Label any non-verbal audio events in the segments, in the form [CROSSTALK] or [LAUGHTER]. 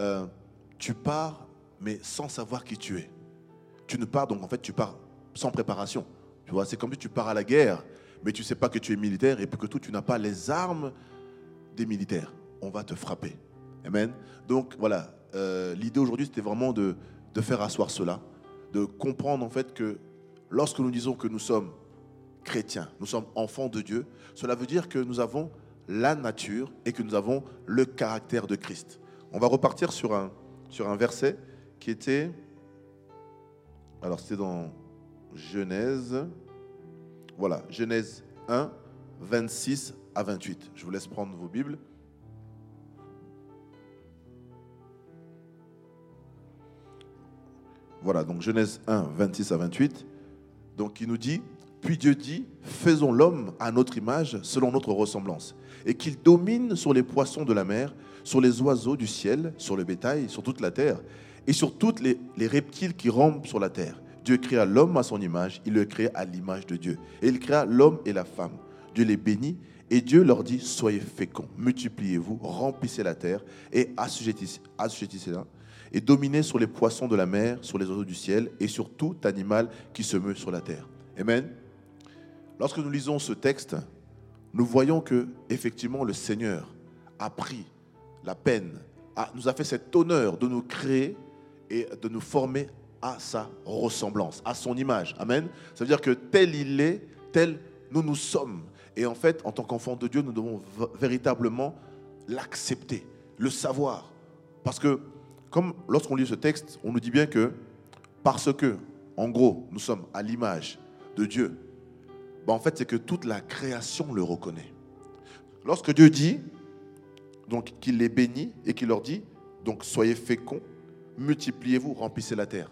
euh, tu pars, mais sans savoir qui tu es. Tu ne pars, donc en fait, tu pars sans préparation. Tu vois, c'est comme si tu pars à la guerre, mais tu ne sais pas que tu es militaire et puis que tout, tu n'as pas les armes des militaires. On va te frapper. Amen. Donc voilà, euh, l'idée aujourd'hui, c'était vraiment de faire asseoir cela, de comprendre en fait que lorsque nous disons que nous sommes chrétiens, nous sommes enfants de Dieu, cela veut dire que nous avons la nature et que nous avons le caractère de Christ. On va repartir sur un, verset qui était, alors c'était dans Genèse, voilà, Genèse 1, 26 à 28. Je vous laisse prendre vos Bibles. Voilà, donc Genèse 1, 26 à 28. Donc il nous dit, puis Dieu dit, faisons l'homme à notre image, selon notre ressemblance, et qu'il domine sur les poissons de la mer, sur les oiseaux du ciel, sur le bétail, sur toute la terre, et sur tous les, les reptiles qui rampent sur la terre. Dieu créa l'homme à son image, il le créa à l'image de Dieu. Et il créa l'homme et la femme. Dieu les bénit, et Dieu leur dit, soyez féconds, multipliez-vous, remplissez la terre, et assujettissez-la, et dominez sur les poissons de la mer, sur les oiseaux du ciel, et sur tout animal qui se meut sur la terre. Amen. Lorsque nous lisons ce texte, nous voyons que effectivement le Seigneur a pris la peine, nous a fait cet honneur de nous créer et de nous former à sa ressemblance, à son image. Amen. Ça veut dire que tel il est, tel nous nous sommes. Et en fait, en tant qu'enfants de Dieu, nous devons véritablement l'accepter, le savoir. Parce que, comme lorsqu'on lit ce texte, on nous dit bien que parce que, en gros, nous sommes à l'image de Dieu, ben, en fait, c'est que toute la création le reconnaît. Lorsque Dieu dit, donc qu'il les bénit et qu'il leur dit, donc soyez féconds, multipliez-vous, remplissez la terre.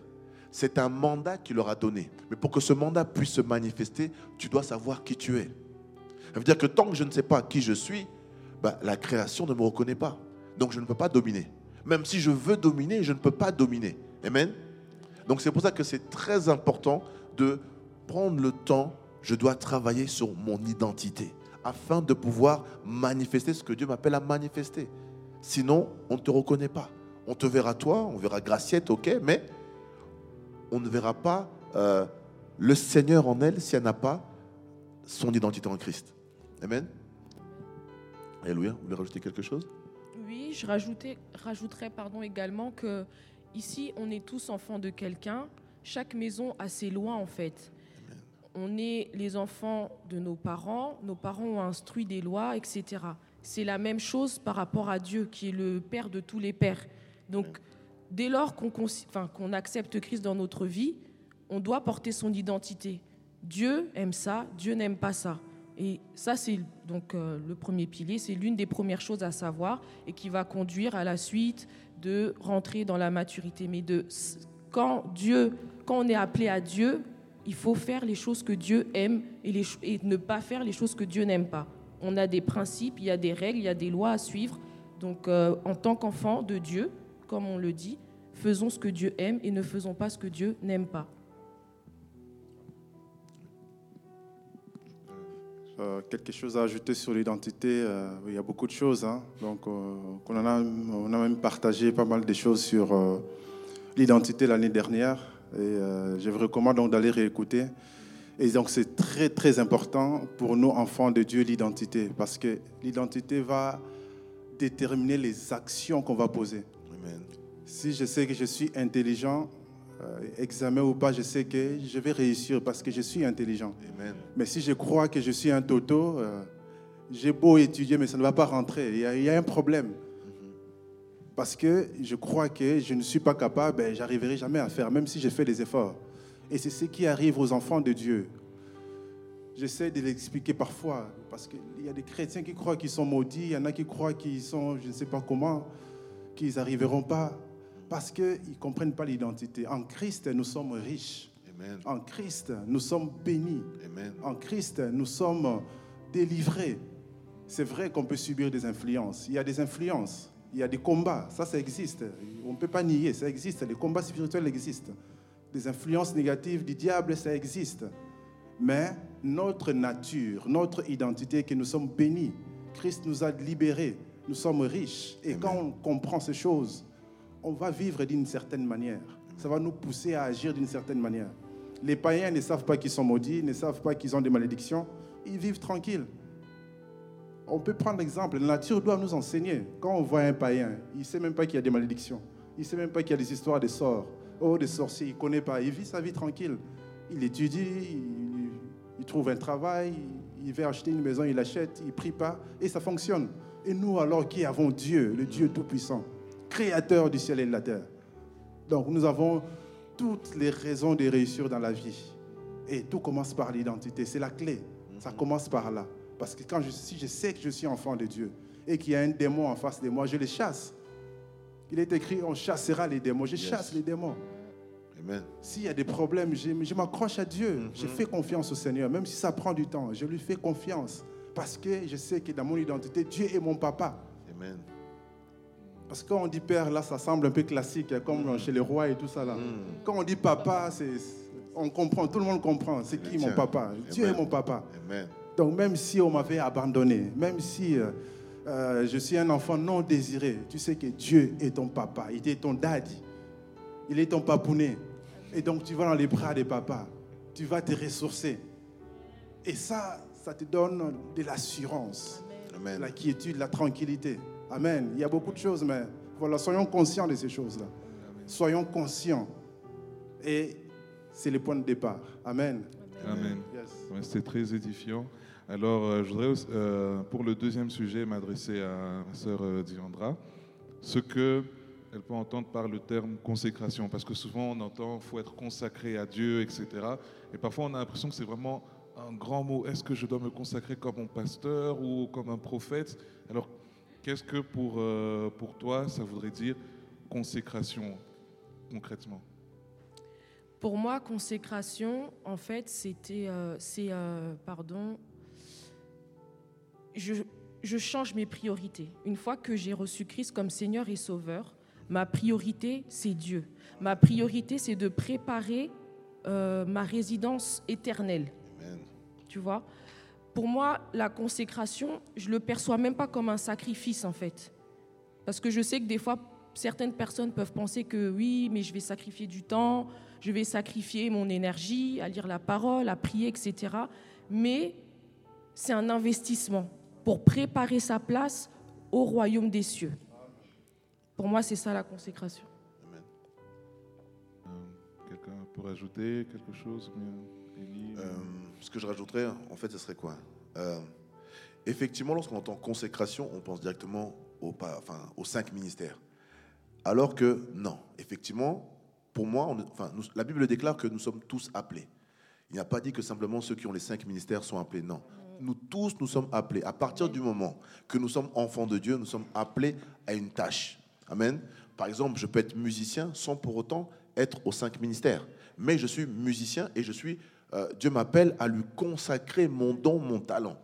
C'est un mandat qu'il leur a donné. Mais pour que ce mandat puisse se manifester, tu dois savoir qui tu es. Ça veut dire que tant que je ne sais pas qui je suis, ben, la création ne me reconnaît pas. Donc je ne peux pas dominer. Même si je veux dominer, je ne peux pas dominer. Amen. Donc c'est pour ça que c'est très important de prendre le temps, je dois travailler sur mon identité afin de pouvoir manifester ce que Dieu m'appelle à manifester. Sinon, on ne te reconnaît pas. On te verra toi, on verra Graciette, ok, mais on ne verra pas euh, le Seigneur en elle si elle n'a pas son identité en Christ. Amen. Alléluia. Vous voulez rajouter quelque chose? Oui, je rajoutais, rajouterais pardon, également que ici, on est tous enfants de quelqu'un. Chaque maison a ses lois, en fait. On est les enfants de nos parents. Nos parents ont instruit des lois, etc. C'est la même chose par rapport à Dieu, qui est le Père de tous les pères. Donc, dès lors qu'on accepte Christ dans notre vie, on doit porter son identité. Dieu aime ça, Dieu n'aime pas ça. Et ça, c'est donc euh, le premier pilier, c'est l'une des premières choses à savoir et qui va conduire à la suite de rentrer dans la maturité. Mais de quand Dieu, quand on est appelé à Dieu, il faut faire les choses que Dieu aime et, les, et ne pas faire les choses que Dieu n'aime pas. On a des principes, il y a des règles, il y a des lois à suivre. Donc, euh, en tant qu'enfant de Dieu, comme on le dit, faisons ce que Dieu aime et ne faisons pas ce que Dieu n'aime pas. Euh, quelque chose à ajouter sur l'identité, euh, il y a beaucoup de choses. hein. Donc, euh, on, en a, on a même partagé pas mal de choses sur euh, l'identité l'année dernière. Et euh, je vous recommande donc d'aller réécouter. Et donc, c'est très, très important pour nous, enfants de Dieu, l'identité. Parce que l'identité va déterminer les actions qu'on va poser. Amen. Si je sais que je suis intelligent, euh, examen ou pas, je sais que je vais réussir parce que je suis intelligent. Amen. Mais si je crois que je suis un toto, euh, j'ai beau étudier, mais ça ne va pas rentrer. Il y a, il y a un problème. Parce que je crois que je ne suis pas capable, ben, j'arriverai jamais à faire, même si je fais des efforts. Et c'est ce qui arrive aux enfants de Dieu. J'essaie de l'expliquer parfois, parce qu'il y a des chrétiens qui croient qu'ils sont maudits, il y en a qui croient qu'ils sont, je ne sais pas comment, qu'ils n'arriveront pas, parce qu'ils ne comprennent pas l'identité. En Christ, nous sommes riches. Amen. En Christ, nous sommes bénis. Amen. En Christ, nous sommes délivrés. C'est vrai qu'on peut subir des influences. Il y a des influences. Il y a des combats. Ça, ça existe. On ne peut pas nier. Ça existe. Les combats spirituels existent. Des influences négatives du diable, ça existe. Mais notre nature, notre identité, que nous sommes bénis. Christ nous a libérés. Nous sommes riches. Et quand on comprend ces choses, on va vivre d'une certaine manière. Ça va nous pousser à agir d'une certaine manière. Les païens ne savent pas qu'ils sont maudits, ne savent pas qu'ils ont des malédictions. Ils vivent tranquilles. On peut prendre l'exemple, la nature doit nous enseigner. Quand on voit un païen, il ne sait même pas qu'il y a des malédictions. Il ne sait même pas qu'il y a des histoires de sorts. Oh, des sorciers, il ne connaît pas. Il vit sa vie tranquille. Il étudie, il, il trouve un travail, il veut acheter une maison, il achète, il prie pas, et ça fonctionne. Et nous, alors qui avons Dieu, le Dieu Tout-Puissant, créateur du ciel et de la terre. Donc nous avons toutes les raisons de réussir dans la vie. Et tout commence par l'identité, c'est la clé. Ça commence par là. Parce que quand je, si je sais que je suis enfant de Dieu et qu'il y a un démon en face de moi, je les chasse. Il est écrit, on chassera les démons. Je chasse les démons. Amen. S'il y a des problèmes, je, je m'accroche à Dieu. Je Mhm. fais confiance au Seigneur, même si ça prend du temps. Je lui fais confiance. Parce que je sais que dans mon identité, Dieu est mon papa. Amen. Parce que quand on dit père, là, ça semble un peu classique, hein, comme chez les rois et tout ça. Là. Mm. Quand on dit papa, c'est, on comprend, tout le monde comprend. C'est qui mon papa? Dieu est mon papa. Amen. Donc même si on m'avait abandonné, même si euh, euh, je suis un enfant non désiré, tu sais que Dieu est ton papa, il est ton daddy, il est ton papounet. Et donc tu vas dans les bras des papas, tu vas te ressourcer. Et ça, ça te donne de l'assurance, Amen. la quiétude, la tranquillité. Amen. Il y a beaucoup de choses, mais voilà, soyons conscients de ces choses-là. Soyons conscients. Et c'est le point de départ. Amen. Amen. Yes. Ouais, C'était très édifiant. Alors, euh, je voudrais, euh, pour le deuxième sujet, m'adresser à ma sœur euh, Diandra. Ce que elle peut entendre par le terme consécration, parce que souvent on entend faut être consacré à Dieu, etc. Et parfois on a l'impression que c'est vraiment un grand mot. Est-ce que je dois me consacrer comme mon pasteur ou comme un prophète? Alors, qu'est-ce que pour, pour toi ça voudrait dire consécration concrètement? Pour moi, consécration, en fait, c'était, c'est, pardon, je, je change mes priorités. Une fois que j'ai reçu Christ comme Seigneur et Sauveur, ma priorité, c'est Dieu. Ma priorité, c'est de préparer euh, ma résidence éternelle. Amen. Tu vois? Pour moi, la consécration, je le perçois même pas comme un sacrifice, en fait. Parce que je sais que des fois, certaines personnes peuvent penser que oui, mais je vais sacrifier du temps, je vais sacrifier mon énergie à lire la parole, à prier, etc. Mais c'est un investissement pour préparer sa place au royaume des cieux. Pour moi, c'est ça la consécration. Amen. Euh, Quelqu'un pour ajouter quelque chose Euh, ce que je rajouterais, en fait, ce serait quoi? Euh, Effectivement, lorsqu'on entend consécration, on pense directement aux, pa- enfin, aux cinq ministères. Alors que non, effectivement, pour moi, on est- enfin, nous- la Bible déclare que nous sommes tous appelés. Il n'y a pas dit que simplement ceux qui ont les cinq ministères sont appelés. Non. Nous tous, nous sommes appelés. À partir du moment que nous sommes enfants de Dieu, nous sommes appelés à une tâche. Amen. Par exemple, je peux être musicien sans pour autant être aux cinq ministères. Mais je suis musicien et je suis, euh, Dieu m'appelle à lui consacrer mon don, mon talent.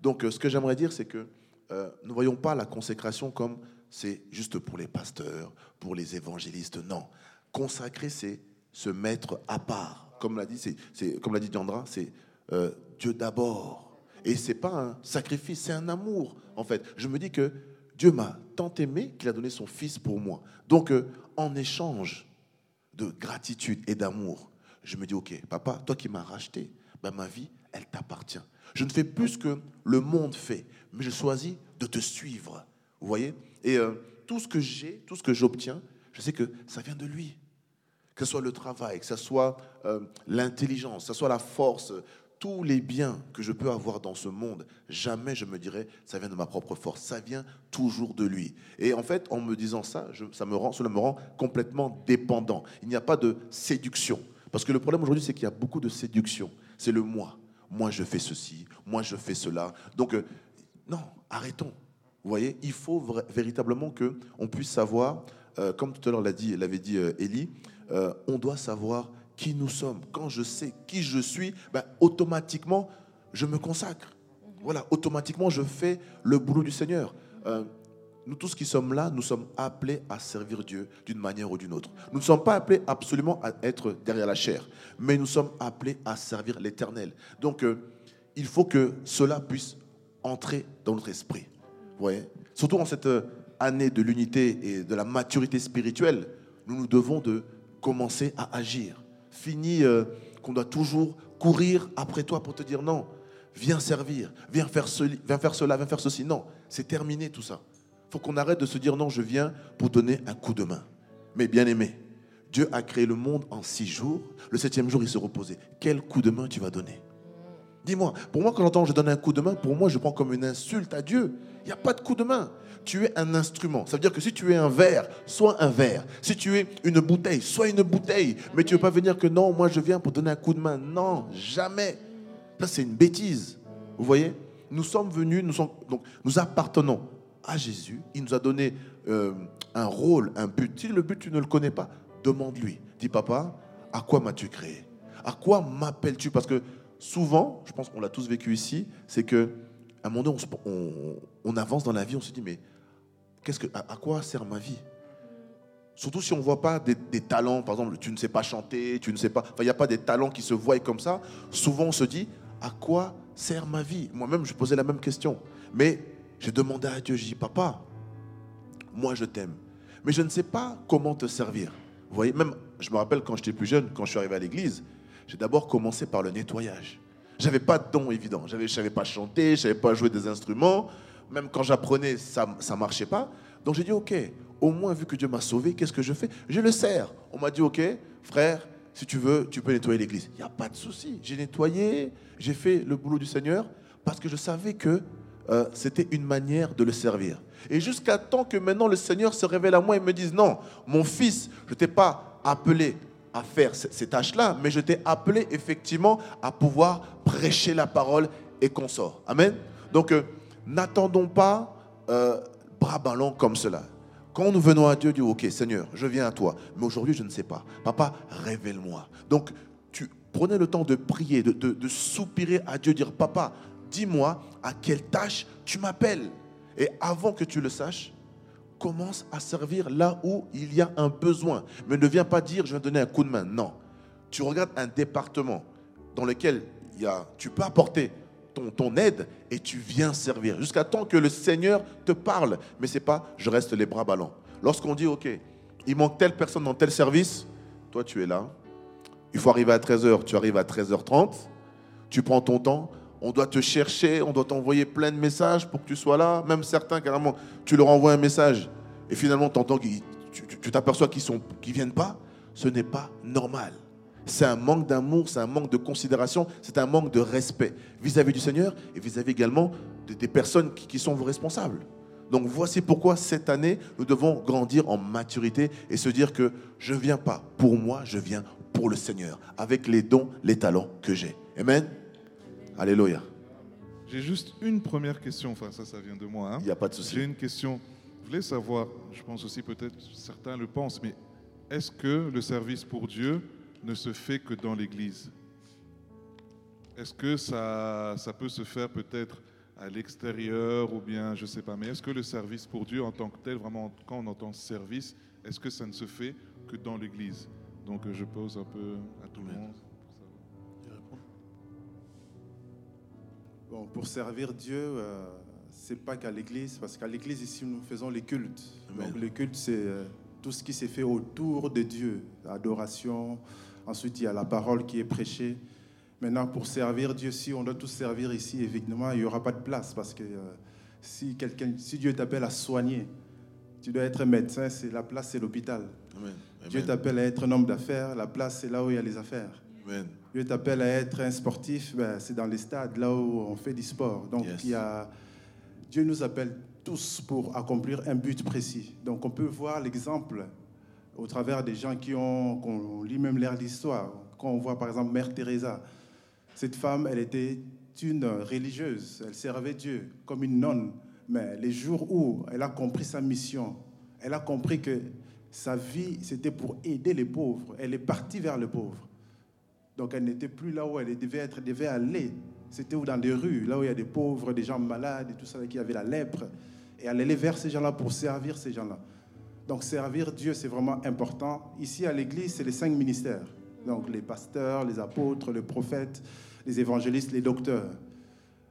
Donc, euh, ce que j'aimerais dire, c'est que euh, ne voyons pas la consécration comme c'est juste pour les pasteurs, pour les évangélistes. Non. Consacrer, c'est se mettre à part. Comme l'a dit, c'est, comme l'a dit Diandra, c'est euh, Dieu d'abord. Et c'est pas un sacrifice, c'est un amour. En fait, je me dis que Dieu m'a tant aimé qu'il a donné son Fils pour moi. Donc, euh, en échange de gratitude et d'amour, je me dis, ok, papa, toi qui m'as racheté, ben, ma vie, elle t'appartient. Je ne fais plus ce que le monde fait, mais je choisis de te suivre. Vous voyez? Et euh, tout ce que j'ai, tout ce que j'obtiens, je sais que ça vient de lui. Que ce soit le travail, que ce soit euh, l'intelligence, que ce soit la force, tous les biens que je peux avoir dans ce monde, jamais je me dirais ça vient de ma propre force, ça vient toujours de lui. Et en fait, en me disant ça, ça me rend, cela me rend complètement dépendant. Il n'y a pas de séduction. Parce que le problème aujourd'hui, c'est qu'il y a beaucoup de séduction. C'est le moi. Moi, je fais ceci, moi, je fais cela. Donc, euh, non, arrêtons. Vous voyez, il faut véritablement que on puisse savoir, euh, comme tout à l'heure l'a dit, l'avait dit euh, euh, on doit savoir qui nous sommes. Quand je sais qui je suis, ben, automatiquement, je me consacre. Voilà, automatiquement, je fais le boulot du Seigneur. Euh, nous tous qui sommes là, nous sommes appelés à servir Dieu d'une manière ou d'une autre. Nous ne sommes pas appelés absolument à être derrière la chair, mais nous sommes appelés à servir l'Éternel. Donc, euh, il faut que cela puisse entrer dans notre esprit. Vous voyez? Surtout en cette euh, année de l'unité et de la maturité spirituelle, nous nous devons de commencer à agir. Fini euh, qu'on doit toujours courir après toi pour te dire non, viens servir, viens faire, viens faire cela, viens faire ceci. Non, c'est terminé tout ça. Il faut qu'on arrête de se dire non, je viens pour donner un coup de main. Mais bien aimé, Dieu a créé le monde en six jours. Le septième jour, il se reposait. Quel coup de main tu vas donner? Dis-moi, pour moi, quand j'entends je donne un coup de main, pour moi, je prends comme une insulte à Dieu. Il n'y a pas de coup de main. Tu es un instrument. Ça veut dire que si tu es un verre, sois un verre. Si tu es une bouteille, sois une bouteille. Mais tu ne veux pas venir que non, moi je viens pour donner un coup de main. Non, jamais. Ça, c'est une bêtise. Vous voyez? Nous sommes venus, nous, sommes, donc, nous appartenons à Jésus. Il nous a donné euh, un rôle, un but. Si le but, tu ne le connais pas, demande-lui. Dis, papa, à quoi m'as-tu créé? À quoi m'appelles-tu? Parce que souvent, je pense qu'on l'a tous vécu ici, c'est que à un moment donné, on, avance dans la vie, on se dit, mais qu'est-ce que, à, quoi sert ma vie? Surtout si on ne voit pas des, talents, par exemple, tu ne sais pas chanter, tu ne sais pas, il n'y a pas des talents qui se voient comme ça. Souvent, on se dit, à quoi sert ma vie? Moi-même, je posais la même question. Mais j'ai demandé à Dieu, j'ai dit, papa, moi je t'aime, mais je ne sais pas comment te servir. Vous voyez, même, je me rappelle quand j'étais plus jeune, quand je suis arrivé à l'église, j'ai d'abord commencé par le nettoyage. J'avais pas de don évident. Je ne savais pas chanter, je savais pas jouer des instruments. Même quand j'apprenais, ça ne marchait pas. Donc j'ai dit, OK, au moins vu que Dieu m'a sauvé, qu'est-ce que je fais? Je le sers. On m'a dit, OK, frère, si tu veux, tu peux nettoyer l'église. Il n'y a pas de souci. J'ai nettoyé, j'ai fait le boulot du Seigneur parce que je savais que euh, c'était une manière de le servir. Et jusqu'à temps que maintenant le Seigneur se révèle à moi et me dise, non, mon fils, je ne t'ai pas appelé à faire ces tâches-là, mais je t'ai appelé effectivement à pouvoir prêcher la parole et qu'on. Amen? Donc, euh, n'attendons pas euh, bras ballants comme cela. Quand nous venons à Dieu, Dieu, ok, Seigneur, je viens à toi, mais aujourd'hui je ne sais pas. Papa, révèle-moi. Donc, tu prenez le temps de prier, de, soupirer à Dieu, dire, Papa, dis-moi à quelle tâche tu m'appelles. Et avant que tu le saches, commence à servir là où il y a un besoin. Mais ne viens pas dire, je vais donner un coup de main. Non. Tu regardes un département dans lequel y a, tu peux apporter ton, aide et tu viens servir. Jusqu'à temps que le Seigneur te parle. Mais c'est pas, je reste les bras ballants. Lorsqu'on dit, OK, il manque telle personne dans tel service, toi tu es là. Il faut arriver à 13h, tu arrives à 13h30. Tu prends ton temps, on doit te chercher, on doit t'envoyer plein de messages pour que tu sois là. Même certains, carrément, tu leur envoies un message et finalement tu t'aperçois qu'ils ne viennent pas. Ce n'est pas normal. C'est un manque d'amour, c'est un manque de considération, c'est un manque de respect vis-à-vis du Seigneur et vis-à-vis également des personnes qui, sont vos responsables. Donc voici pourquoi cette année, nous devons grandir en maturité et se dire que je ne viens pas pour moi, je viens pour le Seigneur, avec les dons, les talents que j'ai. Amen. Alléluia. J'ai juste une première question, enfin ça, ça vient de moi. Hein. Il n'y a pas de souci. J'ai une question. Je voulais savoir, je pense aussi peut-être certains le pensent, mais est-ce que le service pour Dieu ne se fait que dans l'Église Est-ce que ça, ça peut se faire peut-être à l'extérieur ou bien, je ne sais pas, mais est-ce que le service pour Dieu en tant que tel, vraiment quand on entend service, est-ce que ça ne se fait que dans l'Église? Donc je pose un peu à tout le monde. pour servir Dieu, euh, c'est pas qu'à l'église, parce qu'à l'église, ici, nous faisons les cultes. Donc, les cultes, c'est euh, tout ce qui s'est fait autour de Dieu, l'adoration. Ensuite, il y a la parole qui est prêchée. Maintenant, pour servir Dieu, si on doit tous servir ici, évidemment, il n'y aura pas de place, parce que euh, si, quelqu'un, si Dieu t'appelle à soigner, tu dois être médecin, c'est la place, c'est l'hôpital. Dieu t'appelle à être un homme d'affaires, la place, c'est là où il y a les affaires. Amen. Dieu t'appelle à être un sportif, ben, c'est dans les stades, là où on fait du sport. Donc, il y a, Dieu nous appelle tous pour accomplir un but précis. Donc, on peut voir l'exemple au travers des gens qui ont, qu'on lit même l'air d'histoire. Quand on voit par exemple Mère Teresa, cette femme, elle était une religieuse, elle servait Dieu comme une nonne. Mais les jours où elle a compris sa mission, elle a compris que sa vie, c'était pour aider les pauvres. Elle est partie vers les pauvres. Donc elle n'était plus là où elle devait être, elle devait aller. C'était dans des rues, là où il y a des pauvres, des gens malades et tout ça, qui avaient la lèpre. Et elle allait vers ces gens-là pour servir ces gens-là. Donc servir Dieu, c'est vraiment important. Ici à l'église, c'est les cinq ministères. Donc les pasteurs, les apôtres, les prophètes, les évangélistes, les docteurs.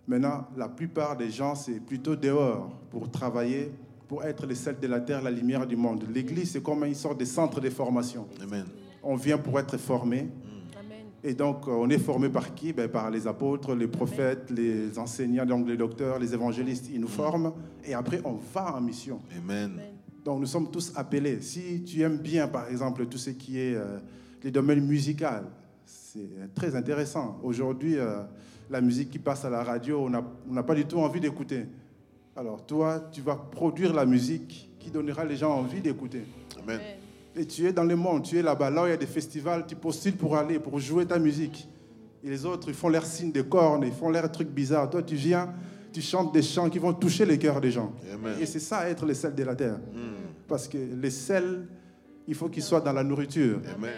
Maintenant, la plupart des gens, c'est plutôt dehors pour travailler, pour être le sel de la terre, la lumière du monde. L'église, c'est comme une sorte de centre de formation. Amen. On vient pour être formé. Amen. Et donc, euh, on est formé par qui? Ben, Par les apôtres, les prophètes, les enseignants, donc les docteurs, les évangélistes. Ils nous forment. Et après, on va en mission. Amen. Donc nous sommes tous appelés. Si tu aimes bien, par exemple, tout ce qui est euh, les domaines musicaux, c'est très intéressant. Aujourd'hui, euh, la musique qui passe à la radio, on n'a pas du tout envie d'écouter. Alors toi, tu vas produire la musique qui donnera les gens envie d'écouter. Amen. Amen. Et tu es dans le monde, tu es là-bas, là où il y a des festivals, tu postules pour aller, pour jouer ta musique. Et les autres, ils font leurs signes de cornes, ils font leurs trucs bizarres. Toi, tu viens, tu chantes des chants qui vont toucher les cœurs des gens. Amen. Et c'est ça, être le sel de la terre. Mm. Parce que le sel, il faut qu'il soit dans la nourriture. Amen.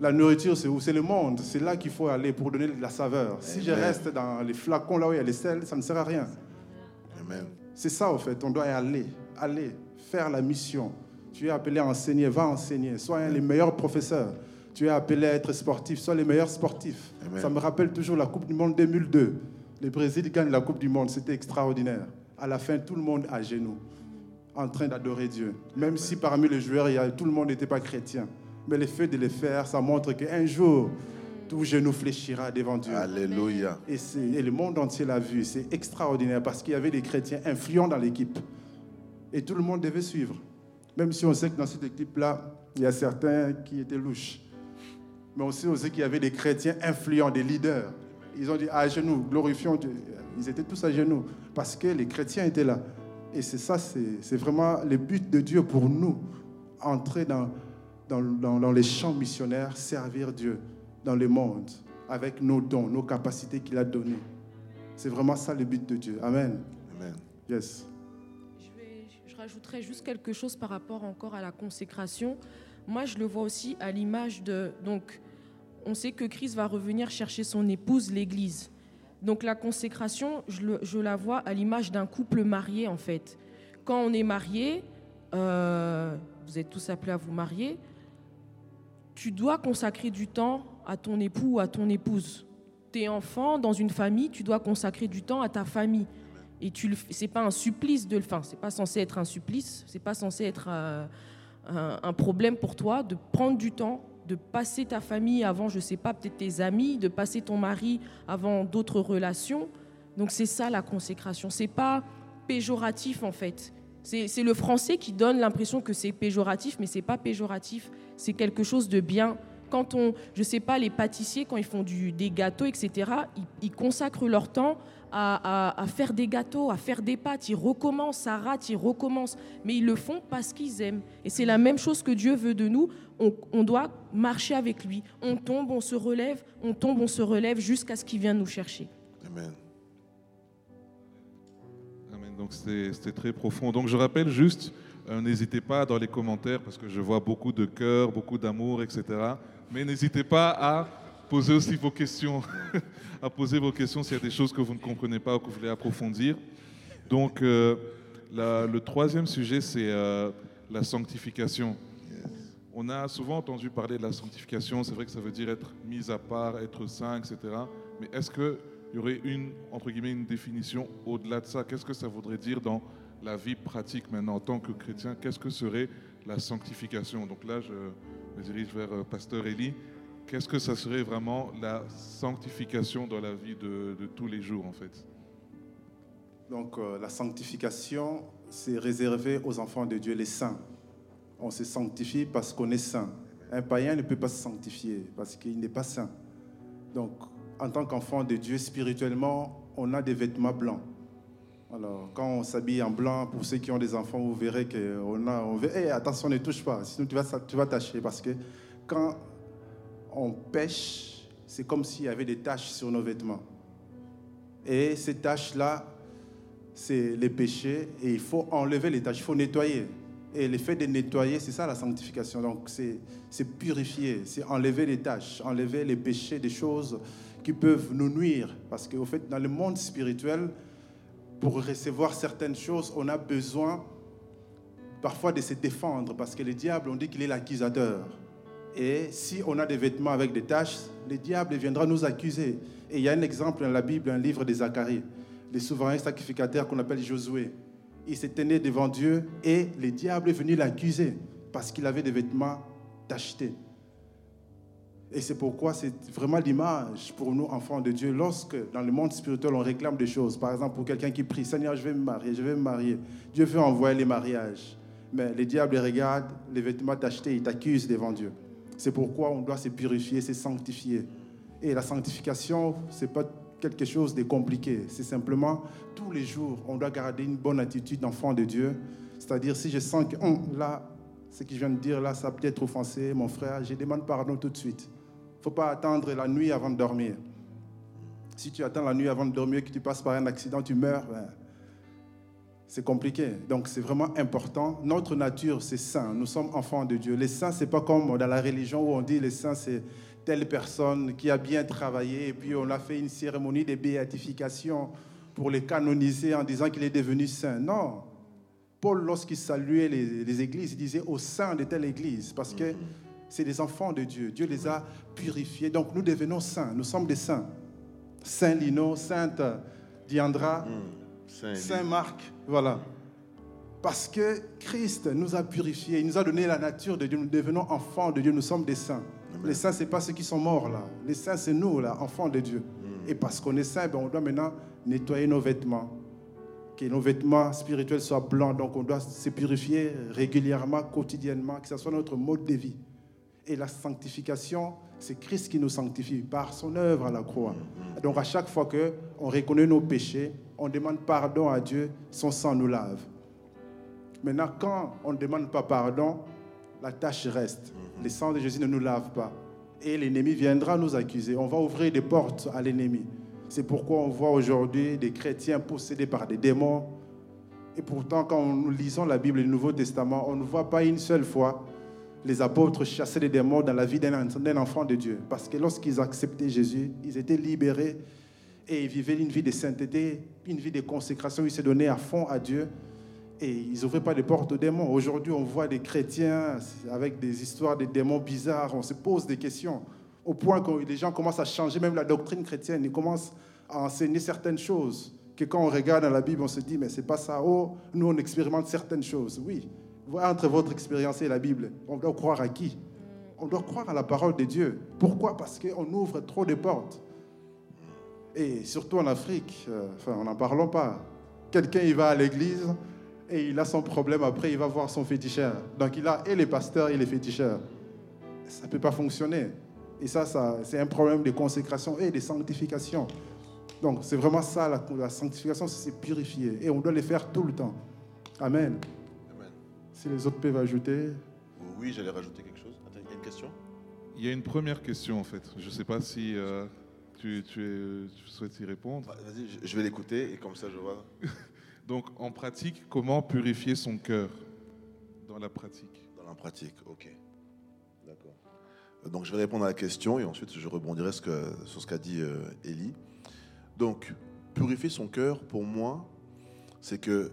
La nourriture, c'est où? C'est le monde. C'est là qu'il faut aller pour donner de la saveur. Si je reste dans les flacons là où il y a le sel, ça ne sert à rien. Amen. C'est ça, au fait. On doit y aller. Aller. Faire la mission. Tu es appelé à enseigner. Va enseigner. Sois un des meilleurs professeurs. Tu es appelé à être sportif. Sois les meilleurs sportifs. Amen. Ça me rappelle toujours la Coupe du Monde 2002. Le Brésil gagne la Coupe du Monde. C'était extraordinaire. À la fin, tout le monde à genoux, en train d'adorer Dieu. Même si parmi les joueurs, il y a, tout le monde n'était pas chrétien. Mais le fait de le faire, ça montre qu'un jour, tout genou fléchira devant Dieu. Alléluia. Et, et le monde entier l'a vu. C'est extraordinaire parce qu'il y avait des chrétiens influents dans l'équipe. Et tout le monde devait suivre. Même si on sait que dans cette équipe-là, il y a certains qui étaient louches. Mais on sait aussi qu'il y avait des chrétiens influents, des leaders. Ils ont dit à genoux, glorifions Dieu. Ils étaient tous à genoux parce que les chrétiens étaient là. Et c'est ça, c'est vraiment le but de Dieu pour nous. Entrer dans, dans, dans- dans les champs missionnaires, servir Dieu dans le monde avec nos dons, nos capacités qu'il a données. C'est vraiment ça le but de Dieu. Amen. Amen. Yes. Je, vais- je rajouterais juste quelque chose par rapport encore à la consécration. Moi, je le vois aussi à l'image de. Donc, on sait que Christ va revenir chercher son épouse, l'Église. Donc, la consécration, je, la vois à l'image d'un couple marié, en fait. Quand on est marié, euh, vous êtes tous appelés à vous marier, tu dois consacrer du temps à ton époux ou à ton épouse. Tes enfants, dans une famille, tu dois consacrer du temps à ta famille. Et tu c'est pas un supplice de le faire. C'est pas censé être un supplice. C'est pas censé être euh, un problème pour toi de prendre du temps, de passer ta famille avant, je sais pas, peut-être tes amis, de passer ton mari avant d'autres relations. Donc c'est ça la consécration. C'est pas péjoratif en fait. C'est le français qui donne l'impression que c'est péjoratif, mais c'est pas péjoratif. C'est quelque chose de bien. Quand on, je sais pas, les pâtissiers quand ils font du, des gâteaux, etc. Ils consacrent leur temps à, à- à faire des gâteaux, à faire des pâtes. Ils recommencent, ça rate, ils recommencent. Mais ils le font parce qu'ils aiment. Et c'est la même chose que Dieu veut de nous. On, on doit marcher avec lui. On tombe, on se relève, on tombe, on se relève jusqu'à ce qu'il vienne nous chercher. Amen. Amen. Donc c'était c'était très profond. Donc je rappelle juste, euh, n'hésitez pas dans les commentaires, parce que je vois beaucoup de cœur, beaucoup d'amour, etc. Mais n'hésitez pas à poser aussi vos questions, [LAUGHS] à poser vos questions s'il y a des choses que vous ne comprenez pas ou que vous voulez approfondir. Donc euh, la- le troisième sujet, c'est euh, la sanctification. On a souvent entendu parler de la sanctification, c'est vrai que ça veut dire être mis à part, être saint, etc. Mais est-ce qu'il y aurait une, entre guillemets, une définition au-delà de ça? Qu'est-ce que ça voudrait dire dans la vie pratique maintenant en tant que chrétien? Qu'est-ce que serait la sanctification? Donc là, je me dirige vers euh, Pasteur Elie. Qu'est-ce que ça serait vraiment la sanctification dans la vie de, tous les jours en fait? Donc euh, la sanctification, c'est réservé aux enfants de Dieu, les saints. On se sanctifie parce qu'on est saint. Un païen ne peut pas se sanctifier parce qu'il n'est pas saint. Donc, en tant qu'enfant de Dieu, spirituellement, on a des vêtements blancs. Alors, quand on s'habille en blanc, pour ceux qui ont des enfants, vous verrez qu'on a... On veut, Hey, attention, ne touche pas, sinon tu vas, tu vas tâcher. Parce que quand on pêche, c'est comme s'il y avait des taches sur nos vêtements. Et ces taches-là, c'est les péchés et il faut enlever les tâches, il faut nettoyer. Et le fait de nettoyer, c'est ça la sanctification. Donc c'est purifier, c'est enlever les tâches, enlever les péchés, des choses qui peuvent nous nuire. Parce qu'au fait, dans le monde spirituel, pour recevoir certaines choses, on a besoin parfois de se défendre parce que le diable, on dit qu'il est l'accusateur. Et si on a des vêtements avec des taches, le diable viendra nous accuser. Et il y a un exemple dans la Bible, un livre de Zacharie, les souverains sacrificateurs qu'on appelle Josué. il s'est tenu devant Dieu et le diable est venu l'accuser parce qu'il avait des vêtements tachetés. Et c'est pourquoi c'est vraiment l'image pour nous, enfants de Dieu, lorsque dans le monde spirituel, on réclame des choses. Par exemple, pour quelqu'un qui prie, Seigneur, je vais me marier, je vais me marier. Dieu veut envoyer les mariages. Mais le diable regarde les vêtements tachetés, il t'accuse devant Dieu. C'est pourquoi on doit se purifier, se sanctifier. Et la sanctification, ce n'est pas quelque chose de compliqué. C'est simplement, tous les jours, on doit garder une bonne attitude d'enfant de Dieu. C'est-à-dire, si je sens que hum, là, ce que je viens de dire, là, ça peut être offensé, mon frère, je demande pardon tout de suite. Il ne faut pas attendre la nuit avant de dormir. Si tu attends la nuit avant de dormir, que tu passes par un accident, tu meurs, ben, c'est compliqué. Donc c'est vraiment important. Notre nature, c'est saint. Nous sommes enfants de Dieu. Les saints, c'est pas comme dans la religion où on dit les saints, c'est telle personne qui a bien travaillé et puis on a fait une cérémonie de béatification pour les canoniser en disant qu'il est devenu saint. Non. Paul, lorsqu'il saluait les, les, églises, il disait au sein de telle église parce que c'est des enfants de Dieu. Dieu les a purifiés. Donc nous devenons saints. Nous sommes des saints. Saint Lino, Sainte Diandra. Saint Marc, voilà. Parce que Christ nous a purifiés, il nous a donné la nature de Dieu, nous devenons enfants de Dieu, nous sommes des saints. Les saints, ce n'est pas ceux qui sont morts là. Les saints, c'est nous, là, enfants de Dieu. Mm. Et parce qu'on est saints, ben, on doit maintenant nettoyer nos vêtements. Que nos vêtements spirituels soient blancs. Donc on doit se purifier régulièrement, quotidiennement, que ce soit notre mode de vie. Et la sanctification, c'est Christ qui nous sanctifie par son œuvre à la croix. Mm, mm. Donc à chaque fois qu'on reconnaît nos péchés, on demande pardon à Dieu, son sang nous lave. Maintenant, quand on ne demande pas pardon, la tâche reste. Le sang de Jésus ne nous lave pas. Et l'ennemi viendra nous accuser. On va ouvrir des portes à l'ennemi. C'est pourquoi on voit aujourd'hui des chrétiens possédés par des démons. Et pourtant, quand nous lisons la Bible et le Nouveau Testament, on ne voit pas une seule fois les apôtres chasser les démons dans la vie d'un enfant de Dieu. Parce que lorsqu'ils acceptaient Jésus, ils étaient libérés et ils vivaient une vie de sainteté, une vie de consécration. Ils se donnaient à fond à Dieu et ils n'ouvraient pas les portes aux démons. Aujourd'hui, on voit des chrétiens avec des histoires de démons bizarres. On se pose des questions au point que les gens commencent à changer même la doctrine chrétienne. Ils commencent à enseigner certaines choses que quand on regarde dans la Bible, on se dit, mais c'est pas ça. Oh, nous, on expérimente certaines choses. Oui, entre votre expérience et la Bible, on doit croire à qui? On doit croire à la parole de Dieu. Pourquoi? Parce qu'on ouvre trop de portes. Et surtout en Afrique, euh, enfin, on n'en parlons pas. Quelqu'un, il va à l'église et il a son problème, après, il va voir son féticheur. Donc, il a et les pasteurs et les féticheurs. Ça ne peut pas fonctionner. Et ça, ça c'est un problème de consécration et de sanctification. Donc, c'est vraiment ça, la, la sanctification, c'est purifier. Et on doit le faire tout le temps. Amen. Amen. Si les autres peuvent ajouter. Oui, j'allais rajouter quelque chose. Attends, il y a une question? Il y a une première question, en fait. Je ne sais pas si... Euh, tu, souhaites y répondre Vas-y, je vais l'écouter et comme ça je vois. [LAUGHS] Donc, en pratique, comment purifier son cœur dans la pratique? Dans la pratique, ok. D'accord. Donc, je vais répondre à la question et ensuite je rebondirai sur ce qu'a dit euh. Donc, purifier son cœur, pour moi, c'est que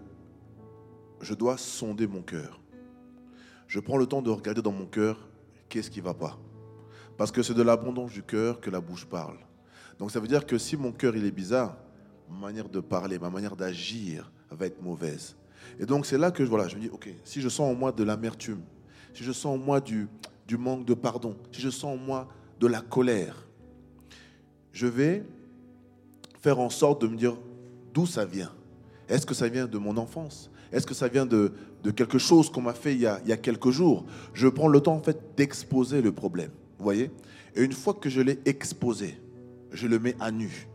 je dois sonder mon cœur. Je prends le temps de regarder dans mon cœur qu'est-ce qui ne va pas? Parce que c'est de l'abondance du cœur que la bouche parle. Donc ça veut dire que si mon cœur il est bizarre, ma manière de parler, ma manière d'agir va être mauvaise. Et donc c'est là que voilà, je me dis, ok, si je sens en moi de l'amertume, si je sens en moi du, manque de pardon, si je sens en moi de la colère, je vais faire en sorte de me dire d'où ça vient. Est-ce que ça vient de mon enfance? Est-ce que ça vient de, quelque chose qu'on m'a fait il y, a, il y, a, quelques jours? Je prends le temps en d'exposer le problème. Voyez? Et une fois que je l'ai exposé, je le mets à nu.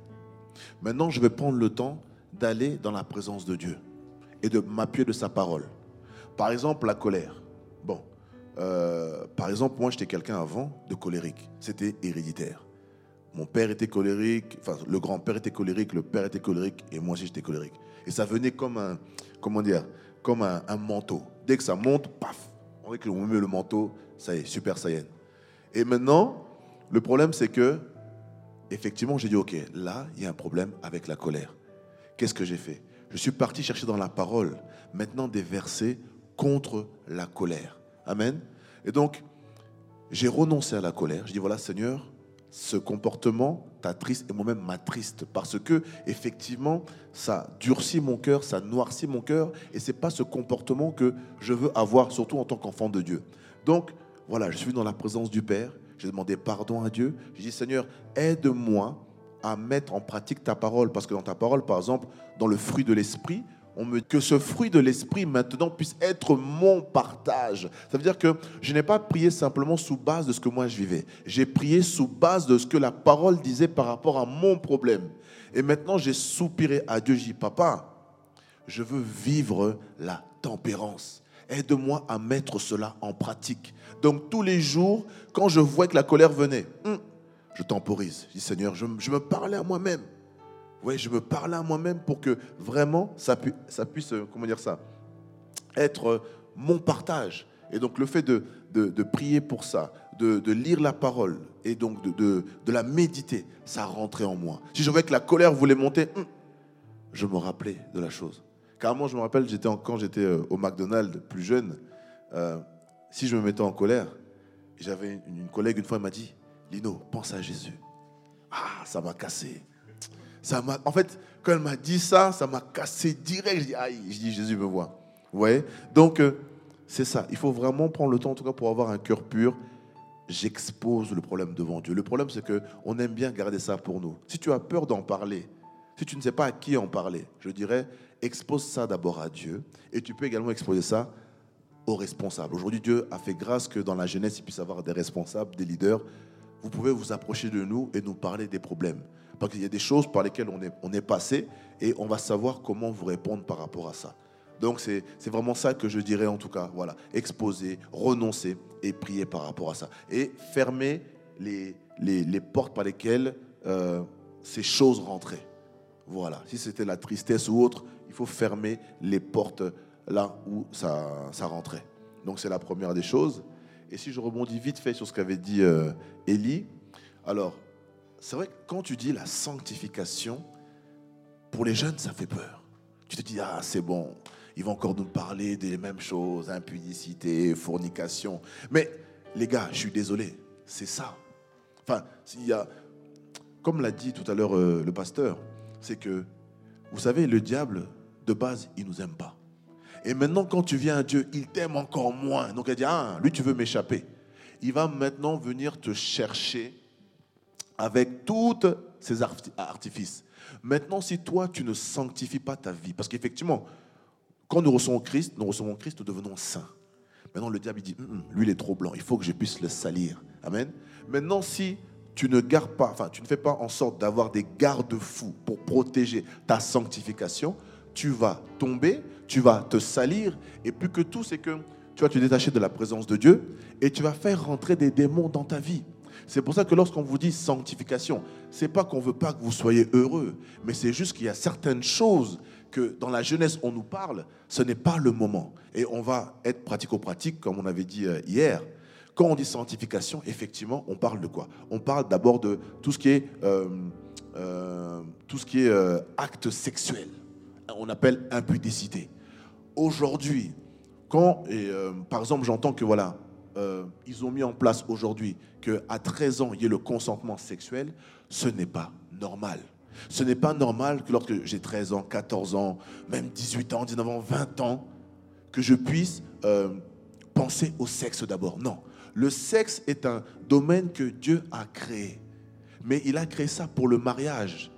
Maintenant, je vais prendre le temps d'aller dans la présence de Dieu et de m'appuyer de sa parole. Par exemple, la colère. Bon, euh, par exemple, moi, j'étais quelqu'un avant de colérique. C'était héréditaire. Mon père était colérique, enfin, le grand-père était colérique, le père était colérique, et moi aussi, j'étais colérique. Et ça venait comme un, comment dire, comme un, manteau. Dès que ça monte, paf, on met le manteau, ça y est, super saiyan. Et maintenant, le problème, c'est que effectivement, j'ai dit, OK, là, il y a un problème avec la colère. Qu'est-ce que j'ai fait? Je suis parti chercher dans la parole maintenant des versets contre la colère. Amen. Et donc, j'ai renoncé à la colère. Je dis, voilà, Seigneur, ce comportement t'attriste et moi-même m'attriste parce que effectivement ça durcit mon cœur, ça noircit mon cœur et c'est pas ce comportement que je veux avoir surtout en tant qu'enfant de Dieu. Donc voilà, je suis dans la présence du Père, j'ai demandé pardon à Dieu, j'ai dit Seigneur, aide-moi à mettre en pratique ta parole parce que dans ta parole par exemple, dans le fruit de l'esprit, on me que ce fruit de l'esprit maintenant puisse être mon partage. Ça veut dire que je n'ai pas prié simplement sous base de ce que moi je vivais. J'ai prié sous base de ce que la parole disait par rapport à mon problème. Et maintenant, j'ai soupiré à Dieu. J'ai dit, papa, je veux vivre la tempérance. Aide-moi à mettre cela en pratique. Donc tous les jours, quand je vois que la colère venait, hum, je temporise. Je dis, Seigneur, je, je me parlais à moi-même. Oui, je me parle à moi-même pour que vraiment ça, puisse, euh, comment dire ça, être euh, mon partage. Et donc le fait de, prier pour ça, de, lire la parole et donc de, la méditer, ça rentrait en moi. Si je voyais que la colère voulait monter, hum, je me rappelais de la chose. Car moi, je me rappelle, j'étais quand j'étais euh, au McDonald's plus jeune, si je me mettais en colère, j'avais une, collègue une fois, elle m'a dit, Lino, pense à Jésus. Ah, ça m'a cassé en fait, quand elle m'a dit ça, ça m'a cassé direct. Je dis, aïe, Jésus me voit. Vous voyez? Donc, euh, c'est ça. Il faut vraiment prendre le temps, en tout cas, pour avoir un cœur pur. J'expose le problème devant Dieu. Le problème, c'est qu'on aime bien garder ça pour nous. Si tu as peur d'en parler, si tu ne sais pas à qui en parler, je dirais, expose ça d'abord à Dieu. Et tu peux également exposer ça aux responsables. Aujourd'hui, Dieu a fait grâce que dans la jeunesse, il puisse avoir des responsables, des leaders. Vous pouvez vous approcher de nous et nous parler des problèmes. Parce qu'il y a des choses par lesquelles on est, on est passé et on va savoir comment vous répondre par rapport à ça. Donc c'est vraiment ça que je dirais en tout cas. Voilà, exposer, renoncer et prier par rapport à ça. Et fermer les, les, portes par lesquelles euh, ces choses rentraient. Voilà, si c'était la tristesse ou autre, il faut fermer les portes là où ça, rentrait. Donc c'est la première des choses. Et si je rebondis vite fait sur ce qu'avait dit euh, Élie, alors c'est vrai que quand tu dis la sanctification, pour les jeunes, ça fait peur. Tu te dis, ah, c'est bon, ils vont encore nous parler des mêmes choses, impudicité, fornication. Mais les gars, je suis désolé, c'est ça. Enfin, il y a, comme l'a dit tout à l'heure euh, le pasteur, c'est que, vous savez, le diable, de base, il nous aime pas. Et maintenant, quand tu viens à Dieu, il t'aime encore moins. Donc, il dit, ah, lui, tu veux m'échapper. Il va maintenant venir te chercher avec tous ces artifices. Maintenant, si toi, tu ne sanctifies pas ta vie, parce qu'effectivement, quand nous recevons Christ, nous recevons Christ, nous devenons saints. Maintenant, le diable dit, hum, hum, lui, il est trop blanc, il faut que je puisse le salir. Amen. Maintenant, si tu ne gardes pas, enfin, tu ne fais pas en sorte d'avoir des garde-fous pour protéger ta sanctification, tu vas tomber, tu vas te salir, et plus que tout, c'est que tu vas te détacher de la présence de Dieu et tu vas faire rentrer des démons dans ta vie. C'est pour ça que lorsqu'on vous dit sanctification, c'est pas qu'on veut pas que vous soyez heureux, mais c'est juste qu'il y a certaines choses que dans la jeunesse on nous parle, ce n'est pas le moment. Et on va être pratico-pratique, comme on avait dit euh, hier. Quand on dit sanctification, effectivement, on parle de quoi? On parle d'abord de tout ce qui est, euh, euh, tout ce qui est acte sexuel. On appelle impudicité. Aujourd'hui, quand, et, par exemple, j'entends que voilà, euh, ils ont mis en place aujourd'hui qu'à 13 ans, il y ait le consentement sexuel, ce n'est pas normal. Ce n'est pas normal que lorsque j'ai 13 ans, 14 ans, même 18 ans, 19 ans, 20 ans, que je puisse euh, penser au sexe d'abord. Non. Le sexe est un domaine que Dieu a créé. Mais il a créé ça pour le mariage.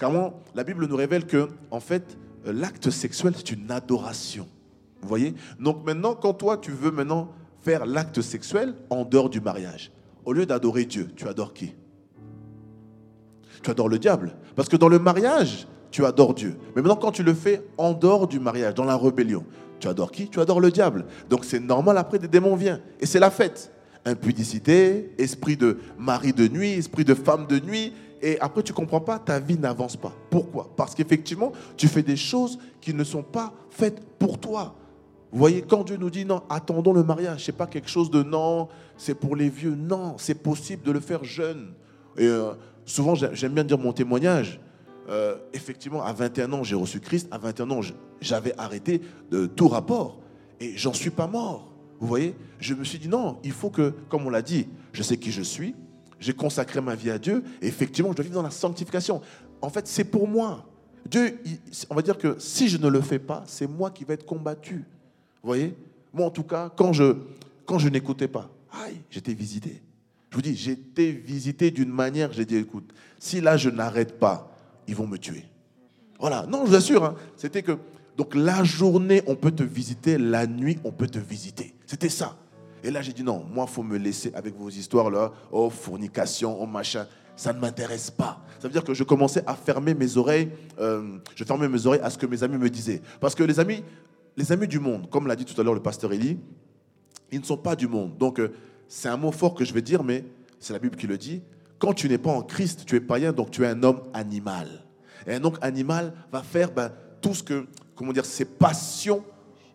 Car la Bible nous révèle que, en fait, l'acte sexuel, c'est une adoration. Vous voyez? Donc maintenant, quand toi, tu veux maintenant faire l'acte sexuel en dehors du mariage. Au lieu d'adorer Dieu, tu adores qui? Tu adores le diable. Parce que dans le mariage, tu adores Dieu. Mais maintenant, quand tu le fais en dehors du mariage, dans la rébellion, tu adores qui? Tu adores le diable. Donc c'est normal, après des démons viennent. Et c'est la fête. Impudicité, esprit de mari de nuit, esprit de femme de nuit. Et après, tu comprends pas, ta vie n'avance pas. Pourquoi? Parce qu'effectivement, tu fais des choses qui ne sont pas faites pour toi. Vous voyez, quand Dieu nous dit non, attendons le mariage, c'est pas quelque chose de non, c'est pour les vieux. Non, c'est possible de le faire jeune. Et euh, souvent, j'aime bien dire mon témoignage. Euh, effectivement, à 21 ans, j'ai reçu Christ. À 21 ans, j'avais arrêté de tout rapport. Et j'en suis pas mort. Vous voyez? Je me suis dit non, il faut que, comme on l'a dit, je sais qui je suis, j'ai consacré ma vie à Dieu, et effectivement, je dois vivre dans la sanctification. En fait, c'est pour moi. Dieu, on va dire que si je ne le fais pas, c'est moi qui vais être combattu. Vous voyez? Moi, en tout cas, quand je, quand je n'écoutais pas, aïe, j'étais visité. Je vous dis, j'étais visité d'une manière, j'ai dit, écoute, si là je n'arrête pas, ils vont me tuer. Voilà, non, je vous assure, hein. c'était que, donc la journée, on peut te visiter, la nuit, on peut te visiter. C'était ça. Et là, j'ai dit, non, moi, il faut me laisser avec vos histoires là, oh, fournication, oh, machin ça ne m'intéresse pas. Ça veut dire que je commençais à fermer mes oreilles, euh, je fermais mes oreilles à ce que mes amis me disaient. Parce que les amis, les amis du monde, comme l'a dit tout à l'heure le pasteur Elie, ils ne sont pas du monde. Donc, euh, c'est un mot fort que je vais dire, mais c'est la Bible qui le dit. Quand tu n'es pas en Christ, tu es païen, donc tu es un homme animal. Et un homme animal va faire ben, tout ce que, comment dire, ses passions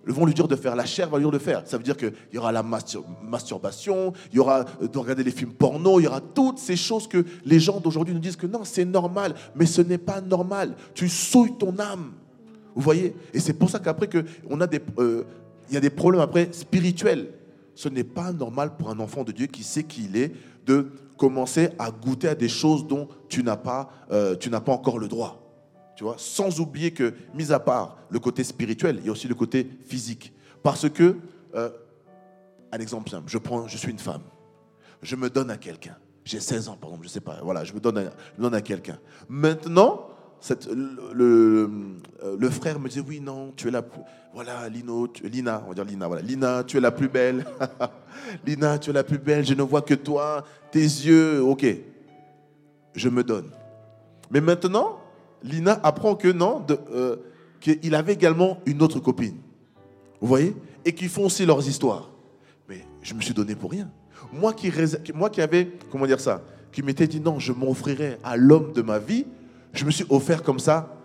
vont lui dire de faire. La chair va lui dire de faire. Ça veut dire qu'il y aura la masturbation, il y aura euh, de regarder les films porno, il y aura toutes ces choses que les gens d'aujourd'hui nous disent que non, c'est normal, mais ce n'est pas normal. Tu souilles ton âme. Vous voyez? Et c'est pour ça qu'après, on a des, euh, il y a des problèmes après spirituels. Ce n'est pas normal pour un enfant de Dieu qui sait qui il est de commencer à goûter à des choses dont tu n'as pas, euh, tu n'as pas encore le droit sans oublier que, mis à part le côté spirituel, il y a aussi le côté physique. Parce que, euh, un exemple simple, je, prends, je suis une femme, je me donne à quelqu'un. J'ai 16 ans, par exemple, je ne sais pas. Voilà, je me donne à, donne à quelqu'un. Maintenant, le, frère me dit oui, non, tu es la plus. Voilà, Lino, Lina, on va dire Lina, voilà. Lina, tu es la plus belle. [LAUGHS] Lina, tu es la plus belle, je ne vois que toi, tes yeux, ok. Je me donne. Mais maintenant, Lina apprend que non, euh, qu'il avait également une autre copine. Vous voyez? Et qu'ils font aussi leurs histoires. Mais je me suis donné pour rien. Moi qui, moi qui avais, comment dire ça, qui m'était dit non, je m'offrirais à l'homme de ma vie, je me suis offert comme ça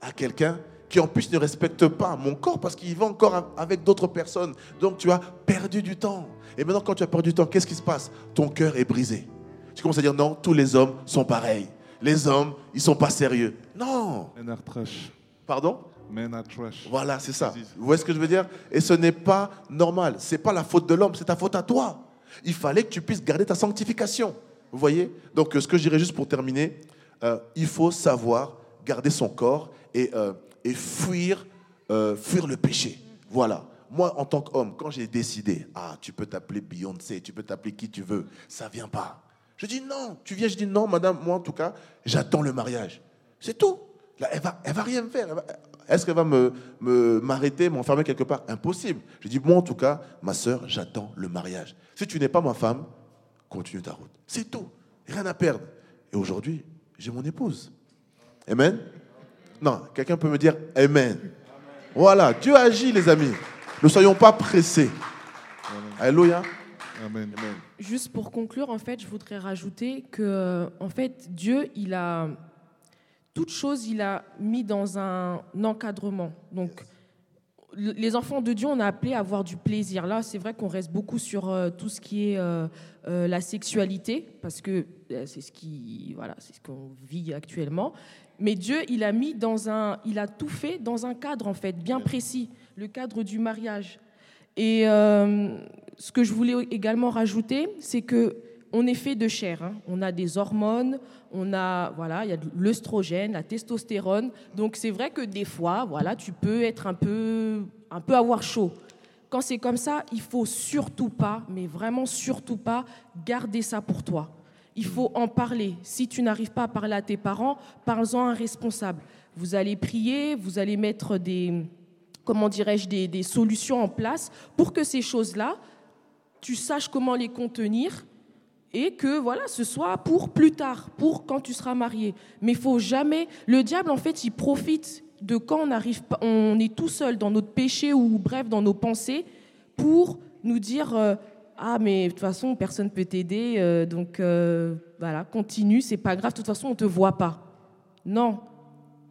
à quelqu'un qui en plus ne respecte pas mon corps parce qu'il va encore avec d'autres personnes. Donc tu as perdu du temps. Et maintenant quand tu as perdu du temps, qu'est-ce qui se passe? Ton cœur est brisé. Tu commences à dire non, tous les hommes sont pareils les hommes, ils sont pas sérieux. Non. Men are trash. Pardon? Men are trash. Voilà, c'est ça. Vous voyez ce que je veux dire? Et ce n'est pas normal. Ce n'est pas la faute de l'homme, c'est ta faute à toi. Il fallait que tu puisses garder ta sanctification. Vous voyez? Donc, ce que je dirais juste pour terminer, euh, il faut savoir garder son corps et, euh, et fuir, euh, fuir le péché. Voilà. Moi, en tant qu'homme, quand j'ai décidé, ah, tu peux t'appeler Beyoncé, tu peux t'appeler qui tu veux, ça vient pas. Je dis non. Tu viens, je dis non, madame, moi en tout cas, j'attends le mariage. C'est tout. Elle va, va rien faire. Est-ce qu'elle va me, m'arrêter, m'enfermer quelque part? Impossible. Je dis, moi en tout cas, ma soeur, j'attends le mariage. Si tu n'es pas ma femme, continue ta route. C'est tout. Rien à perdre. Et aujourd'hui, j'ai mon épouse. Amen? Non, quelqu'un peut me dire Amen. Voilà, Dieu agit, les amis. Ne soyons pas pressés. Alléluia. Juste pour conclure, en fait, je voudrais rajouter que, en fait, Dieu, il a toute chose, il a mis dans un encadrement. Donc, les enfants de Dieu, on a appelé à avoir du plaisir. Là, c'est vrai qu'on reste beaucoup sur euh, tout ce qui est euh, euh, la sexualité, parce que c'est ce qui, voilà, c'est ce qu'on vit actuellement. Mais Dieu, il a mis dans un, il a tout fait dans un cadre en fait bien précis, le cadre du mariage. Et ce que je voulais également rajouter, c'est que on est fait de chair. Hein. On a des hormones, on a voilà, il y a l'œstrogène, la testostérone. Donc c'est vrai que des fois, voilà, tu peux être un peu, un peu avoir chaud. Quand c'est comme ça, il faut surtout pas, mais vraiment surtout pas, garder ça pour toi. Il faut en parler. Si tu n'arrives pas à parler à tes parents, parle-en à un responsable. Vous allez prier, vous allez mettre des, comment dirais-je, des, des solutions en place pour que ces choses-là, tu saches comment les contenir et que voilà, ce soit pour plus tard, pour quand tu seras marié. Mais faut jamais. Le diable, en fait, il profite de quand on arrive, on est tout seul dans notre péché ou bref dans nos pensées pour nous dire euh, ah mais de toute façon personne peut t'aider euh, donc euh, voilà continue c'est pas grave de toute façon on te voit pas non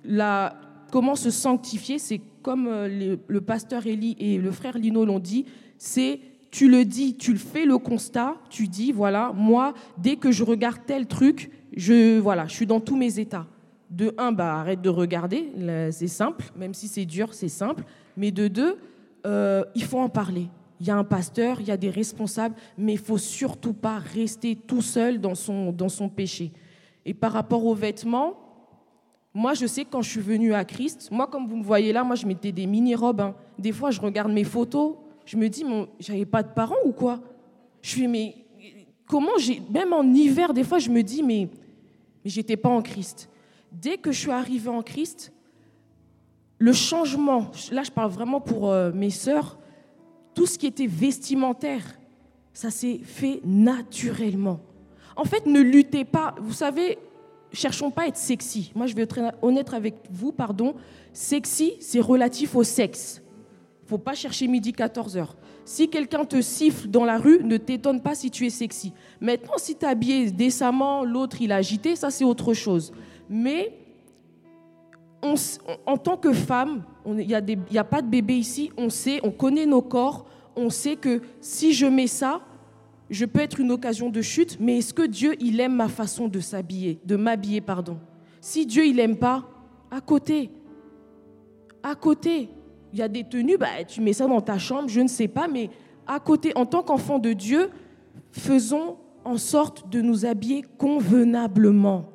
la comment se sanctifier c'est comme le pasteur Élie et le frère Lino l'ont dit c'est tu le dis, tu le fais le constat, tu dis, voilà, moi, dès que je regarde tel truc, je, voilà, je suis dans tous mes états. De un, bah, arrête de regarder, c'est simple, même si c'est dur, c'est simple. Mais de deux, euh, il faut en parler. il y a un pasteur, il y a des responsables, mais il faut surtout pas rester tout seul dans son, dans son péché. Et par rapport aux vêtements, moi, je sais quand je suis venue à Christ, moi, comme vous me voyez là, moi, je mettais des mini-robes. hein. Des fois, je regarde mes photos, je me dis, j'avais pas de parents ou quoi? Je suis, mais comment j'ai. Même en hiver, des fois, je me dis, mais, mais j'étais pas en Christ. Dès que je suis arrivée en Christ, le changement, là, je parle vraiment pour euh, mes sœurs, tout ce qui était vestimentaire, ça s'est fait naturellement. En fait, ne luttez pas. Vous savez, cherchons pas à être sexy. Moi, je vais être honnête avec vous, pardon. Sexy, c'est relatif au sexe. Faut pas chercher midi 14h. Si quelqu'un te siffle dans la rue, ne t'étonne pas si tu es sexy. Maintenant, si tu es habillé décemment, l'autre il est agité, ça c'est autre chose. Mais en tant que femme, il n'y a, pas de bébé ici, on sait, on connaît nos corps, on sait que si je mets ça, je peux être une occasion de chute, mais est-ce que Dieu, il aime ma façon de s'habiller, de m'habiller, pardon? Si Dieu, il aime pas, à côté, à côté, il y a des tenues, bah, tu mets ça dans ta chambre, je ne sais pas, mais à côté, en tant qu'enfant de Dieu, faisons en sorte de nous habiller convenablement.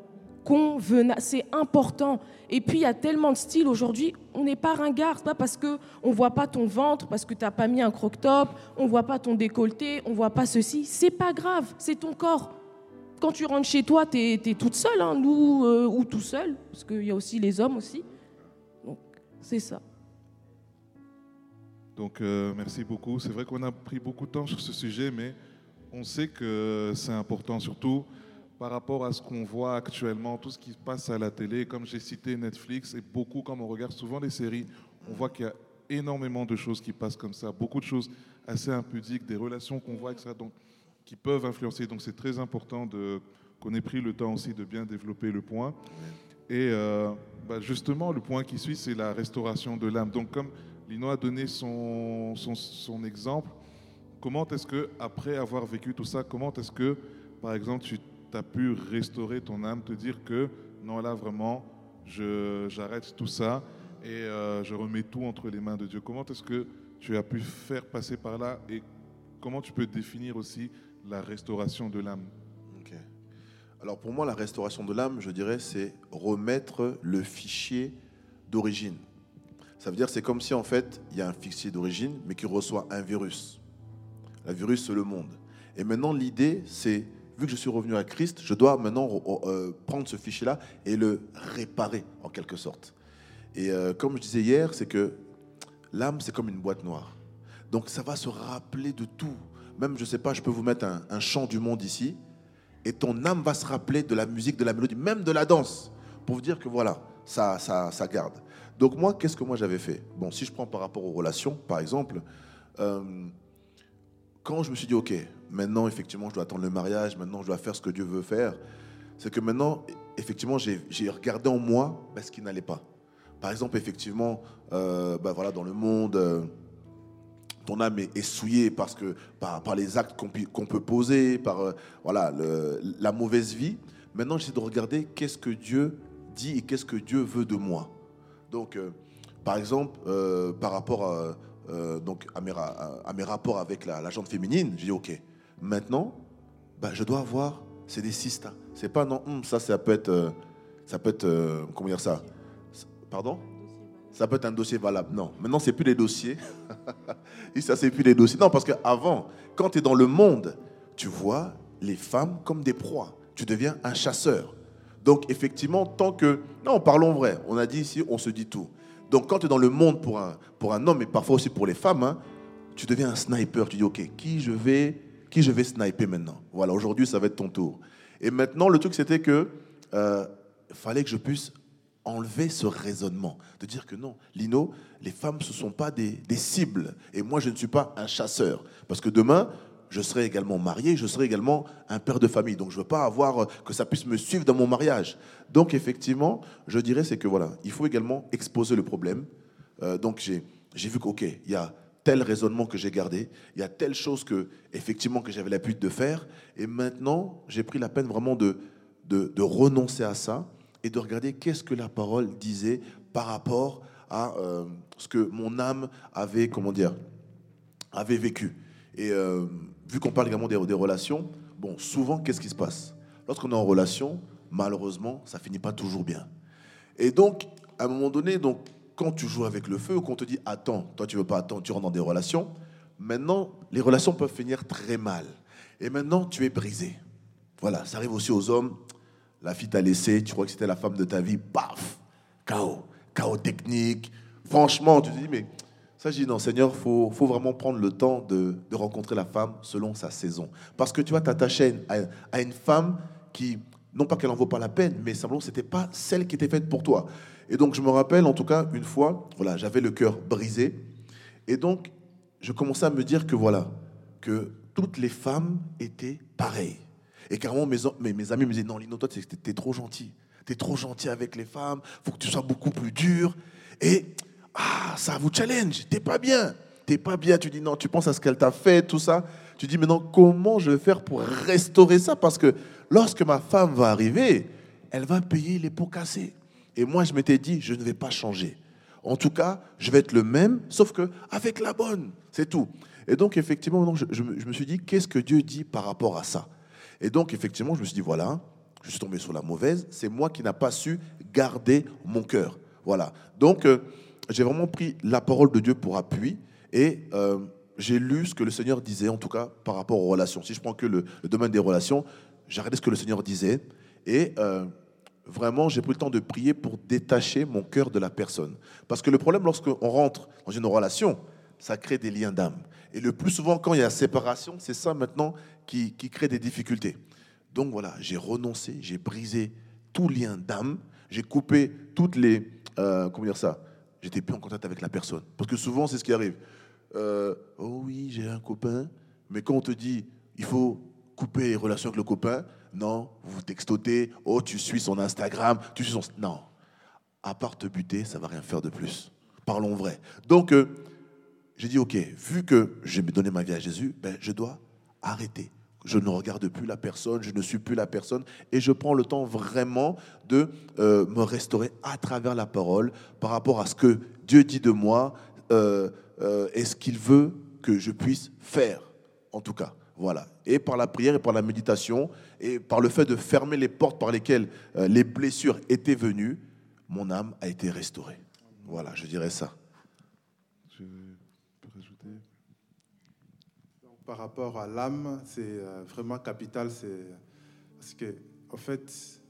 Convena c'est important. Et puis, il y a tellement de styles aujourd'hui, on n'est pas ringard. Pas parce qu'on ne voit pas ton ventre, parce que tu n'as pas mis un croc-top, on ne voit pas ton décolleté, on ne voit pas ceci. C'est pas grave, c'est ton corps. Quand tu rentres chez toi, tu es, toute seule, hein, nous, euh, ou tout seul, parce qu'il y a aussi les hommes aussi. Donc, c'est ça. Donc euh, merci beaucoup. C'est vrai qu'on a pris beaucoup de temps sur ce sujet, mais on sait que c'est important, surtout par rapport à ce qu'on voit actuellement, tout ce qui se passe à la télé. Comme j'ai cité Netflix, et beaucoup, comme on regarde souvent les séries, on voit qu'il y a énormément de choses qui passent comme ça, beaucoup de choses assez impudiques, des relations qu'on voit, etc., donc, qui peuvent influencer. Donc c'est très important de, qu'on ait pris le temps aussi de bien développer le point. Et euh, bah, justement, le point qui suit, c'est la restauration de l'âme. Donc comme Lino a donné son, son, exemple, comment est-ce que, après avoir vécu tout ça, comment est-ce que, par exemple, tu as pu restaurer ton âme, te dire que non, là vraiment, j'arrête tout ça et euh, je remets tout entre les mains de Dieu. Comment est-ce que tu as pu faire passer par là et comment tu peux définir aussi la restauration de l'âme? Alors pour moi, la restauration de l'âme, je dirais, c'est remettre le fichier d'origine. Ça veut dire c'est comme si en fait il y a un fichier d'origine, mais qui reçoit un virus. Le virus, c'est le monde. Et maintenant, l'idée, c'est vu que je suis revenu à Christ, je dois maintenant euh, prendre ce fichier-là et le réparer en quelque sorte. Et euh, comme je disais hier, c'est que l'âme, c'est comme une boîte noire. Donc ça va se rappeler de tout. Même, je sais pas, je peux vous mettre un, un chant du monde ici, et ton âme va se rappeler de la musique, de la mélodie, même de la danse, pour vous dire que voilà, ça, ça, ça garde. Donc moi, qu'est-ce que moi j'avais fait? Bon, si je prends par rapport aux relations, par exemple, euh, quand je me suis dit, ok, maintenant effectivement je dois attendre le mariage, maintenant je dois faire ce que Dieu veut faire, c'est que maintenant, effectivement, j'ai regardé en moi ben, ce qui n'allait pas. Par exemple, effectivement, euh, ben, voilà, dans le monde, euh, ton âme est, souillée parce que, par, les actes qu'on peut poser, par voilà, la mauvaise vie. Maintenant, j'essaie de regarder qu'est-ce que Dieu dit et qu'est-ce que Dieu veut de moi. Donc, euh, par exemple, euh, par rapport à, euh, donc, à, mes, rapports avec la, la féminine, j'ai dit, OK, maintenant, bah, je dois avoir, c'est des cystes. C'est pas, non, hum, ça, ça peut être, ça peut être, comment dire ça? Pardon? Ça peut être un dossier valable. Non, maintenant, c'est plus des dossiers. [LAUGHS] Et ça, c'est plus des dossiers. Non, parce qu'avant, quand tu es dans le monde, tu vois les femmes comme des proies. Tu deviens un chasseur. Donc, effectivement, tant que. Non, parlons vrai. On a dit ici, on se dit tout. Donc, quand tu es dans le monde pour un, pour un homme et parfois aussi pour les femmes, hein, tu deviens un sniper. Tu dis, OK, qui je vais, qui je vais sniper maintenant? Voilà, aujourd'hui, ça va être ton tour. Et maintenant, le truc, c'était que euh, fallait que je puisse enlever ce raisonnement, de dire que non, Lino, les femmes, ce ne sont pas des, des cibles. Et moi, je ne suis pas un chasseur. Parce que demain, je serai également marié, je serai également un père de famille. Donc, je ne veux pas avoir euh, que ça puisse me suivre dans mon mariage. Donc, effectivement, je dirais, c'est que voilà, il faut également exposer le problème. Euh, donc, j'ai vu qu'OK, il y a tel raisonnement que j'ai gardé, il y a telle chose que, effectivement, que j'avais l'habitude de faire. Et maintenant, j'ai pris la peine vraiment de, de, de renoncer à ça et de regarder qu'est-ce que la parole disait par rapport à euh, ce que mon âme avait, comment dire, avait vécu. Et euh, vu qu'on parle également des, relations, bon, souvent, qu'est-ce qui se passe? Lorsqu'on est en relation, malheureusement, ça finit pas toujours bien. Et donc, à un moment donné, donc, quand tu joues avec le feu ou qu'on te dit attends, toi tu veux pas attendre, tu rentres dans des relations, maintenant, les relations peuvent finir très mal. Et maintenant, tu es brisé. Voilà, ça arrive aussi aux hommes. La fille t'a laissé, tu crois que c'était la femme de ta vie, paf, chaos, chaos technique. Franchement, tu te dis, mais ça, je dis, non, Seigneur, il faut, vraiment prendre le temps de, rencontrer la femme selon sa saison. Parce que tu vas t'attacher à, à une femme qui, non pas qu'elle en vaut pas la peine, mais simplement, c'était pas celle qui était faite pour toi. Et donc, je me rappelle, en tout cas, une fois, voilà, j'avais le cœur brisé. Et donc, je commençais à me dire que voilà, que toutes les femmes étaient pareilles. Et carrément, mes, mes, amis me disaient, non, Lino, toi, t'es t'es trop gentil. T'es trop gentil avec les femmes. faut que tu sois beaucoup plus dur. Et, ah, ça vous challenge. T'es pas bien. T'es pas bien. Tu dis, non, tu penses à ce qu'elle t'a fait, tout ça. Tu dis, maintenant, comment je vais faire pour restaurer ça? Parce que lorsque ma femme va arriver, elle va payer les pots cassés. Et moi, je m'étais dit, je ne vais pas changer. En tout cas, je vais être le même, sauf que avec la bonne, c'est tout. Et donc, effectivement, je, me- suis dit, qu'est-ce que Dieu dit par rapport à ça? Et donc, effectivement, je me suis dit, voilà, je suis tombé sur la mauvaise, c'est moi qui n'ai pas su garder mon cœur. Voilà. Donc, euh, j'ai vraiment pris la parole de Dieu pour appui et euh, j'ai lu ce que le Seigneur disait, en tout cas, par rapport aux relations. Si je prends que le, domaine des relations, j'ai regardé ce que le Seigneur disait et euh, vraiment, j'ai pris le temps de prier pour détacher mon cœur de la personne. Parce que le problème, lorsqu'on rentre dans une relation, ça crée des liens d'âme. Et le plus souvent, quand il y a séparation, c'est ça maintenant qui, qui crée des difficultés. Donc voilà, j'ai renoncé, j'ai brisé tout lien d'âme, j'ai coupé toutes les... euh, comment dire ça J'étais plus en contact avec la personne. Parce que souvent, c'est ce qui arrive. Euh, oh oui, j'ai un copain, mais quand on te dit, il faut couper les relations avec le copain, non, vous textotez, oh, tu suis son Instagram, tu suis son... Non, à part te buter, ça va rien faire de plus. Parlons vrai. Donc, euh, j'ai dit, ok, vu que j'ai donné ma vie à Jésus, ben, je dois arrêter. Je ne regarde plus la personne, je ne suis plus la personne, et je prends le temps vraiment de euh, me restaurer à travers la parole par rapport à ce que Dieu dit de moi euh, euh, et ce qu'il veut que je puisse faire, en tout cas. Voilà. Et par la prière et par la méditation, et par le fait de fermer les portes par lesquelles les blessures étaient venues, mon âme a été restaurée. Voilà, je dirais ça. Je peux rajouter Donc, par rapport à l'âme, c'est euh, vraiment capital. C'est parce que, en fait,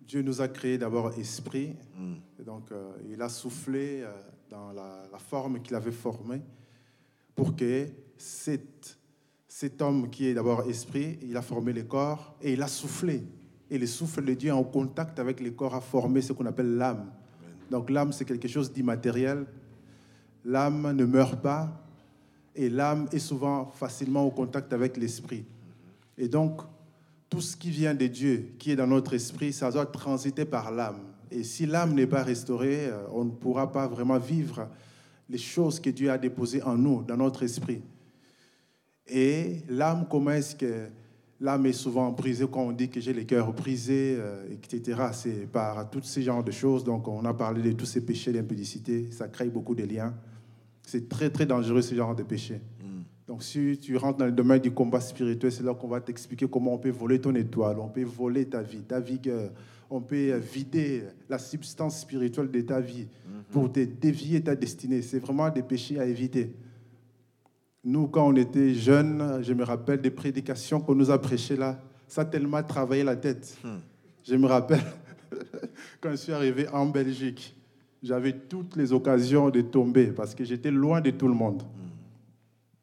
Dieu nous a créé d'abord esprit. Mm. Et donc, euh, il a soufflé euh, dans la, la forme qu'il avait formée pour que cet, cet homme qui est d'abord esprit, il a formé le corps et il a soufflé. Et le souffle de Dieu en contact avec le corps a formé ce qu'on appelle l'âme. Donc l'âme, c'est quelque chose d'immatériel. L'âme ne meurt pas et l'âme est souvent facilement au contact avec l'esprit. Et donc, tout ce qui vient de Dieu, qui est dans notre esprit, ça doit transiter par l'âme. Et si l'âme n'est pas restaurée, euh, on ne pourra pas vraiment vivre les choses que Dieu a déposées en nous, dans notre esprit. Et l'âme, comment est-ce que l'âme est souvent brisée quand on dit que j'ai le cœur brisé, euh, etc. C'est par tous ces genres de choses. Donc, on a parlé de tous ces péchés d'impudicité. Ça crée beaucoup de liens. C'est très, très dangereux, ce genre de péché. Donc, si tu rentres dans le domaine du combat spirituel, c'est là qu'on va t'expliquer comment on peut voler ton étoile, on peut voler ta vie, ta vigueur, on peut euh, vider la substance spirituelle de ta vie pour te dévier ta destinée. C'est vraiment des péchés à éviter. Nous, quand on était jeunes, je me rappelle des prédications qu'on nous a prêchées là. Ça a tellement travaillé la tête. Je me rappelle, [LAUGHS] quand je suis arrivé en Belgique, j'avais toutes les occasions de tomber parce que j'étais loin de tout le monde.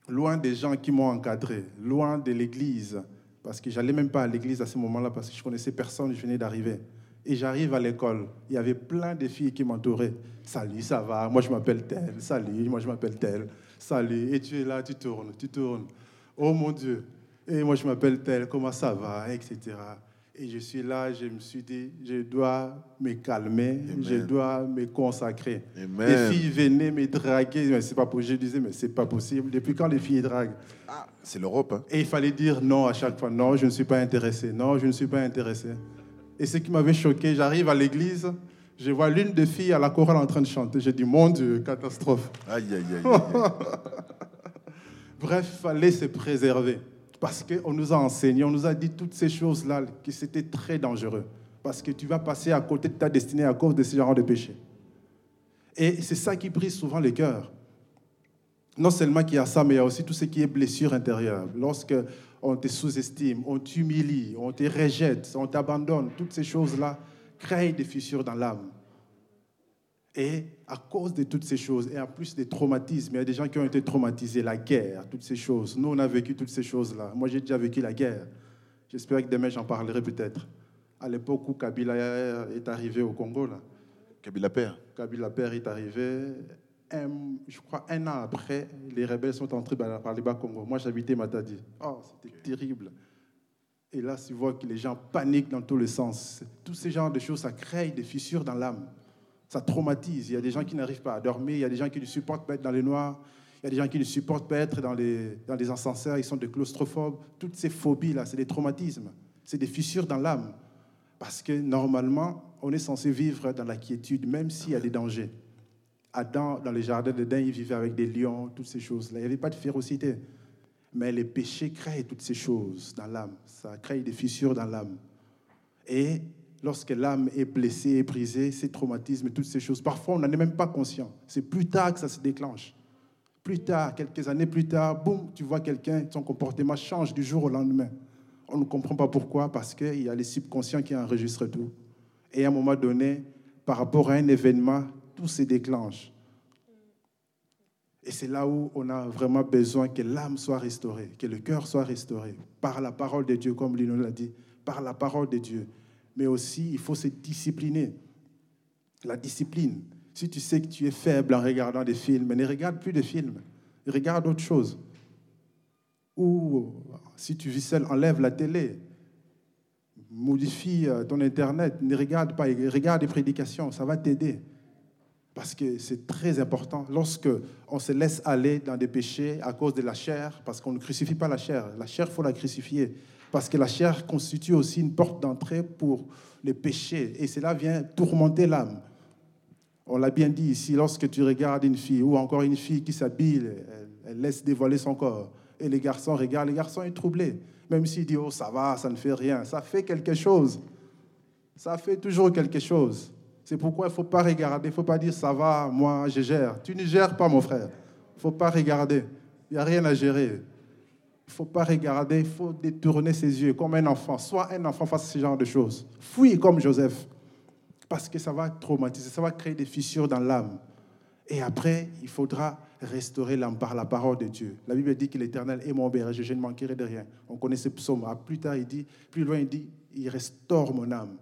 Loin des gens qui m'ont encadré, loin de l'église. Parce que j'allais même pas à l'église à ce moment-là parce que je connaissais personne, je venais d'arriver. Et j'arrive à l'école, il y avait plein de filles qui m'entouraient. Salut, ça va, moi je m'appelle tel. Salut, moi je m'appelle tel. Salut, et tu es là, tu tournes, tu tournes. Oh mon Dieu, et moi je m'appelle tel, comment ça va, etc. Et je suis là, je me suis dit, je dois me calmer, je dois me consacrer. Amen. Les filles venaient me draguer, mais c'est pas possible. Je disais, mais c'est pas possible. Depuis quand les filles draguent? Ah, c'est l'Europe. Hein. Et il fallait dire non à chaque fois. Non, je ne suis pas intéressé. Non, je ne suis pas intéressé. Et ce qui m'avait choqué, j'arrive à l'église, je vois l'une des filles à la chorale en train de chanter. J'ai dit, mon Dieu, catastrophe. Aïe, aïe, aïe. aïe. [LAUGHS] Bref, fallait se préserver. Parce qu'on nous a enseigné, on nous a dit toutes ces choses-là, que c'était très dangereux. Parce que tu vas passer à côté de ta destinée à cause de ce genre de péché. Et c'est ça qui brise souvent les cœurs. Non seulement qu'il y a ça, mais il y a aussi tout ce qui est blessure intérieure. Lorsque on te sous-estime, on t'humilie, on te rejette, on t'abandonne, toutes ces choses-là créent des fissures dans l'âme. Et à cause de toutes ces choses, et en plus des traumatismes, il y a des gens qui ont été traumatisés, la guerre, toutes ces choses. Nous, on a vécu toutes ces choses-là. Moi, j'ai déjà vécu la guerre. J'espère que demain, j'en parlerai peut-être. À l'époque où Kabila est arrivé au Congo, là. Kabila Père. Kabila Père est arrivé. je crois un an après, les rebelles sont entrés par les bas Congo. Moi, j'habitais Matadi. Oh, c'était terrible. Et là, tu vois que les gens paniquent dans tous les sens. Tous ces genres de choses, ça crée des fissures dans l'âme ça traumatise. Il y a des gens qui n'arrivent pas à dormir, il y a des gens qui ne supportent pas être dans les noirs, il y a des gens qui ne supportent pas être dans les, dans les ascenseurs, ils sont des claustrophobes. Toutes ces phobies-là, c'est des traumatismes, c'est des fissures dans l'âme. Parce que normalement, on est censé vivre dans la quiétude, même s'il y a des dangers. Adam, dans les jardins d'Éden, il vivait avec des lions, toutes ces choses-là. Il n'y avait pas de férocité. Mais les péchés créent toutes ces choses dans l'âme. Ça crée des fissures dans l'âme. Et lorsque l'âme est blessée, est brisée, ces traumatismes, toutes ces choses. Parfois, on n'en est même pas conscient. C'est plus tard que ça se déclenche. Plus tard, quelques années plus tard, boum, tu vois quelqu'un, son comportement change du jour au lendemain. On ne comprend pas pourquoi, parce qu'il y a les subconscients qui enregistrent tout. Et à un moment donné, par rapport à un événement, tout se déclenche. Et c'est là où on a vraiment besoin que l'âme soit restaurée, que le cœur soit restauré, par la parole de Dieu, comme Lino l'a dit, par la parole de Dieu mais aussi il faut se discipliner. La discipline. Si tu sais que tu es faible en regardant des films, ne regarde plus de films, regarde autre chose. Ou si tu vis seul, enlève la télé, modifie euh, ton Internet, ne regarde pas, regarde des prédications, ça va t'aider. Parce que c'est très important. Lorsque on se laisse aller dans des péchés à cause de la chair, parce qu'on ne crucifie pas la chair, la chair, faut la crucifier parce que la chair constitue aussi une porte d'entrée pour les péchés, et cela vient tourmenter l'âme. On l'a bien dit ici, lorsque tu regardes une fille, ou encore une fille qui s'habille, elle, laisse dévoiler son corps, et les garçons regardent, les garçons sont troublés, même s'il dit, oh ça va, ça ne fait rien, ça fait quelque chose. Ça fait toujours quelque chose. C'est pourquoi il ne faut pas regarder, il ne faut pas dire ça va, moi je gère. Tu ne gères pas, mon frère. Il ne faut pas regarder. Il n'y a rien à gérer. Il ne faut pas regarder, il faut détourner ses yeux comme un enfant. Soit un enfant à ce genre de choses. Fuis comme Joseph. Parce que ça va traumatiser, ça va créer des fissures dans l'âme. Et après, il faudra restaurer l'âme par la parole de Dieu. La Bible dit que l'Éternel est mon berger, je ne manquerai de rien. On connaît ce psaume. Plus tard, il dit, plus loin, il dit, il restaure mon âme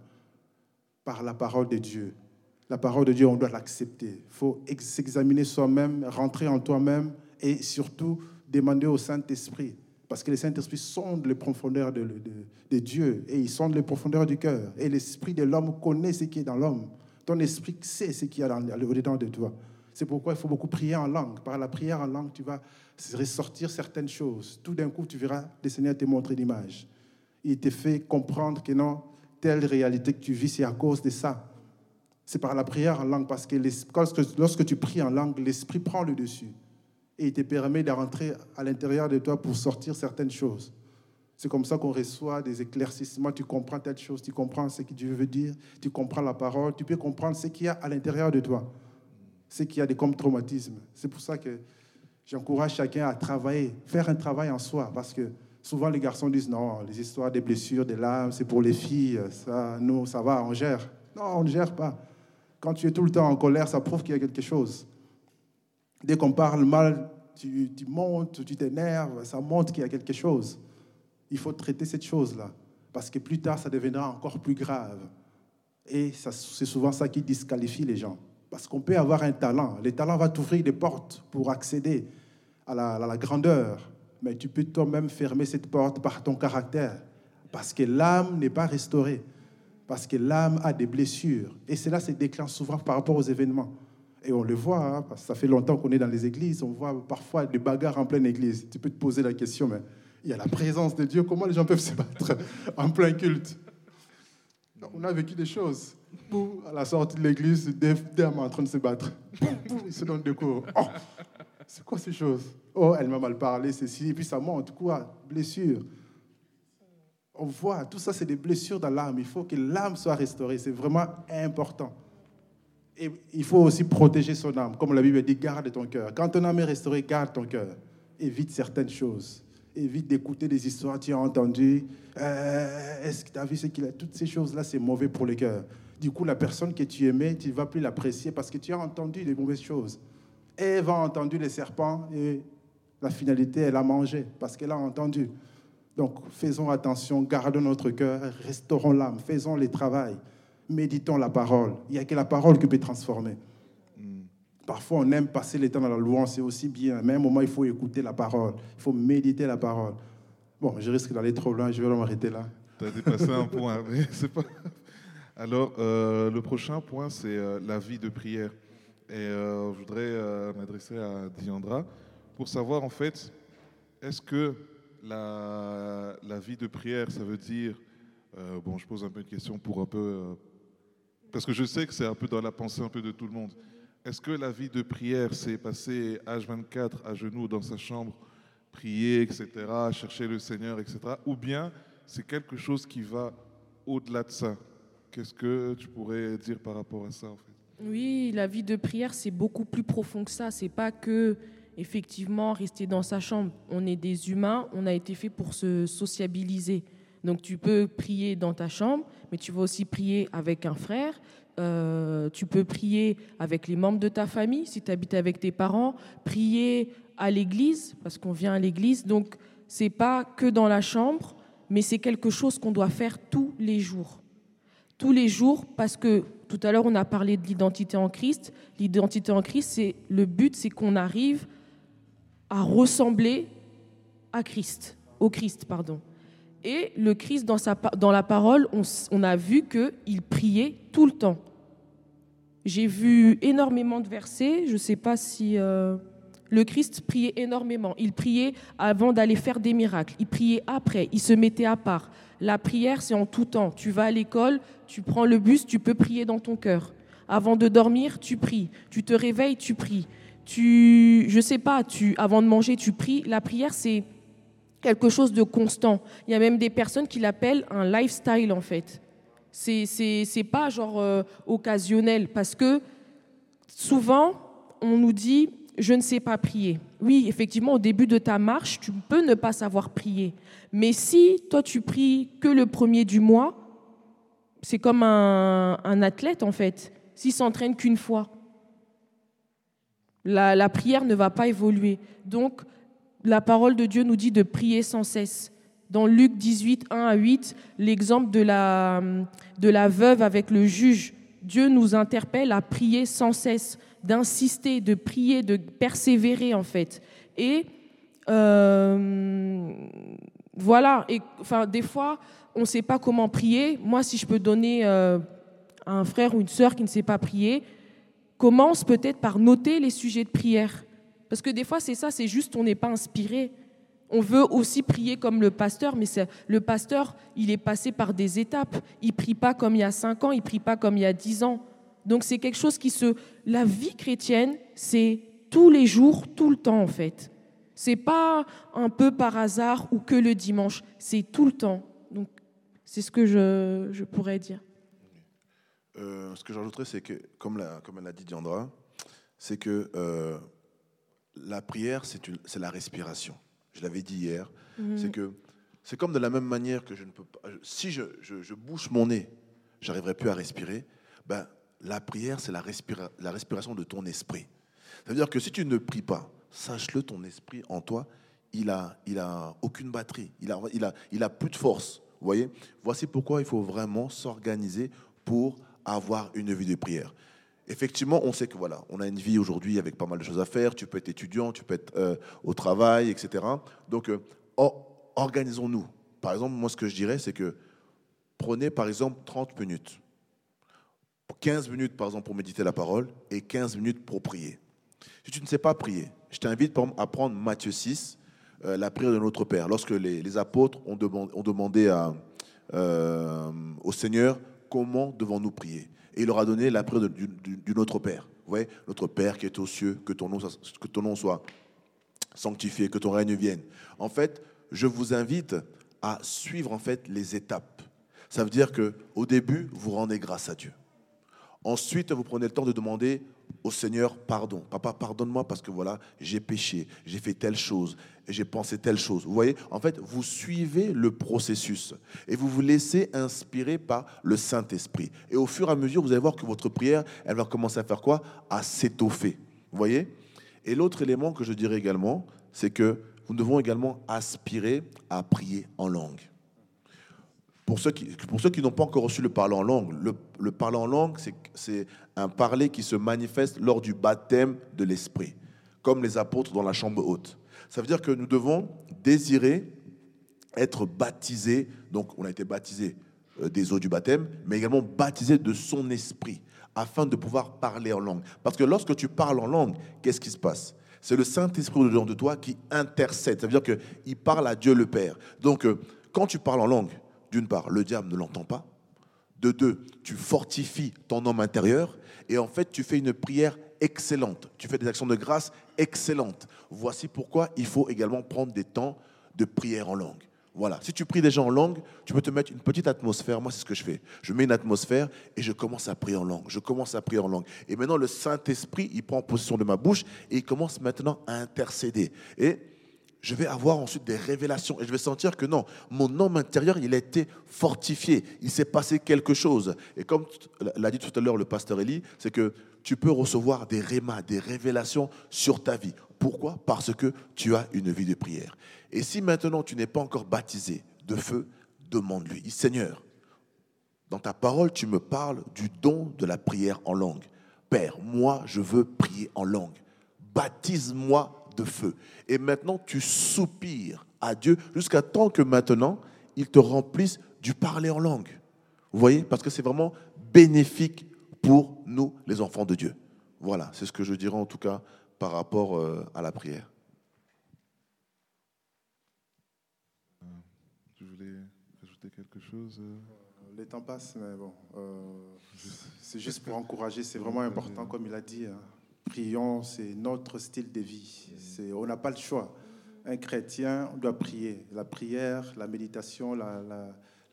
par la parole de Dieu. La parole de Dieu, on doit l'accepter. Il faut s'examiner soi-même, rentrer en toi-même et surtout demander au Saint-Esprit parce que le Saint-Esprit sonde les profondeurs de, Dieu et il sonde les profondeurs du cœur. Et l'esprit de l'homme connaît ce qui est dans l'homme. Ton esprit sait ce qu'il y a au-dedans de toi. C'est pourquoi il faut beaucoup prier en langue. Par la prière en langue, tu vas ressortir certaines choses. Tout d'un coup, tu verras le Seigneur te montrer l'image. Il te fait comprendre que non, telle réalité que tu vis, c'est à cause de ça. C'est par la prière en langue, parce que lorsque tu pries en langue, l'esprit prend le dessus et il te permet de rentrer à l'intérieur de toi pour sortir certaines choses. C'est comme ça qu'on reçoit des éclaircissements. Tu comprends telle chose, tu comprends ce que Dieu veut dire, tu comprends la parole, tu peux comprendre ce qu'il y a à l'intérieur de toi, ce qu'il y a de comme traumatisme. C'est pour ça que j'encourage chacun à travailler, faire un travail en soi, parce que souvent les garçons disent non, les histoires des blessures, des larmes, c'est pour les filles, ça, nous, ça va, on gère. Non, on ne gère pas. Quand tu es tout le temps en colère, ça prouve qu'il y a quelque chose. Dès qu'on parle mal, tu, montes, tu t'énerves, ça montre qu'il y a quelque chose. Il faut traiter cette chose-là, parce que plus tard, ça deviendra encore plus grave. Et c'est souvent ça qui disqualifie les gens. Parce qu'on peut avoir un talent. Le talent va t'ouvrir des portes pour accéder à la, grandeur. Mais tu peux toi-même fermer cette porte par ton caractère. Parce que l'âme n'est pas restaurée. Parce que l'âme a des blessures. Et cela se déclenche souvent par rapport aux événements. Et on le voit, hein, parce que ça fait longtemps qu'on est dans les églises, on voit parfois des bagarres en pleine église. Tu peux te poser la question, mais il y a la présence de Dieu, comment les gens peuvent se battre en plein culte? On a vécu des choses. À la sortie de l'église, des dames en train de se battre. Ils se donnent des cours. Oh c'est quoi ces choses? Oh, elle m'a mal parlé, ceci, et puis ça monte, quoi? Blessure. On voit, tout ça, c'est des blessures dans l'âme. Il faut que l'âme soit restaurée. C'est vraiment important. Et il faut aussi protéger son âme. Comme la Bible dit, garde ton cœur. Quand ton âme est restaurée, garde ton cœur. Évite certaines choses. Évite d'écouter des histoires. Tu as entendu. Euh, est-ce que tu as vu ce qu'il a? Toutes ces choses-là, c'est mauvais pour le cœur. Du coup, la personne que tu aimais, tu ne vas plus l'apprécier parce que tu as entendu des mauvaises choses. Ève a entendu les serpents et la finalité, elle a mangé parce qu'elle a entendu. Donc, faisons attention, gardons notre cœur, restaurons l'âme, faisons le travail, méditons la parole. Il n'y a que la parole qui peut transformer. Hmm. Parfois, on aime passer le temps dans la louange, c'est aussi bien. Mais à un moment, il faut écouter la parole, il faut méditer la parole. Bon, je risque d'aller trop loin, je vais m'arrêter là. Tu as dépassé un point, [LAUGHS] mais c'est pas. Alors, euh, le prochain point, c'est euh, la vie de prière. Et euh, je voudrais m'adresser à Diandra pour savoir, en fait, est-ce que la, la, vie de prière, ça veut dire, bon, je pose un peu une question pour un peu, parce que je sais que c'est un peu dans la pensée un peu de tout le monde. Est-ce que la vie de prière, c'est passer H24 à genoux dans sa chambre, prier, etc., chercher le Seigneur, etc., ou bien c'est quelque chose qui va au-delà de ça? Qu'est-ce que tu pourrais dire par rapport à ça, en fait? Oui, la vie de prière, c'est beaucoup plus profond que ça. C'est pas que effectivement, rester dans sa chambre. On est des humains, on a été fait pour se sociabiliser. Donc tu peux prier dans ta chambre, mais tu vas aussi prier avec un frère. Euh, tu peux prier avec les membres de ta famille, si tu habites avec tes parents, prier à l'église, parce qu'on vient à l'église. Donc c'est pas que dans la chambre, mais c'est quelque chose qu'on doit faire tous les jours. Tous les jours, parce que tout à l'heure on a parlé de l'identité en Christ. L'identité en Christ, c'est le but, c'est qu'on arrive à ressembler à Christ, au Christ, pardon. Et le Christ, dans, la parole, on, a vu qu'il priait tout le temps. J'ai vu énormément de versets, je ne sais pas si... Euh, le Christ priait énormément. Il priait avant d'aller faire des miracles. Il priait après. Il se mettait à part. La prière, c'est en tout temps. Tu vas à l'école, tu prends le bus, tu peux prier dans ton cœur. Avant de dormir, tu pries. Tu te réveilles, tu pries tu, je sais pas, tu, avant de manger, tu pries. La prière, c'est quelque chose de constant. Il y a même des personnes qui l'appellent un lifestyle, en fait. C'est, pas genre euh, occasionnel, parce que souvent, on nous dit, je ne sais pas prier. Oui, effectivement, au début de ta marche, tu peux ne pas savoir prier. Mais si toi, tu pries que le premier du mois, c'est comme un, un athlète, en fait. S'il s'entraîne qu'une fois, la, prière ne va pas évoluer. Donc, la parole de Dieu nous dit de prier sans cesse. Dans Luc 18, 1 à 8, l'exemple de la, veuve avec le juge, Dieu nous interpelle à prier sans cesse, d'insister, de prier, de persévérer en fait. Et euh, voilà, et, enfin, des fois, on ne sait pas comment prier. Moi, si je peux donner euh, à un frère ou une sœur qui ne sait pas prier, commence peut-être par noter les sujets de prière. Parce que des fois, c'est ça, c'est juste on n'est pas inspiré. On veut aussi prier comme le pasteur, mais le pasteur, il est passé par des étapes. Il prie pas comme il y a cinq ans, il prie pas comme il y a dix ans. Donc c'est quelque chose qui se... La vie chrétienne, c'est tous les jours, tout le temps en fait. C'est pas un peu par hasard ou que le dimanche, c'est tout le temps. Donc c'est ce que je, je pourrais dire. Euh, ce que j'ajouterais, c'est que, comme, comme elle l'a dit Diandra, c'est que euh, la prière, c'est la respiration. Je l'avais dit hier. Mhm. C'est que c'est comme de la même manière que je ne peux pas. Si je, je, bouche mon nez, j'arriverai plus à respirer. Ben, la prière, c'est la, la respiration de ton esprit. Ça veut dire que si tu ne pries pas, sache-le, ton esprit en toi, il a, il a aucune batterie, il a, il a, il a plus de force. Vous voyez? Voici pourquoi il faut vraiment s'organiser pour avoir une vie de prière. Effectivement, on sait que voilà, on a une vie aujourd'hui avec pas mal de choses à faire. Tu peux être étudiant, tu peux être euh, au travail, etc. Donc, euh, organisons-nous. Par exemple, moi, ce que je dirais, c'est que prenez par exemple 30 minutes. 15 minutes, par exemple, pour méditer la parole et 15 minutes pour prier. Si tu ne sais pas prier, je t'invite à prendre Matthieu 6, euh, la prière de notre Père. Lorsque les, apôtres ont demandé, au Seigneur comment devons-nous prier? Et il leur a donné la prière du, Notre Père. Vous voyez, notre Père qui est aux cieux, que ton nom, que ton nom soit sanctifié, que ton règne vienne. En fait, je vous invite à suivre en fait les étapes. Ça veut dire que au début, vous rendez grâce à Dieu. Ensuite, vous prenez le temps de demander au Seigneur pardon. Papa, pardonne-moi parce que voilà, j'ai péché, j'ai fait telle chose, j'ai pensé telle chose. Vous voyez, en fait, vous suivez le processus et vous vous laissez inspirer par le Saint-Esprit. Et au fur et à mesure, vous allez voir que votre prière, elle va commencer à faire quoi? À s'étoffer. Vous voyez? Et l'autre élément que je dirais également, c'est que nous devons également aspirer à prier en langue. Pour ceux qui, n'ont pas encore reçu le parler en langue, le, le parler en langue, c'est un parler qui se manifeste lors du baptême de l'Esprit, comme les apôtres dans la chambre haute. Ça veut dire que nous devons désirer être baptisés, donc on a été baptisés euh, des eaux du baptême, mais également baptisés de son esprit, afin de pouvoir parler en langue. Parce que lorsque tu parles en langue, qu'est-ce qui se passe? C'est le Saint-Esprit au-dedans de toi qui intercède. Ça veut dire qu'il parle à Dieu le Père. Donc, euh, quand tu parles en langue, d'une part, le diable ne l'entend pas. De deux, tu fortifies ton homme intérieur. Et en fait, tu fais une prière excellente. Tu fais des actions de grâce excellentes. Voici pourquoi il faut également prendre des temps de prière en langue. Voilà. Si tu pries déjà en langue, tu peux te mettre une petite atmosphère. Moi, c'est ce que je fais. Je mets une atmosphère et je commence à prier en langue. Je commence à prier en langue. Et maintenant, le Saint-Esprit, il prend position de ma bouche et il commence maintenant à intercéder. Et je vais avoir ensuite des révélations et je vais sentir que non, mon homme intérieur, il a été fortifié. Il s'est passé quelque chose. Et comme l'a dit tout à l'heure le pasteur Elie, c'est que tu peux recevoir des rémas, des révélations sur ta vie. Pourquoi? Parce que tu as une vie de prière. Et si maintenant tu n'es pas encore baptisé de feu, demande-lui. Seigneur, dans ta parole, tu me parles du don de la prière en langue. Père, moi, je veux prier en langue. Baptise-moi de feu. Et maintenant, tu soupires à Dieu jusqu'à temps que maintenant, il te remplisse du parler en langue. Vous voyez? Parce que c'est vraiment bénéfique pour nous, les enfants de Dieu. Voilà, c'est ce que je dirais en tout cas par rapport euh, à la prière. Euh, tu voulais ajouter quelque chose euh? Le temps passe, mais bon, c'est juste pour encourager, c'est vraiment important, comme il a dit. Hein. Prions, c'est notre style de vie. On n'a pas le choix. Un chrétien doit prier. La prière, la méditation, la,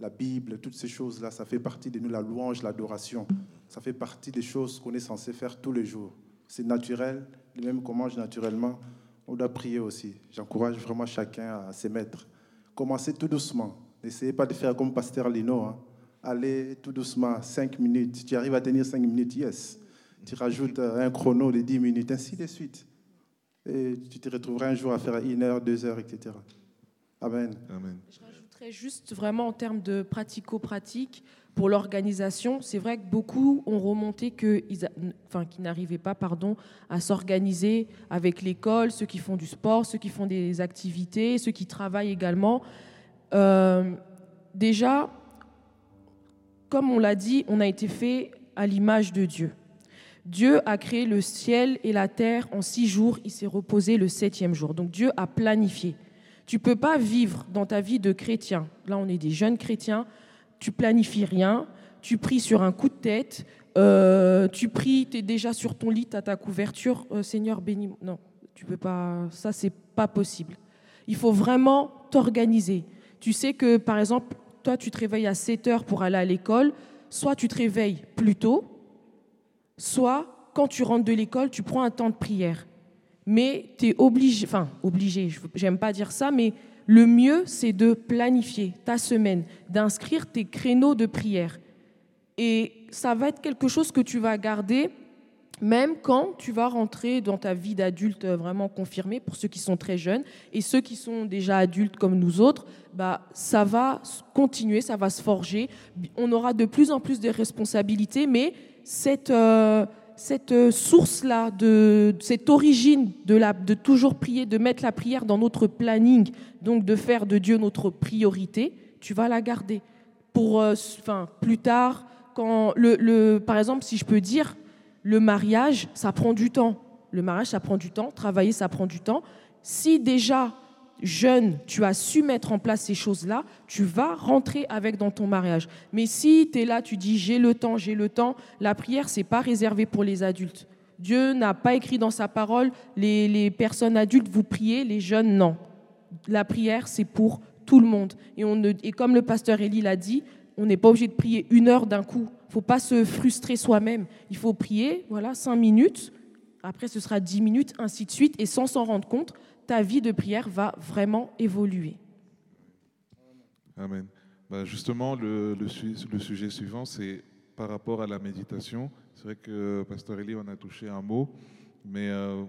la Bible, toutes ces choses-là, ça fait partie de nous, la louange, l'adoration. Ça fait partie des choses qu'on est censé faire tous les jours. C'est naturel, même qu'on mange naturellement, on doit prier aussi. J'encourage vraiment chacun à se mettre. Commencez tout doucement. N'essayez pas de faire comme Pasteur Lino. Hein. Allez tout doucement, 5 minutes. Tu arrives à tenir 5 minutes, yes. Tu rajoutes un chrono de 10 minutes, ainsi de suite. Et tu te retrouveras un jour à faire 1 heure, 2 heures, etc. Amen. Amen. Je rajouterais juste vraiment en termes de pratico-pratique, pour l'organisation, c'est vrai que beaucoup ont remonté qu'ils enfin, n'arrivaient pas pardon, à s'organiser avec l'école, ceux qui font du sport, ceux qui font des activités, ceux qui travaillent également. Euh, déjà, comme on l'a dit, on a été fait à l'image de Dieu. Dieu a créé le ciel et la terre en six jours, il s'est reposé le septième jour. Donc Dieu a planifié. Tu peux pas vivre dans ta vie de chrétien. Là, on est des jeunes chrétiens tu planifies rien, tu pries sur un coup de tête, euh, tu pries, tu es déjà sur ton lit, tu as ta couverture, euh, Seigneur bénis. Non, tu peux pas, ça c'est pas possible. Il faut vraiment t'organiser. Tu sais que par exemple, toi tu te réveilles à 7 heures pour aller à l'école, soit tu te réveilles plus tôt, soit quand tu rentres de l'école, tu prends un temps de prière. Mais tu es obligé, enfin obligé, j'aime pas dire ça, mais le mieux, c'est de planifier ta semaine, d'inscrire tes créneaux de prière. Et ça va être quelque chose que tu vas garder même quand tu vas rentrer dans ta vie d'adulte vraiment confirmée, pour ceux qui sont très jeunes, et ceux qui sont déjà adultes comme nous autres, bah, ça va continuer, ça va se forger. On aura de plus en plus de responsabilités, mais cette, euh, euh, source-là, de cette origine de, la, de toujours prier, de mettre la prière dans notre planning, donc de faire de Dieu notre priorité, tu vas la garder. Pour, euh, plus tard, quand le, le, par exemple, si je peux dire, le mariage, ça prend du temps. Le mariage, ça prend du temps. Travailler, ça prend du temps. Si déjà jeune, tu as su mettre en place ces choses-là, tu vas rentrer avec dans ton mariage. Mais si tu es là, tu dis j'ai le temps, j'ai le temps, la prière, c'est pas réservé pour les adultes. Dieu n'a pas écrit dans sa parole, les, personnes adultes, vous priez, les jeunes, non. La prière, c'est pour tout le monde. Et, on et comme le pasteur Élie l'a dit, on n'est pas obligé de prier une heure d'un coup. Il faut pas se frustrer soi-même. Il faut prier, voilà, cinq minutes. Après, ce sera dix minutes, ainsi de suite. Et sans s'en rendre compte, ta vie de prière va vraiment évoluer. Amen. Bah, justement, le, sujet suivant, c'est par rapport à la méditation. C'est vrai que Pasteur Elie en a touché un mot, mais euh,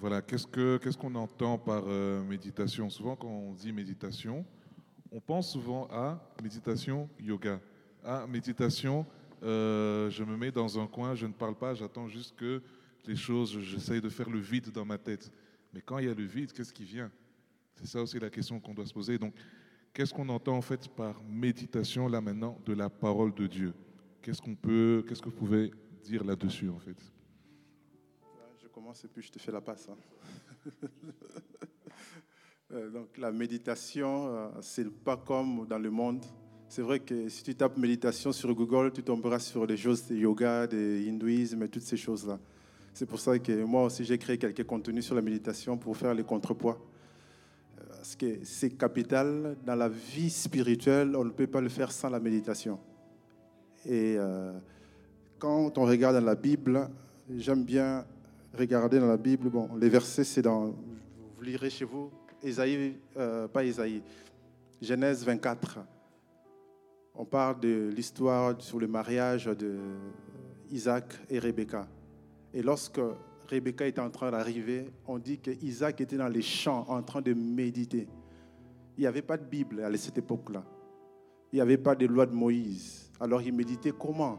voilà, qu'est-ce qu'on qu'est-ce qu'on entend par euh, méditation? Souvent, quand on dit méditation, on pense souvent à méditation yoga, à méditation, euh, je me mets dans un coin, je ne parle pas, j'attends juste que les choses, j'essaye de faire le vide dans ma tête. Mais quand il y a le vide, qu'est-ce qui vient? C'est ça aussi la question qu'on doit se poser. Donc, Qu'est-ce qu'on entend en fait par méditation là maintenant de la parole de Dieu? Qu'est-ce qu'on peut, qu'est-ce que vous pouvez dire là-dessus en fait? Je commence et puis je te fais la passe. Hein. [LAUGHS] Euh, donc la méditation, euh, c'est pas comme dans le monde. C'est vrai que si tu tapes méditation sur Google, tu tomberas sur des choses de yoga, de hindouisme et toutes ces choses-là. C'est pour ça que moi aussi j'ai créé quelques contenus sur la méditation pour faire les contrepoids parce que c'est capital dans la vie spirituelle. On ne peut pas le faire sans la méditation. Et euh, quand on regarde dans la Bible, j'aime bien regarder dans la Bible. Bon, les versets, c'est dans. Vous lirez chez vous, Isaïe, euh, pas Isaïe, Genèse 24. On parle de l'histoire sur le mariage de Isaac et Rebecca. Et lorsque Rebecca était en train d'arriver, on dit qu'Isaac était dans les champs en train de méditer. Il n'y avait pas de Bible à cette époque-là. Il n'y avait pas de loi de Moïse. Alors il méditait comment?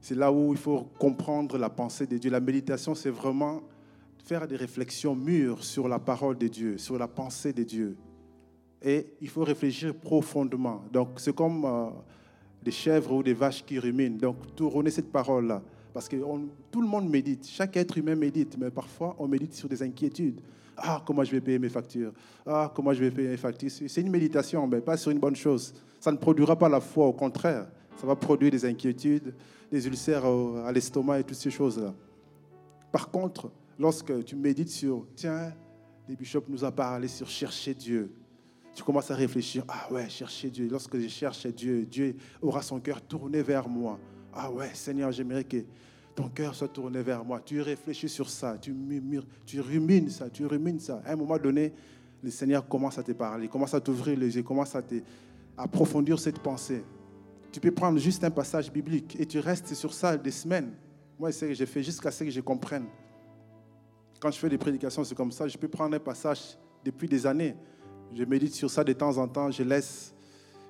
C'est là où il faut comprendre la pensée de Dieu. La méditation, c'est vraiment faire des réflexions mûres sur la parole de Dieu, sur la pensée de Dieu. Et il faut réfléchir profondément. Donc c'est comme euh, des chèvres ou des vaches qui ruminent. Donc tourner cette parole-là. Parce que tout le monde médite, chaque être humain médite, mais parfois on médite sur des inquiétudes. Ah, comment je vais payer mes factures? Ah, comment je vais payer mes factures? C'est une méditation, mais pas sur une bonne chose. Ça ne produira pas la foi, au contraire. Ça va produire des inquiétudes, des ulcères à l'estomac et toutes ces choses-là. Par contre, lorsque tu médites sur, tiens, les bishops nous a parlé sur chercher Dieu, tu commences à réfléchir, ah ouais, chercher Dieu. Lorsque je cherche Dieu, Dieu aura son cœur tourné vers moi. Ah ouais, Seigneur, j'aimerais que ton cœur soit tourné vers moi. Tu réfléchis sur ça, tu murmures, tu rumines ça, tu rumines ça. À un moment donné, le Seigneur commence à te parler, commence à t'ouvrir les yeux, commence à, te, approfondir cette pensée. Tu peux prendre juste un passage biblique et tu restes sur ça des semaines. Moi, c'est ce que j'ai fait jusqu'à ce que je comprenne. Quand je fais des prédications, c'est comme ça. Je peux prendre un passage depuis des années. Je médite sur ça de temps en temps. Je laisse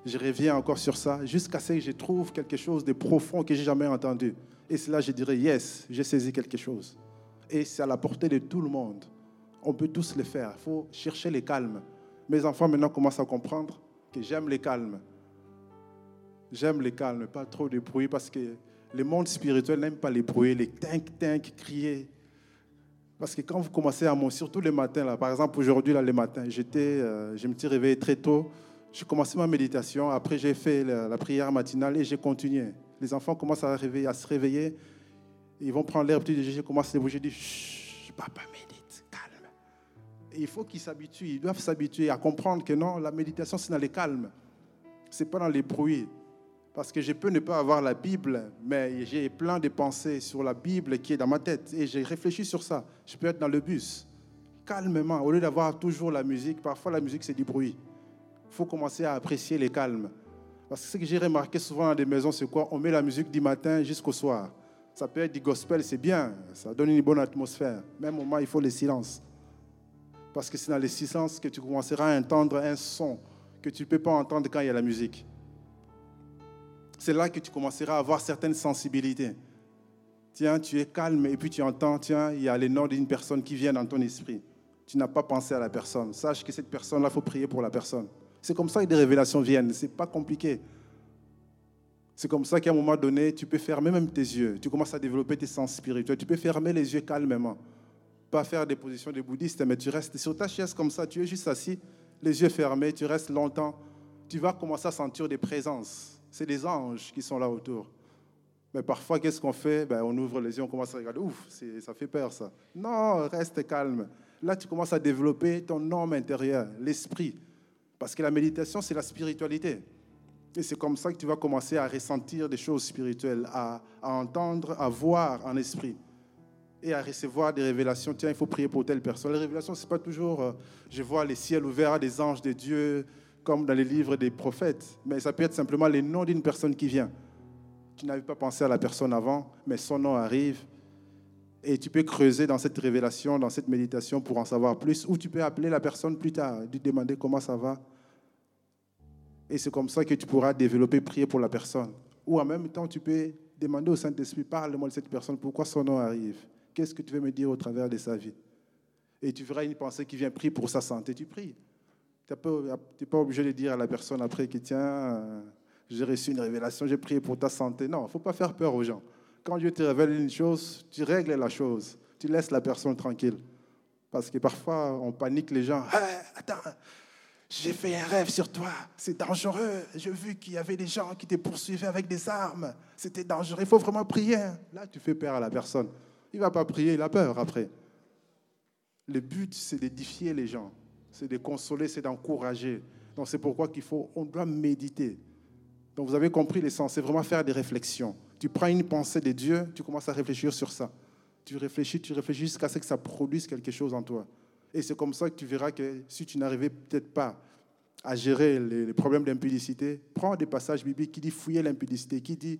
je reviens encore sur ça jusqu'à ce que je trouve quelque chose de profond que j'ai jamais entendu. Et c'est là je dirais, yes, j'ai saisi quelque chose. Et c'est à la portée de tout le monde. On peut tous le faire. Il faut chercher le calme. Mes enfants maintenant commencent à comprendre que j'aime le calme. J'aime le calme, pas trop de bruit, parce que le monde spirituel n'aime pas les bruits, les tink-tink, crier. Parce que quand vous commencez à monter, surtout les matins, là, par exemple aujourd'hui, là, les matins, j'étais, euh, je me suis réveillé très tôt. J'ai commencé ma méditation, après j'ai fait la, prière matinale et j'ai continué. Les enfants commencent à, réveiller, à se réveiller, ils vont prendre l'air petit déjeuner, je commence à bouger, je dis Chut, papa médite, calme. il faut qu'ils s'habituent, ils doivent s'habituer à comprendre que non, la méditation c'est dans les calmes, c'est pas dans les bruits. Parce que je peux ne pas avoir la Bible, mais j'ai plein de pensées sur la Bible qui est dans ma tête et j'ai réfléchi sur ça. Je peux être dans le bus, calmement, au lieu d'avoir toujours la musique. Parfois la musique c'est du bruit il faut commencer à apprécier les calmes. Parce que ce que j'ai remarqué souvent dans des maisons, c'est quoi? On met la musique du matin jusqu'au soir. Ça peut être du gospel, c'est bien, ça donne une bonne atmosphère. Même au moment, il faut le silence. Parce que c'est dans le silence que tu commenceras à entendre un son que tu ne peux pas entendre quand il y a la musique. C'est là que tu commenceras à avoir certaines sensibilités. Tiens, tu es calme et puis tu entends, tiens, il y a les noms d'une personne qui vient dans ton esprit. Tu n'as pas pensé à la personne. Sache que cette personne-là, il faut prier pour la personne. C'est comme ça que des révélations viennent. Ce n'est pas compliqué. C'est comme ça qu'à un moment donné, tu peux fermer même tes yeux. Tu commences à développer tes sens spirituels. Tu peux fermer les yeux calmement. Pas faire des positions de bouddhistes, mais tu restes sur ta chaise comme ça. Tu es juste assis, les yeux fermés. Tu restes longtemps. Tu vas commencer à sentir des présences. C'est des anges qui sont là autour. Mais parfois, qu'est-ce qu'on fait? Ben, On ouvre les yeux, on commence à regarder. Ouf, ça fait peur ça. Non, reste calme. Là, tu commences à développer ton homme intérieur, l'esprit. Parce que la méditation, c'est la spiritualité. Et c'est comme ça que tu vas commencer à ressentir des choses spirituelles, à, entendre, à voir en esprit et à recevoir des révélations. Tiens, il faut prier pour telle personne. Les révélations, ce n'est pas toujours euh, je vois les ciels ouverts, des anges de Dieu, comme dans les livres des prophètes. Mais ça peut être simplement le nom d'une personne qui vient. Tu n'avais pas pensé à la personne avant, mais son nom arrive. Et tu peux creuser dans cette révélation, dans cette méditation pour en savoir plus. Ou tu peux appeler la personne plus tard, lui demander comment ça va. Et c'est comme ça que tu pourras développer, prier pour la personne. Ou en même temps, tu peux demander au Saint-Esprit, parle-moi de cette personne, pourquoi son nom arrive? Qu'est-ce que tu veux me dire au travers de sa vie? Et tu verras une pensée qui vient prier pour sa santé, tu pries. Tu n'es pas obligé de dire à la personne après qui tiens, euh, j'ai reçu une révélation, j'ai prié pour ta santé. Non, il ne faut pas faire peur aux gens. Quand Dieu te révèle une chose, tu règles la chose. Tu laisses la personne tranquille. Parce que parfois, on panique les gens. attends, j'ai fait un rêve sur toi. C'est dangereux. J'ai vu qu'il y avait des gens qui te poursuivaient avec des armes. C'était dangereux. Il faut vraiment prier. Là, tu fais peur à la personne. Il ne va pas prier, il a peur après. Le but, c'est d'édifier les gens, c'est de consoler, c'est d'encourager. Donc c'est pourquoi qu'il faut, on doit méditer. Donc vous avez compris l'essence, c'est vraiment faire des réflexions. Tu prends une pensée de Dieu, tu commences à réfléchir sur ça. Tu réfléchis, tu réfléchis jusqu'à ce que ça produise quelque chose en toi. Et c'est comme ça que tu verras que si tu n'arrivais peut-être pas à gérer les, problèmes d'impudicité, prends des passages bibliques qui disent fouiller l'impudicité, qui dit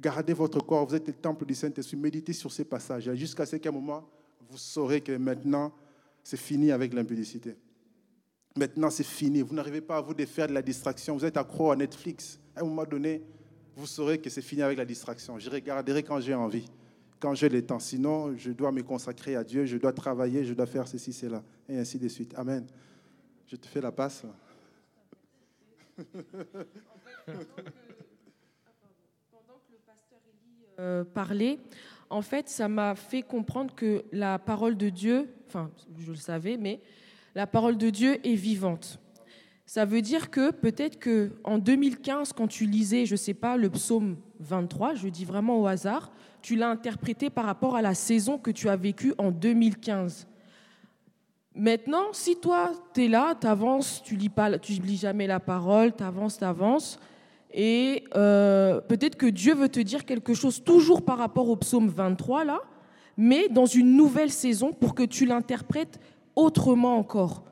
gardez votre corps, vous êtes le temple du Saint-Esprit, méditez sur ces passages, jusqu'à ce qu'à un moment, vous saurez que maintenant, c'est fini avec l'impudicité. Maintenant, c'est fini. Vous n'arrivez pas à vous défaire de la distraction. Vous êtes accro à Netflix. À un moment donné, vous saurez que c'est fini avec la distraction. Je regarderai quand j'ai envie, quand j'ai le temps. Sinon, je dois me consacrer à Dieu, je dois travailler, je dois faire ceci, cela, et ainsi de suite. Amen. Je te fais la passe. Euh, parler, en fait, ça m'a fait comprendre que la parole de Dieu, enfin, je le savais, mais la parole de Dieu est vivante. Ça veut dire que peut-être que en 2015, quand tu lisais, je sais pas, le psaume 23, je dis vraiment au hasard, tu l'as interprété par rapport à la saison que tu as vécue en 2015. Maintenant, si toi, tu es là, tu avances, tu lis, pas, tu lis jamais la parole, tu avances, tu avances, et euh, peut-être que Dieu veut te dire quelque chose toujours par rapport au psaume 23, là, mais dans une nouvelle saison pour que tu l'interprètes autrement encore.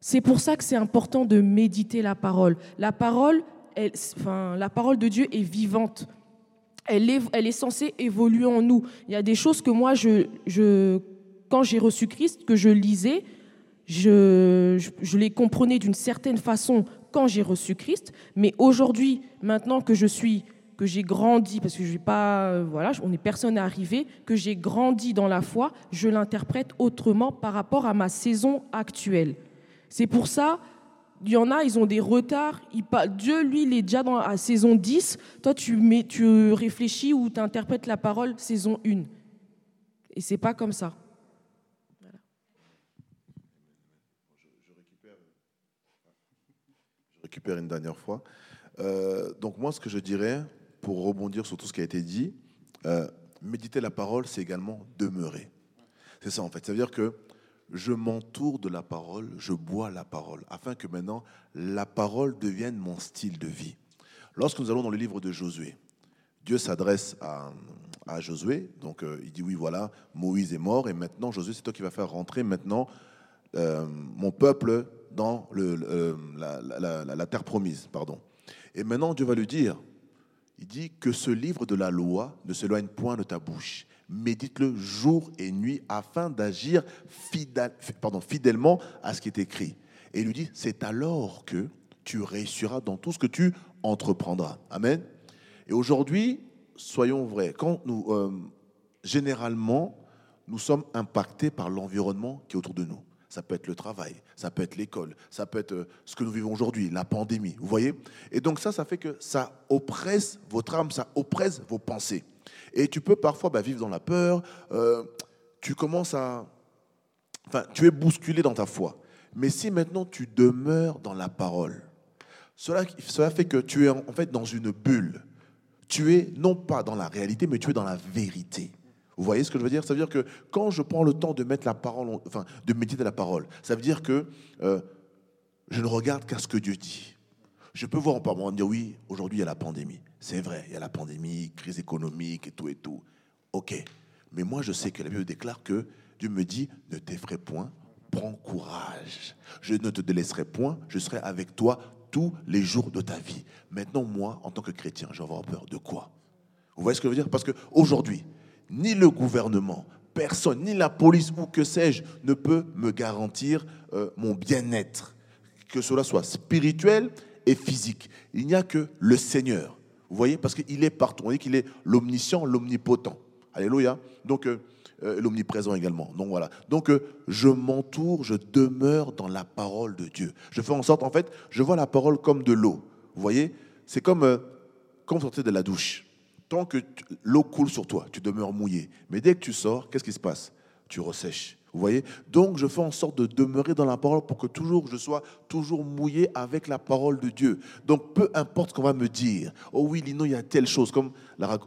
C'est pour ça que c'est important de méditer la parole. La parole, enfin, la parole de Dieu est vivante. Elle est, elle est censée évoluer en nous. Il y a des choses que moi, je, je quand j'ai reçu Christ, que je lisais, je, je les comprenais d'une certaine façon quand j'ai reçu Christ, mais aujourd'hui, maintenant que je suis, que j'ai grandi, parce que je pas, euh, voilà, on est personne à arriver, que j'ai grandi dans la foi, je l'interprète autrement par rapport à ma saison actuelle. C'est pour ça, il y en a, ils ont des retards. Dieu, lui, il est déjà dans la saison 10. Toi, tu, réfléchis ou tu interprètes la parole saison 1. Et c'est pas comme ça. récupère une dernière fois. Euh, donc moi, ce que je dirais, pour rebondir sur tout ce qui a été dit, euh, méditer la parole, c'est également demeurer. C'est ça en fait. C'est-à-dire que je m'entoure de la parole, je bois la parole, afin que maintenant la parole devienne mon style de vie. Lorsque nous allons dans le livre de Josué, Dieu s'adresse à, Josué, donc euh, il dit oui voilà, Moïse est mort, et maintenant Josué, c'est toi qui vas faire rentrer maintenant mon peuple dans le, euh, la, terre promise. Pardon. Et maintenant, Dieu va lui dire, il dit que ce livre de la loi ne s'éloigne point de ta bouche. Médite-le jour et nuit afin d'agir fidèlement à ce qui est écrit. Et il lui dit, c'est alors que tu réussiras dans tout ce que tu entreprendras. Amen. Et aujourd'hui, soyons vrais, quand nous, euh, généralement, nous sommes impactés par l'environnement qui est autour de nous ça peut être le travail, ça peut être l'école, ça peut être euh, ce que nous vivons aujourd'hui, la pandémie, vous voyez? Et donc ça, ça fait que ça oppresse votre âme, ça oppresse vos pensées. Et tu peux parfois bah, vivre dans la peur, euh, tu commences à... Enfin, tu es bousculé dans ta foi. Mais si maintenant tu demeures dans la parole, cela, cela fait que tu es en fait dans une bulle. tu es non pas dans la réalité, mais tu es dans la vérité. Vous voyez ce que je veux dire? Ça veut dire que quand je prends le temps de mettre la parole, enfin, de méditer la parole, ça veut dire que euh, je ne regarde qu'à ce que Dieu dit. Je peux voir par moment dire oui, aujourd'hui il y a la pandémie. C'est vrai, il y a la pandémie, crise économique et tout et tout. Ok. Mais moi je sais que la Bible déclare que Dieu me dit ne t'effraie point, prends courage. Je ne te délaisserai point, je serai avec toi tous les jours de ta vie. Maintenant, moi, en tant que chrétien, je vais avoir peur de quoi? Vous voyez ce que je veux dire? Parce qu'aujourd'hui, ni le gouvernement, personne, ni la police ou que sais-je, ne peut me garantir euh, mon bien-être, que cela soit spirituel et physique. Il n'y a que le Seigneur. Vous voyez Parce qu'il est partout. On dit qu'il est l'omniscient, l'omnipotent. Alléluia. Donc, euh, euh, l'omniprésent également. Donc voilà. Donc euh, je m'entoure, je demeure dans la parole de Dieu. Je fais en sorte, en fait, je vois la parole comme de l'eau. Vous voyez C'est comme euh, quand vous sortez de la douche. Tant que l'eau coule sur toi, tu demeures mouillé. Mais dès que tu sors, qu'est-ce qui se passe? Tu ressèches. Vous voyez? Donc je fais en sorte de demeurer dans la parole pour que toujours je sois toujours mouillé avec la parole de Dieu. Donc peu importe ce qu'on va me dire. Oh oui, Lino, il y a telle chose, comme l'a,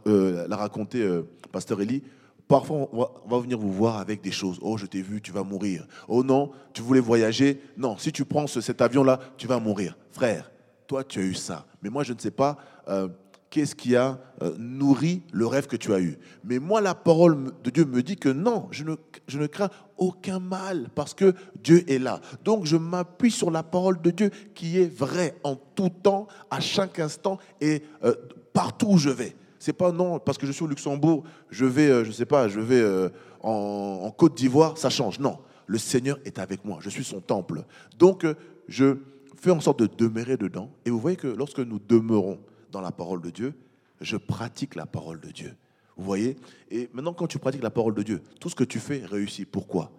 raconté Pasteur Elie. Parfois, on va, venir vous voir avec des choses. Oh, je t'ai vu, tu vas mourir. Oh non, tu voulais voyager? Non, si tu prends cet avion-là, tu vas mourir. Frère, toi, tu as eu ça. Mais moi, je ne sais pas euh, qu'est-ce qui a euh, nourri le rêve que tu as eu? Mais moi, la parole de Dieu me dit que non, je ne, crains aucun mal parce que Dieu est là. Donc, je m'appuie sur la parole de Dieu qui est vraie en tout temps, à chaque instant et euh, partout où je vais. C'est pas non, parce que je suis au Luxembourg, je vais, euh, je sais pas, je vais euh, en, Côte d'Ivoire, ça change. Non, le Seigneur est avec moi, je suis son temple. Donc, je fais en sorte de demeurer dedans. Et vous voyez que lorsque nous demeurons dans la parole de Dieu, je pratique la parole de Dieu. Vous voyez? Et maintenant, quand tu pratiques la parole de Dieu, tout ce que tu fais réussit. Pourquoi?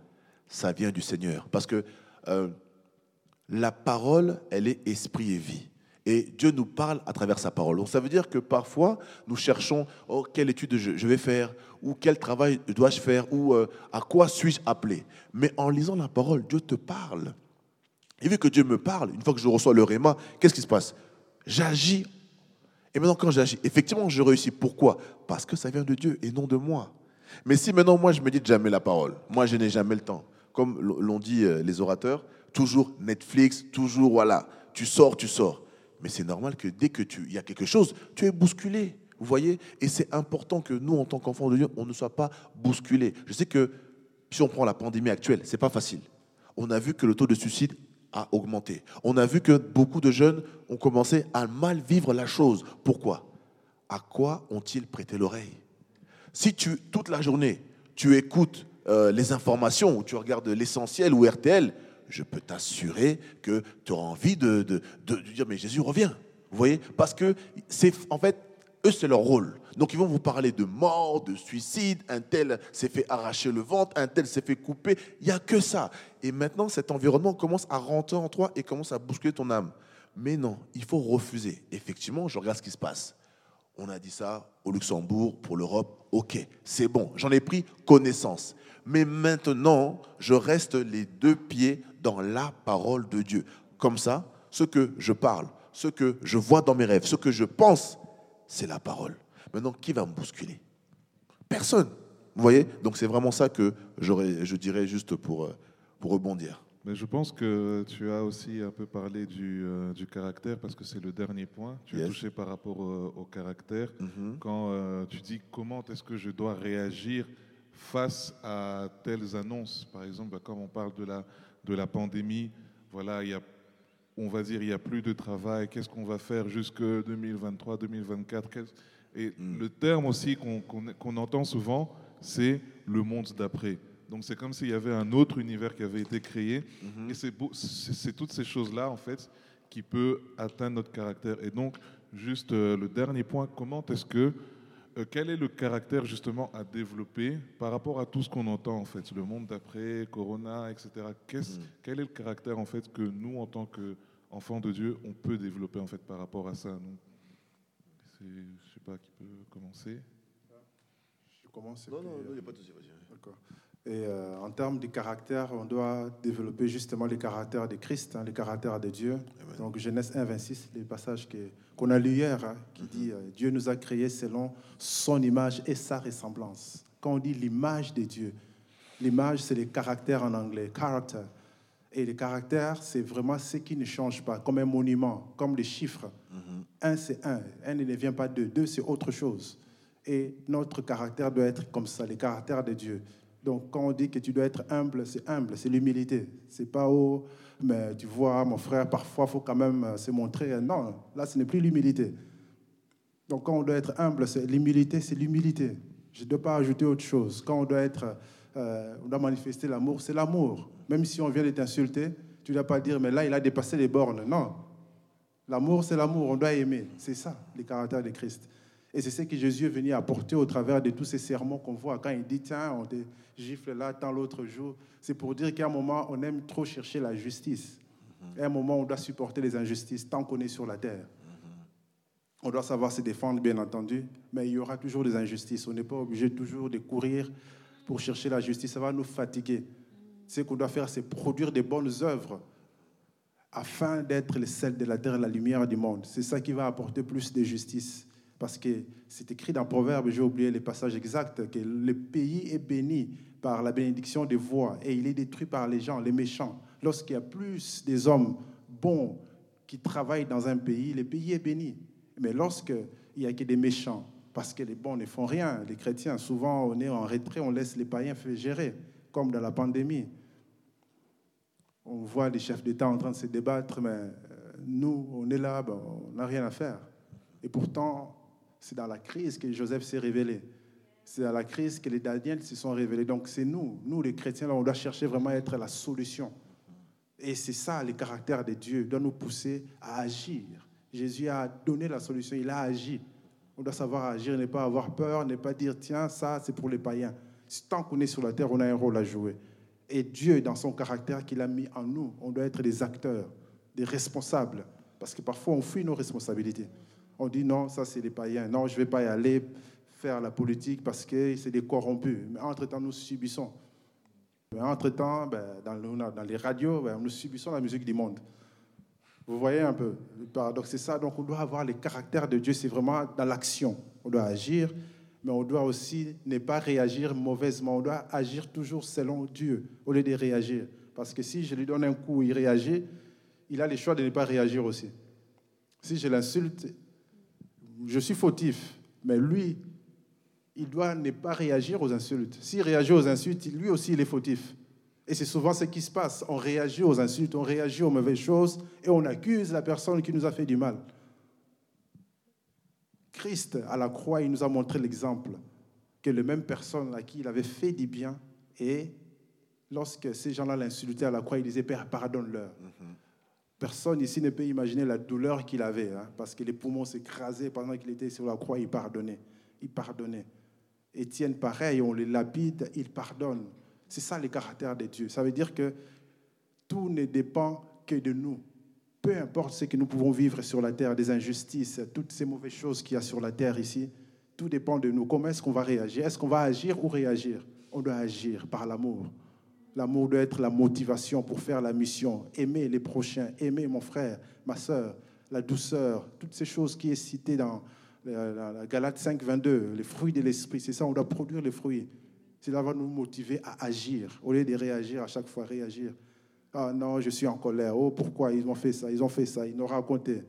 Ça vient du Seigneur. Parce que la parole, elle est esprit et vie. Et Dieu nous parle à travers sa parole. Donc ça veut dire que parfois, nous cherchons oh, quelle étude je vais faire, ou quel travail dois-je faire, ou euh, à quoi suis-je appelé? Mais en lisant la parole, Dieu te parle. Et vu que Dieu me parle, une fois que je reçois le réma, qu'est-ce qui se passe? J'agis. Et maintenant, quand j'agis, effectivement, je réussis. Pourquoi? Parce que ça vient de Dieu et non de moi. Mais si maintenant, moi, je me dis jamais la parole, moi, je n'ai jamais le temps. Comme l'ont dit euh, les orateurs, toujours Netflix, toujours, voilà, tu sors, tu sors. Mais c'est normal que dès que tu y a quelque chose, tu es bousculé. Vous voyez? Et c'est important que nous, en tant qu'enfants de Dieu, on ne soit pas bousculés. Je sais que si on prend la pandémie actuelle, c'est pas facile. On a vu que le taux de suicide a augmenté. On a vu que beaucoup de jeunes ont commencé à mal vivre la chose. Pourquoi? À quoi ont-ils prêté l'oreille? Si tu, toute la journée, tu écoutes euh, les informations ou tu regardes l'essentiel ou RTL, je peux t'assurer que tu auras envie de, dire, mais Jésus revient. Vous voyez? Parce que c'est en fait, eux, c'est leur rôle. Donc ils vont vous parler de mort, de suicide, un tel s'est fait arracher le ventre, un tel s'est fait couper. Il n'y a que ça. Et maintenant, cet environnement commence à rentrer en toi et commence à bousculer ton âme. Mais non, il faut refuser. Effectivement, je regarde ce qui se passe. On a dit ça au Luxembourg, pour l'Europe. Ok, c'est bon, j'en ai pris connaissance. Mais maintenant, je reste les deux pieds dans la parole de Dieu. Comme ça, ce que je parle, ce que je vois dans mes rêves, ce que je pense, c'est la parole. Maintenant, qui va me bousculer? Personne. Vous voyez? Donc c'est vraiment ça que je dirais juste pour, euh, pour rebondir. Mais je pense que tu as aussi un peu parlé du, euh, du caractère parce que c'est le dernier point. Tu as touché par rapport au, caractère. Mm-hmm. Quand euh, tu dis comment est-ce que je dois réagir face à telles annonces, par exemple, quand on parle de la, de la pandémie, voilà, il y a, on va dire, il n'y a plus de travail, qu'est-ce qu'on va faire jusque 2023, 2024 Et mm. le terme aussi qu'on entend souvent, c'est le monde d'après. Donc c'est comme s'il y avait un autre univers qui avait été créé. Mm-hmm. Et c'est toutes ces choses-là, en fait, qui peuvent atteindre notre caractère. Et donc, juste euh, le dernier point, comment est-ce que euh, quel est le caractère justement à développer par rapport à tout ce qu'on entend en fait, le monde d'après, Corona, etc. Mm. Quel est le caractère en fait que nous, en tant qu'enfants de Dieu, on peut développer en fait par rapport à ça nous? Je ne sais pas qui peut commencer. Je commence. Non, non, il n'y a pas de souci. D'accord. Et euh, en termes de caractère, on doit développer justement les caractères de Christ, hein, les caractères de Dieu. Donc Genèse 1, 26, les passages que- qu'on a lus hier, hein, qui dit euh, Dieu nous a créés selon son image et sa ressemblance. Quand on dit l'image de Dieu, l'image c'est les caractères en anglais, character. Et les caractères, c'est vraiment ce qui ne change pas, comme un monument, comme les chiffres. Un, c'est un. Un ne devient pas deux. Deux, c'est autre chose. Et notre caractère doit être comme ça, les caractères de Dieu. Donc, quand on dit que tu dois être humble, c'est humble, c'est l'humilité. C'est pas oh, mais tu vois, mon frère, parfois, il faut quand même euh, se montrer. Non, là, ce n'est plus l'humilité. Donc, quand on doit être humble, c'est l'humilité, c'est l'humilité. Je ne dois pas ajouter autre chose. Quand on doit être, euh, on doit manifester l'amour, c'est l'amour. Même si on vient de t'insulter, tu ne dois pas dire, mais là, il a dépassé les bornes. Non. L'amour, c'est l'amour. On doit aimer. C'est ça, les caractères de Christ. Et c'est ce que Jésus est venu apporter au travers de tous ces sermons qu'on voit. Quand il dit, tiens, on te gifle là, tant l'autre jour, c'est pour dire qu'à un moment, on aime trop chercher la justice. À un moment, on doit supporter les injustices tant qu'on est sur la terre. On doit savoir se défendre, bien entendu, mais il y aura toujours des injustices. On n'est pas obligé toujours de courir pour chercher la justice. Ça va nous fatiguer. Ce qu'on doit faire, c'est produire des bonnes œuvres afin d'être le sel de la terre la lumière du monde. C'est ça qui va apporter plus de justice. Parce que c'est écrit dans Proverbe, j'ai oublié les passages exacts, que le pays est béni par la bénédiction des voix et il est détruit par les gens, les méchants. Lorsqu'il y a plus des hommes bons qui travaillent dans un pays, le pays est béni. Mais lorsqu'il n'y a que des méchants, parce que les bons ne font rien, les chrétiens, souvent on est en retrait, on laisse les païens gérer, comme dans la pandémie. On voit les chefs d'État en train de se débattre, mais euh, nous, on est là, ben, on n'a rien à faire. Et pourtant, c'est dans la crise que Joseph s'est révélé. C'est dans la crise que les Daniels se sont révélés. Donc c'est nous, nous les chrétiens, là, on doit chercher vraiment à être la solution. Et c'est ça, les caractères de Dieu, doit nous pousser à agir. Jésus a donné la solution, il a agi. On doit savoir agir, ne pas avoir peur, ne pas dire, tiens, ça, c'est pour les païens. Tant qu'on est sur la terre, on a un rôle à jouer. Et Dieu, dans son caractère qu'il a mis en nous, on doit être des acteurs, des responsables. Parce que parfois, on fuit nos responsabilités. On dit, non, ça, c'est les païens. Non, je ne vais pas y aller faire la politique parce que c'est des corrompus. Mais entre-temps, nous subissons. Mais entre-temps, ben, dans, le- dans les radios, ben, nous subissons la musique du monde. Vous voyez un peu le paradoxe, c'est ça. Donc on doit avoir les caractères de Dieu, c'est vraiment dans l'action. On doit agir, mais on doit aussi ne pas réagir mauvaisement. On doit agir toujours selon Dieu au lieu de réagir. Parce que si je lui donne un coup, il réagit, il a le choix de ne pas réagir aussi. Si je l'insulte, je suis fautif, mais lui, il doit ne pas réagir aux insultes. S'il réagit aux insultes, lui aussi, il est fautif. Et c'est souvent ce qui se passe. On réagit aux insultes, on réagit aux mauvaises choses et on accuse la personne qui nous a fait du mal. Christ, à la croix, il nous a montré l'exemple que les mêmes personnes à qui il avait fait du bien et lorsque ces gens-là l'insultaient à la croix, il disait Père, pardonne-leur. Personne ici ne peut imaginer la douleur qu'il avait, hein, parce que les poumons s'écrasaient pendant qu'il était sur la croix, il pardonnait. Il pardonnait. Étienne, pareil, on les lapide, il pardonne. C'est ça le caractère de Dieu. Ça veut dire que tout ne dépend que de nous. Peu importe ce que nous pouvons vivre sur la terre, des injustices, toutes ces mauvaises choses qu'il y a sur la terre ici, tout dépend de nous. Comment est-ce qu'on va réagir? Est-ce qu'on va agir ou réagir? On doit agir par l'amour. L'amour doit être la motivation pour faire la mission. Aimer les prochains, aimer mon frère, ma soeur, la douceur, toutes ces choses qui est citées dans la, la- la Galate 5, 22, les fruits de l'esprit. C'est ça, on doit produire les fruits. Cela va nous motiver à agir, au lieu de réagir à chaque fois, réagir. Ah non, je suis en colère. Oh, pourquoi ils ont fait ça? Ils ont fait ça, ils nous ont raconté.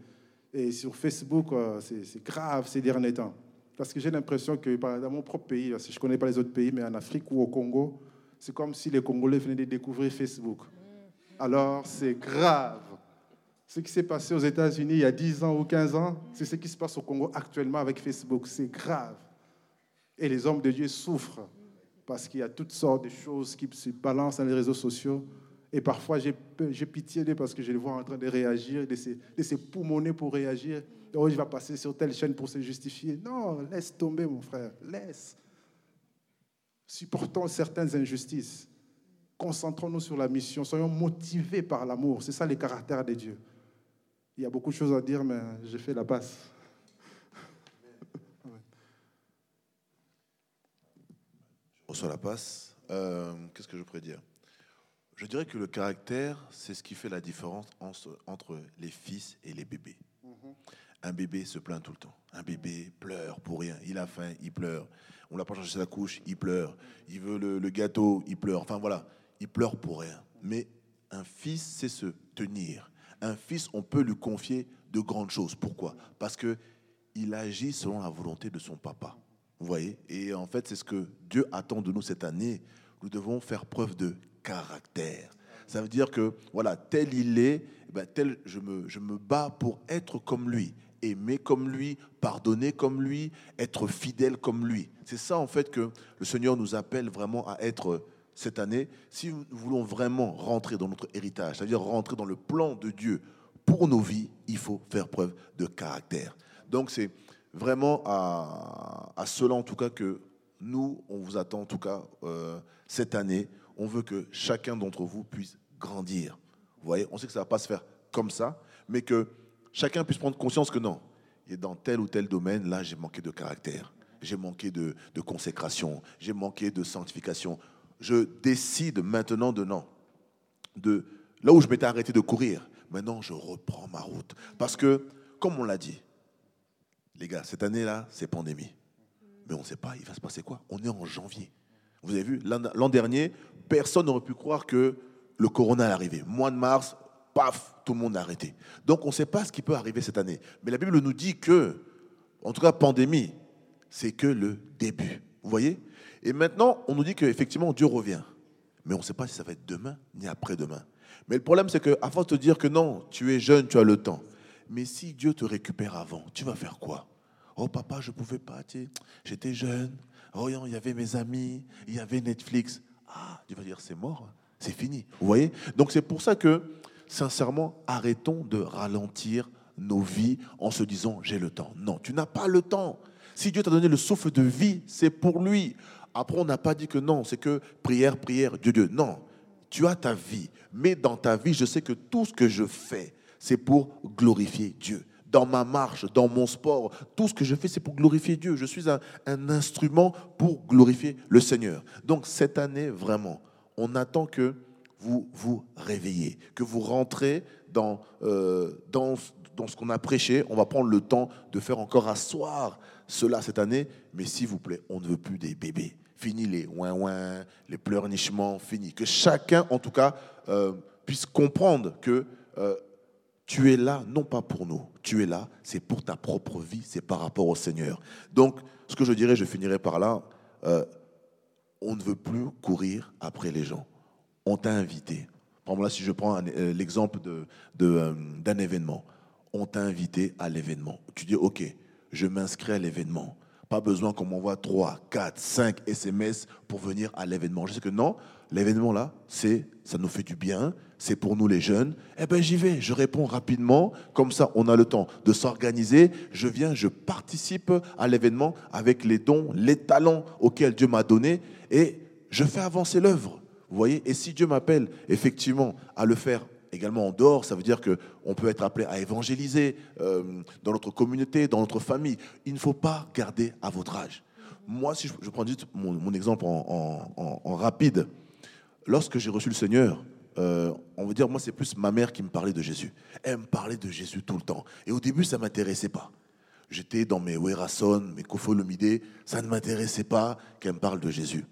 Et sur Facebook, euh, c'est grave ces derniers temps. Parce que j'ai l'impression que dans mon propre pays, si je ne connais pas les autres pays, mais en Afrique ou au Congo, c'est comme si les Congolais venaient de découvrir Facebook. Alors, c'est grave. Ce qui s'est passé aux États-Unis il y a 10 ans ou 15 ans, c'est ce qui se passe au Congo actuellement avec Facebook. C'est grave. Et les hommes de Dieu souffrent parce qu'il y a toutes sortes de choses qui se balancent dans les réseaux sociaux. Et parfois, j'ai pitié d'eux parce que je les vois en train de réagir, de se, poumonner pour réagir. Oh, il va passer sur telle chaîne pour se justifier. Non, laisse tomber, mon frère. Laisse. Supportons certaines injustices. Concentrons-nous sur la mission. Soyons motivés par l'amour. C'est ça les caractères de Dieu. Il y a beaucoup de choses à dire, mais j'ai fait la passe. Je reçois la passe. euh, qu'est-ce que je pourrais dire? Je dirais que le caractère, c'est ce qui fait la différence entre, les fils et les bébés. Un bébé se plaint tout le temps. Un bébé pleure pour rien. Il a faim, il pleure. On l'a pas changé sa couche, il pleure. Il veut le, le gâteau, il pleure. Enfin voilà, il pleure pour rien. Mais un fils sait se tenir. Un fils, on peut lui confier de grandes choses. Pourquoi? Parce que il agit selon la volonté de son papa. Vous voyez? Et en fait, c'est ce que Dieu attend de nous cette année. Nous devons faire preuve de caractère. Ça veut dire que, voilà, tel il est, eh ben, tel je me, je me bats pour être comme lui, aimer comme lui, pardonner comme lui, être fidèle comme lui. C'est ça, en fait, que le Seigneur nous appelle vraiment à être cette année. Si nous voulons vraiment rentrer dans notre héritage, c'est-à-dire rentrer dans le plan de Dieu pour nos vies, il faut faire preuve de caractère. Donc, c'est vraiment à, à, cela, en tout cas, que nous, on vous attend, en tout cas, euh, cette année. On veut que chacun d'entre vous puisse grandir. Vous voyez, on sait que ça ne va pas se faire comme ça, mais que chacun puisse prendre conscience que non, et dans tel ou tel domaine, là, j'ai manqué de caractère, j'ai manqué de, consécration, j'ai manqué de sanctification. Je décide maintenant de non. De, là où je m'étais arrêté de courir, maintenant je reprends ma route. Parce que, comme on l'a dit, les gars, cette année-là, c'est pandémie. Mais on ne sait pas, il va se passer quoi? On est en janvier. Vous avez vu, l'an dernier, personne n'aurait pu croire que le corona allait arriver. Mois de mars, paf, tout le monde a arrêté. Donc on ne sait pas ce qui peut arriver cette année. Mais la Bible nous dit que, en tout cas, pandémie, c'est que le début. Vous voyez? Et maintenant, on nous dit qu'effectivement, Dieu revient. Mais on ne sait pas si ça va être demain ni après-demain. Mais le problème, c'est qu'à force de te dire que non, tu es jeune, tu as le temps. Mais si Dieu te récupère avant, tu vas faire quoi? Oh papa, je ne pouvais pas, j'étais jeune. Oh, il y avait mes amis, il y avait Netflix. Ah, tu vas dire, c'est mort, c'est fini. Vous voyez? Donc c'est pour ça que, sincèrement, arrêtons de ralentir nos vies en se disant, j'ai le temps. Non, tu n'as pas le temps. Si Dieu t'a donné le souffle de vie, c'est pour lui. Après, on n'a pas dit que non, c'est que prière, prière, Dieu, Dieu. Non, tu as ta vie. Mais dans ta vie, je sais que tout ce que je fais, c'est pour glorifier Dieu. Dans ma marche, dans mon sport, tout ce que je fais, c'est pour glorifier Dieu. Je suis un, instrument pour glorifier le Seigneur. Donc cette année, vraiment, on attend que vous vous réveillez, que vous rentrez dans, euh, dans, dans ce qu'on a prêché. On va prendre le temps de faire encore asseoir cela cette année. Mais s'il vous plaît, on ne veut plus des bébés. Fini les ouin-ouin, les pleurnichements, fini. Que chacun, en tout cas, euh, puisse comprendre que... Euh, tu es là, non pas pour nous, tu es là, c'est pour ta propre vie, c'est par rapport au Seigneur. Donc, ce que je dirais, je finirai par là, euh, on ne veut plus courir après les gens. On t'a invité. Par exemple, là, si je prends euh, l'exemple euh, d'un événement, on t'a invité à l'événement. Tu dis, OK, je m'inscris à l'événement. Pas besoin qu'on m'envoie 3, 4, 5 SMS pour venir à l'événement. Je sais que non, l'événement là, c'est, ça nous fait du bien, c'est pour nous les jeunes, eh bien j'y vais, je réponds rapidement, comme ça on a le temps de s'organiser, je viens, je participe à l'événement avec les dons, les talents auxquels Dieu m'a donné et je fais avancer l'œuvre. Vous voyez Et si Dieu m'appelle effectivement à le faire également en dehors, ça veut dire qu'on peut être appelé à évangéliser euh, dans notre communauté, dans notre famille. Il ne faut pas garder à votre âge. Moi, si je, prends mon, mon exemple en rapide, lorsque j'ai reçu le Seigneur, euh, on veut dire, moi, c'est plus ma mère qui me parlait de Jésus. Elle me parlait de Jésus tout le temps. Et au début, ça ne m'intéressait pas. J'étais dans mes Werason, mes Kofolomide, ça ne m'intéressait pas qu'elle me parle de Jésus.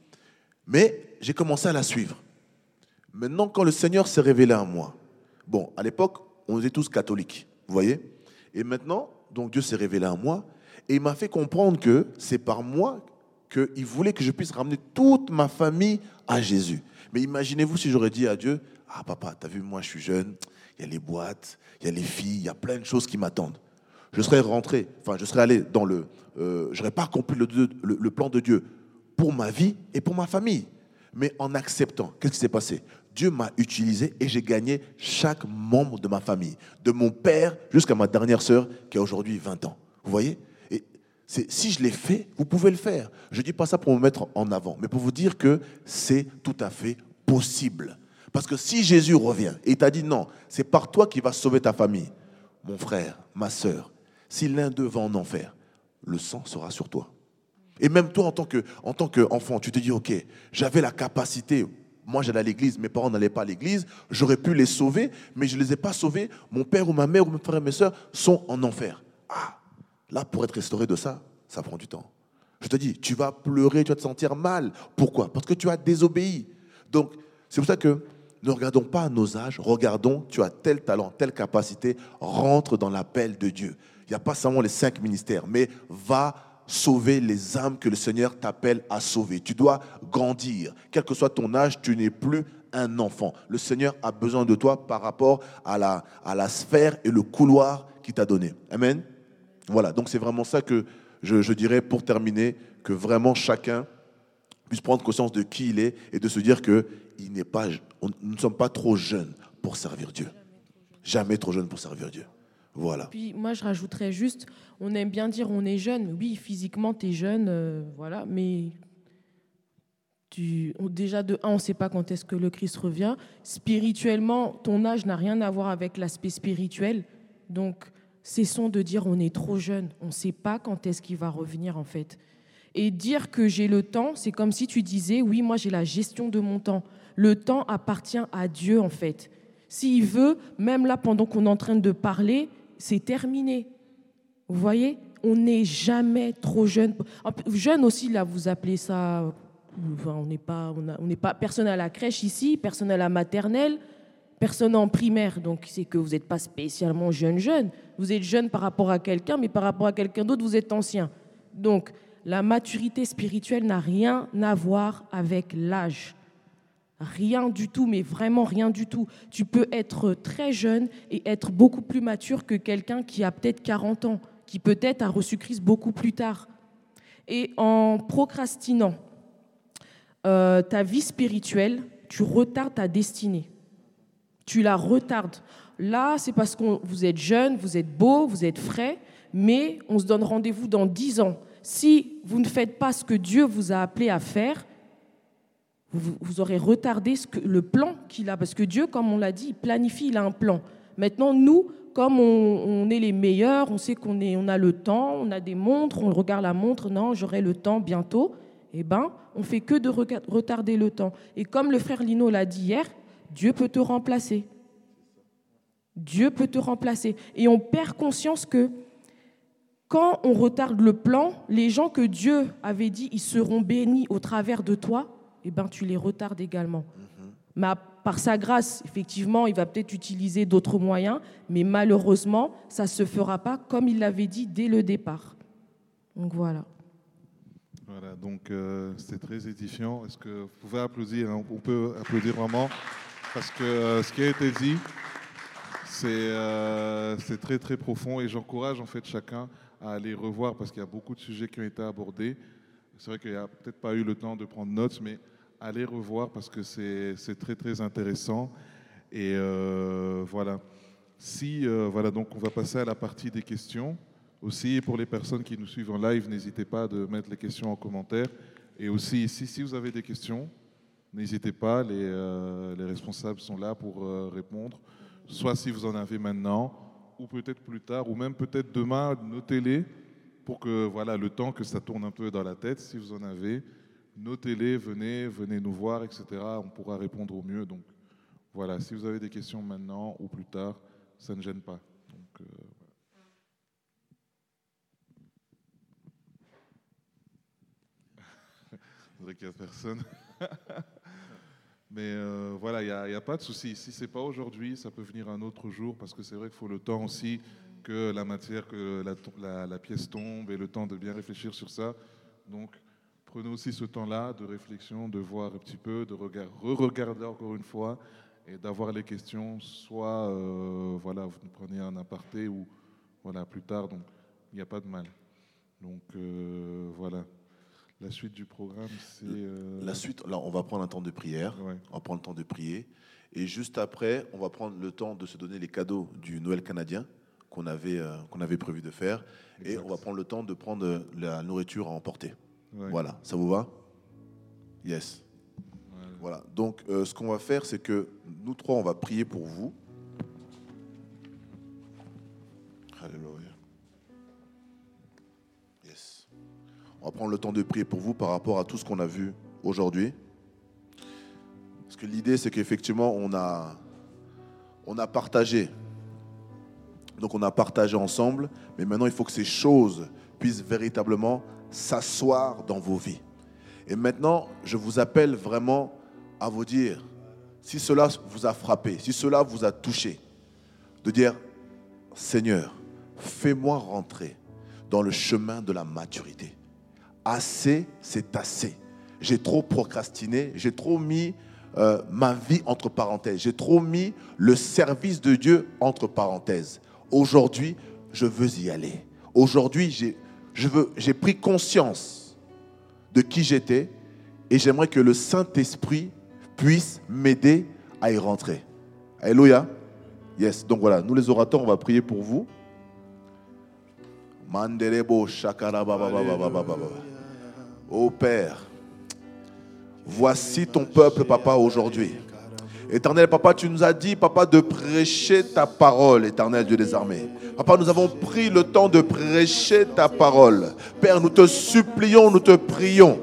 Mais j'ai commencé à la suivre. Maintenant, quand le Seigneur s'est révélé à moi, bon, à l'époque, on était tous catholiques, vous voyez Et maintenant, donc Dieu s'est révélé à moi, et il m'a fait comprendre que c'est par moi qu'il voulait que je puisse ramener toute ma famille à Jésus. Mais imaginez-vous si j'aurais dit à Dieu, ah papa, t'as vu, moi je suis jeune, il y a les boîtes, il y a les filles, il y a plein de choses qui m'attendent. Je serais rentré, enfin je serais allé dans le... Euh, je n'aurais pas accompli le, plan de Dieu pour ma vie et pour ma famille. Mais en acceptant, qu'est-ce qui s'est passé? Dieu m'a utilisé et j'ai gagné chaque membre de ma famille, de mon père jusqu'à ma dernière sœur qui a aujourd'hui 20 ans. Vous voyez? Si je l'ai fait, vous pouvez le faire. Je ne dis pas ça pour me mettre en avant, mais pour vous dire que c'est tout à fait possible. Parce que si Jésus revient et t'a dit non, c'est par toi qui vas sauver ta famille, mon frère, ma sœur, si l'un d'eux va en enfer, le sang sera sur toi. Et même toi, en tant que, en tant qu'enfant, tu te dis, ok, j'avais la capacité. Moi, j'allais à l'église, mes parents n'allaient pas à l'église. J'aurais pu les sauver, mais je ne les ai pas sauvés. Mon père ou ma mère ou mes frères et mes soeurs sont en enfer. Ah, là, pour être restauré de ça, ça prend du temps. Je te dis, tu vas pleurer, tu vas te sentir mal. Pourquoi? Parce que tu as désobéi. Donc, c'est pour ça que ne regardons pas nos âges, regardons, tu as tel talent, telle capacité, rentre dans l'appel de Dieu. Il n'y a pas seulement les cinq ministères, mais va sauver les âmes que le Seigneur t'appelle à sauver. Tu dois grandir. Quel que soit ton âge, tu n'es plus un enfant. Le Seigneur a besoin de toi par rapport à la, à la sphère et le couloir qu'il t'a donné. Amen. Voilà, donc c'est vraiment ça que je, dirais pour terminer, que vraiment chacun puisse prendre conscience de qui il est et de se dire que il n'est pas, nous ne sommes pas trop jeunes pour servir Dieu. Jamais trop jeunes pour servir Dieu. Voilà. Puis moi, je rajouterais juste, on aime bien dire on est jeune. Oui, physiquement, tu es jeune, euh, voilà, mais tu, déjà de un, on ne sait pas quand est-ce que le Christ revient. Spirituellement, ton âge n'a rien à voir avec l'aspect spirituel. Donc, cessons de dire on est trop jeune. On ne sait pas quand est-ce qu'il va revenir, en fait. Et dire que j'ai le temps, c'est comme si tu disais, oui, moi j'ai la gestion de mon temps. Le temps appartient à Dieu, en fait. S'il veut, même là, pendant qu'on est en train de parler, c'est terminé. Vous voyez? On n'est jamais trop jeune. Jeune aussi, là, vous appelez ça. on n'est pas, on pas personne à la crèche ici, personne à la maternelle, personne en primaire. Donc, c'est que vous n'êtes pas spécialement jeune, jeune. Vous êtes jeune par rapport à quelqu'un, mais par rapport à quelqu'un d'autre, vous êtes ancien. Donc, la maturité spirituelle n'a rien à voir avec l'âge. Rien du tout, mais vraiment rien du tout. Tu peux être très jeune et être beaucoup plus mature que quelqu'un qui a peut-être 40 ans, qui peut-être a reçu Christ beaucoup plus tard. Et en procrastinant euh, ta vie spirituelle, tu retardes ta destinée. Tu la retardes. Là, c'est parce que vous êtes jeune, vous êtes beau, vous êtes frais, mais on se donne rendez-vous dans 10 ans. Si vous ne faites pas ce que Dieu vous a appelé à faire, vous, aurez retardé le plan qu'il a. Parce que Dieu, comme on l'a dit, il planifie, il a un plan. Maintenant, nous, comme on, est les meilleurs, on sait qu'on on a le temps, on a des montres, on regarde la montre, non, j'aurai le temps bientôt. Eh bien, on fait que de retarder le temps. Et comme le frère Lino l'a dit hier, Dieu peut te remplacer. Dieu peut te remplacer. Et on perd conscience que quand on retarde le plan, les gens que Dieu avait dit, ils seront bénis au travers de toi, eh ben, tu les retardes également. Mais par sa grâce, effectivement, il va peut-être utiliser d'autres moyens, mais malheureusement, ça ne se fera pas comme il l'avait dit dès le départ. Donc voilà. Voilà, donc euh, c'était très édifiant. Est-ce que vous pouvez applaudir hein? On peut applaudir vraiment parce que euh, ce qui a été dit, euh, c'est très très profond et j'encourage en fait chacun à aller revoir parce qu'il y a beaucoup de sujets qui ont été abordés. C'est vrai qu'il n'y a peut-être pas eu le temps de prendre notes, mais allez revoir parce que c'est très très intéressant. Et euh, voilà. Si voilà, donc on va passer à la partie des questions. Aussi, pour les personnes qui nous suivent en live, n'hésitez pas de mettre les questions en commentaire. Et aussi, si, si vous avez des questions, n'hésitez pas, les, euh, les, responsables sont là pour répondre. Soit si vous en avez maintenant, ou peut-être plus tard, ou même peut-être demain, notez-les pour que voilà, le temps que ça tourne un peu dans la tête, si vous en avez, notez-les, venez, venez nous voir, etc. On pourra répondre au mieux. Donc voilà, si vous avez des questions maintenant ou plus tard, ça ne gêne pas. Donc, euh, [LAUGHS] personne. [LAUGHS] Mais euh, voilà, il n'y a, pas de souci. Si ce n'est pas aujourd'hui, ça peut venir un autre jour, parce que c'est vrai qu'il faut le temps aussi que la matière, que la, la, pièce tombe et le temps de bien réfléchir sur ça. Donc, prenez aussi ce temps-là de réflexion, de voir un petit peu, de re-regarder encore une fois et d'avoir les questions. Soit, euh, voilà, vous prenez un aparté ou voilà, plus tard. Donc, il n'y a pas de mal. Donc, euh, voilà. La suite du programme, c'est. Euh, la suite, là, on va prendre un temps de prière. On va prendre le temps de prier. Et juste après, on va prendre le temps de se donner les cadeaux du Noël canadien qu'on avait, euh, qu'on avait prévu de faire. Et on va prendre le temps de prendre euh, la nourriture à emporter. Voilà, ça vous va? Yes. Voilà, donc euh, ce qu'on va faire, c'est que nous trois, on va prier pour vous. Alléluia. On va prendre le temps de prier pour vous par rapport à tout ce qu'on a vu aujourd'hui. Parce que l'idée, c'est qu'effectivement, on a, on a partagé. Donc on a partagé ensemble, mais maintenant il faut que ces choses puissent véritablement s'asseoir dans vos vies. Et maintenant, je vous appelle vraiment à vous dire, si cela vous a frappé, si cela vous a touché, de dire, Seigneur, fais-moi rentrer dans le chemin de la maturité. Assez, c'est assez. J'ai trop procrastiné, j'ai trop mis euh, ma vie entre parenthèses, j'ai trop mis le service de Dieu entre parenthèses. Aujourd'hui, je veux y aller. Aujourd'hui, j'ai, pris conscience de qui j'étais et j'aimerais que le Saint-Esprit puisse m'aider à y rentrer. Alléluia. Yes, donc voilà, nous les orateurs, on va prier pour vous. Mandelebo Ô Père, voici ton peuple, papa, aujourd'hui. Éternel, papa, tu nous as dit, papa, de prêcher ta parole, éternel Dieu des armées. Papa, nous avons pris le temps de prêcher ta parole. Père, nous te supplions, nous te prions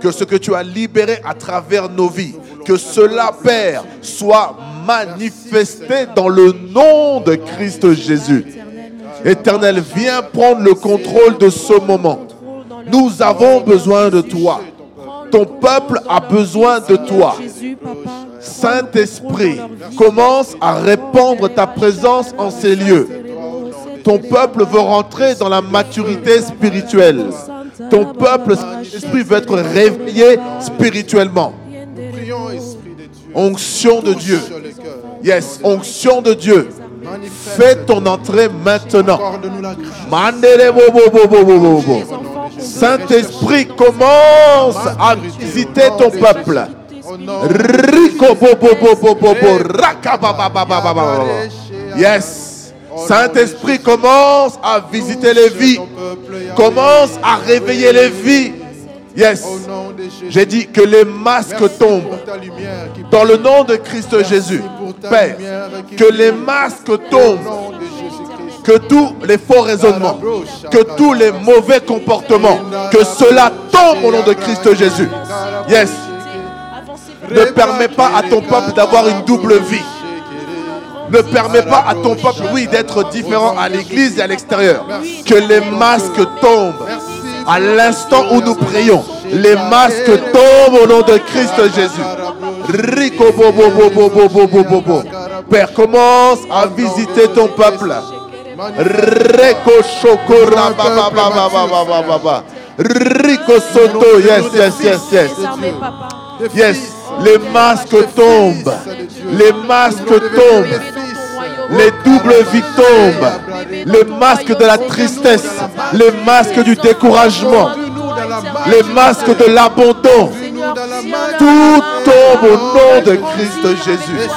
que ce que tu as libéré à travers nos vies, que cela, Père, soit manifesté dans le nom de Christ Jésus. Éternel, viens prendre le contrôle de ce moment. Nous avons besoin de toi. Ton peuple a besoin de toi. Saint-Esprit, commence à répandre ta présence en ces lieux. Ton peuple veut rentrer dans la maturité spirituelle. Ton peuple, Saint-Esprit, veut être réveillé spirituellement. Onction de Dieu. Yes, onction de Dieu. Fais ton entrée maintenant. Saint-Esprit, commence à visiter ton peuple. Rico Yes. Saint-Esprit commence à visiter les vies, commence à réveiller les vies, Yes. J'ai dit que les masques tombent. Dans le nom de Christ Jésus. Père, que les masques tombent. Que tous les faux raisonnements, que tous les mauvais comportements, que cela tombe au nom de Christ Jésus. Yes. Ne permets pas à ton peuple d'avoir une double vie. Ne permets pas à ton peuple, oui, d'être différent à l'église et à l'extérieur. Que les masques tombent à l'instant où nous prions, les masques tombent au nom de Christ Jésus. Rico bobo bobo bobo bobo. Père, commence à visiter ton peuple. Rico chokora Rico soto, yes, yes, yes, yes. Yes, les masques tombent. Les masques tombent. Les doubles vies tombent. Les masques de la tristesse. Les masques du découragement. Les masques de l'abandon. Tout tombe au nom de Christ Jésus.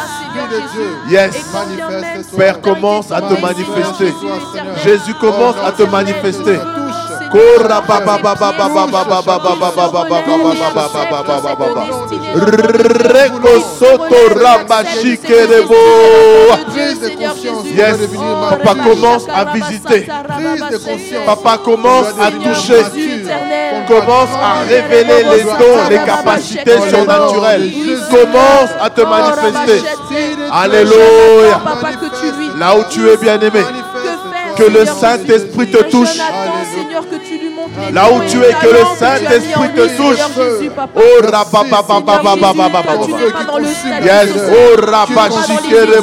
Yes. Père commence à te manifester. Jésus commence à te manifester. Yes. Papa commence à visiter. Papa commence à toucher. Commence à révéler les dons, les capacités surnaturelles. Commence à te manifester. Alléluia. Là où tu es bien aimé que le Saint-Esprit te touche. Là où tu es, que le Saint-Esprit te touche. Oh. Yes.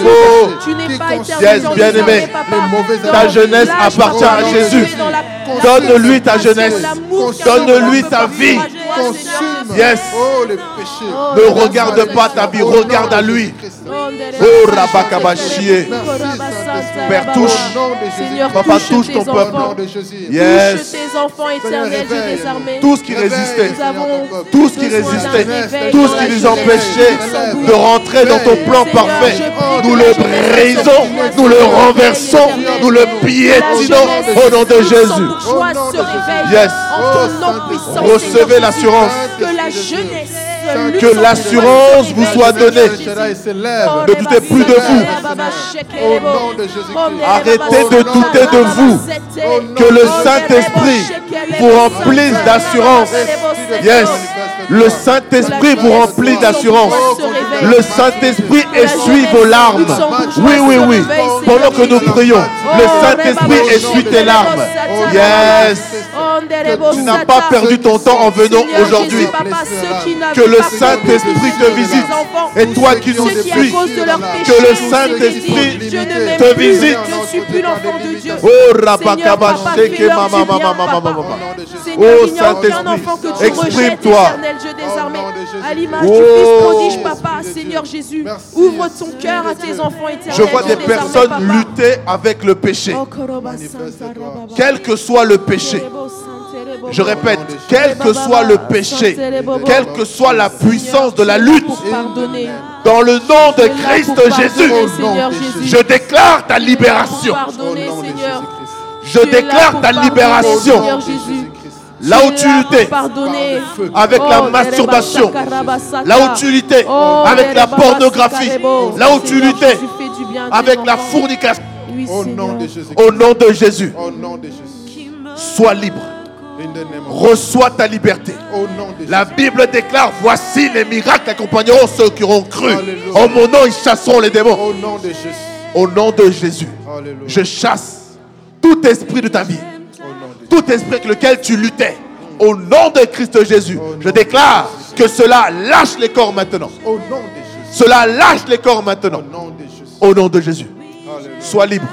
Oh, yes, bien-aimé. Ta jeunesse appartient à Jésus. Donne-lui ta jeunesse. Donne-lui ta vie. Yes. Ne regarde pas ta vie, regarde à lui. Oh. Père, touche. Papa, touche ton peuple. Yes. Tout ce qui résistait. Tout ce qui résistait. Tout ce qui nous empêchait de rentrer dans ton plan parfait. Nous le brisons. Nous le renversons. Nous le piétinons au nom de Jésus. Yes. Recevez l'assurance. Que la jeunesse que l'assurance vous soit donnée. Ne doutez plus de vous. Arrêtez de douter de vous. Que le Saint-Esprit vous remplisse d'assurance. Yes. Le Saint-Esprit vous remplit d'assurance. Le Saint-Esprit essuie vos larmes. Oui, oui, oui. Pendant que nous prions, le Saint-Esprit essuie tes larmes. Yes. Tu n'as pas perdu ton temps en venant aujourd'hui. Que le Saint-Esprit te visite. Et toi qui nous suis, que le Saint-Esprit te visite. Oh, Rabakaba, Sheke, Mama, Mama, Mama, Mama. Oh, Saint-Esprit, exprime-toi. À l'image du Fils prodige, Papa, Seigneur Jésus, ouvre ton cœur à tes enfants éternels. Je vois des personnes lutter avec le péché. Quel que soit le péché. Je répète, quel que soit le péché, quelle que soit la puissance de la lutte, dans le nom de Christ Jésus, je déclare ta libération. Je déclare ta libération. Là où tu luttais avec la masturbation, là où tu luttais avec la pornographie, là où tu luttais avec la fornication, au nom de Jésus, sois libre. Reçois ta liberté. La Bible déclare Voici les miracles accompagneront ceux qui auront cru. En mon nom, ils chasseront les démons. Au nom de Jésus, je chasse tout esprit de ta vie, tout esprit avec lequel tu luttais. Au nom de Christ Jésus, je déclare que cela lâche les corps maintenant. Cela lâche les corps maintenant. Au nom de Jésus. Sois libre.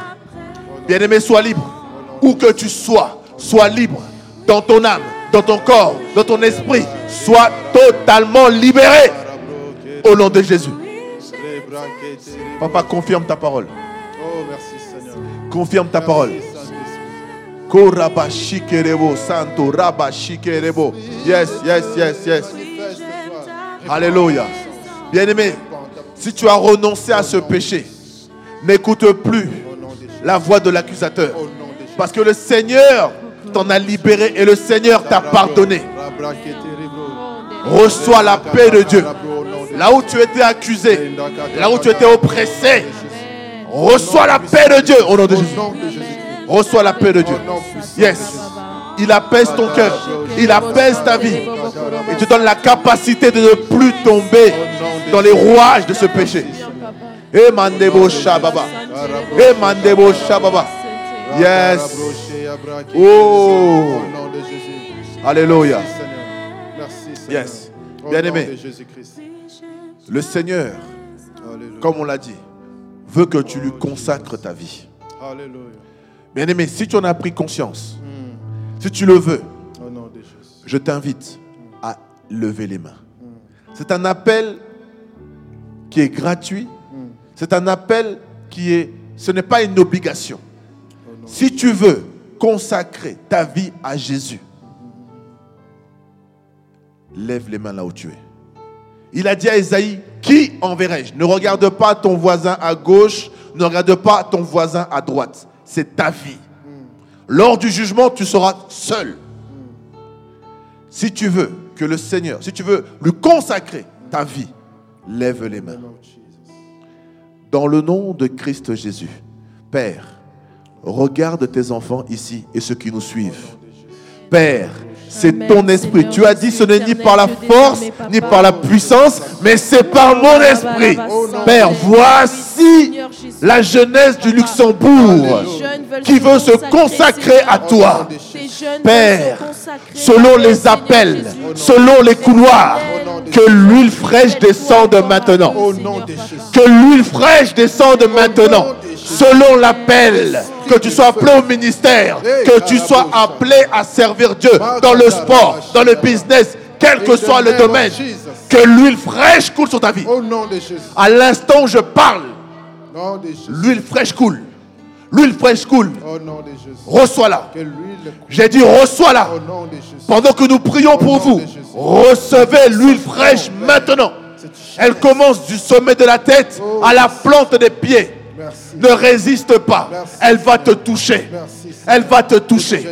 Bien-aimé, sois libre. Où que tu sois, sois libre dans ton âme, dans ton corps, dans ton esprit, sois totalement libéré au nom de Jésus. Papa, confirme ta parole. Confirme ta parole. Santo Yes, yes, yes, yes. Alléluia. Bien-aimé, si tu as renoncé à ce péché, n'écoute plus la voix de l'accusateur. Parce que le Seigneur t'en a libéré et le Seigneur t'a pardonné. Reçois la paix de Dieu. Là où tu étais accusé, là où tu étais oppressé, reçois la paix de Dieu au nom de Jésus. Reçois la paix de Dieu. Yes. Il apaise ton cœur. Il apaise ta vie. Et te donne la capacité de ne plus tomber dans les rouages de ce péché. Et. Et mandebo shababa. Yes. Oh. Alléluia. Yes. Bien-aimé. Le Seigneur, comme on l'a dit, veut que tu lui consacres ta vie. Bien-aimé, si tu en as pris conscience, si tu le veux, je t'invite à lever les mains. C'est un appel qui est gratuit. C'est un appel qui est... Ce n'est pas une obligation. Si tu veux consacrer ta vie à Jésus, lève les mains là où tu es. Il a dit à Esaïe, qui enverrai-je? Ne regarde pas ton voisin à gauche, ne regarde pas ton voisin à droite. C'est ta vie. Lors du jugement, tu seras seul. Si tu veux que le Seigneur, si tu veux lui consacrer ta vie, lève les mains. Dans le nom de Christ Jésus, Père, regarde tes enfants ici et ceux qui nous suivent. Père, c'est ton esprit. Tu as dit ce n'est ni par la force, ni par la puissance, mais c'est par mon esprit. Père, voici la jeunesse du Luxembourg qui veut se consacrer à toi. Père, selon les appels, selon les couloirs, que l'huile fraîche descende maintenant. Que l'huile fraîche descende maintenant selon l'appel, que tu sois appelé au ministère, que tu sois appelé à servir Dieu dans le sport, dans le business, quel que soit le domaine, que l'huile fraîche coule sur ta vie. À l'instant où je parle, l'huile fraîche coule. L'huile fraîche coule. Reçois-la. J'ai dit reçois-la. Pendant que nous prions pour vous, recevez l'huile fraîche maintenant. Elle commence du sommet de la tête à la plante des pieds. Ne résiste pas. Elle va te toucher. Elle va te toucher.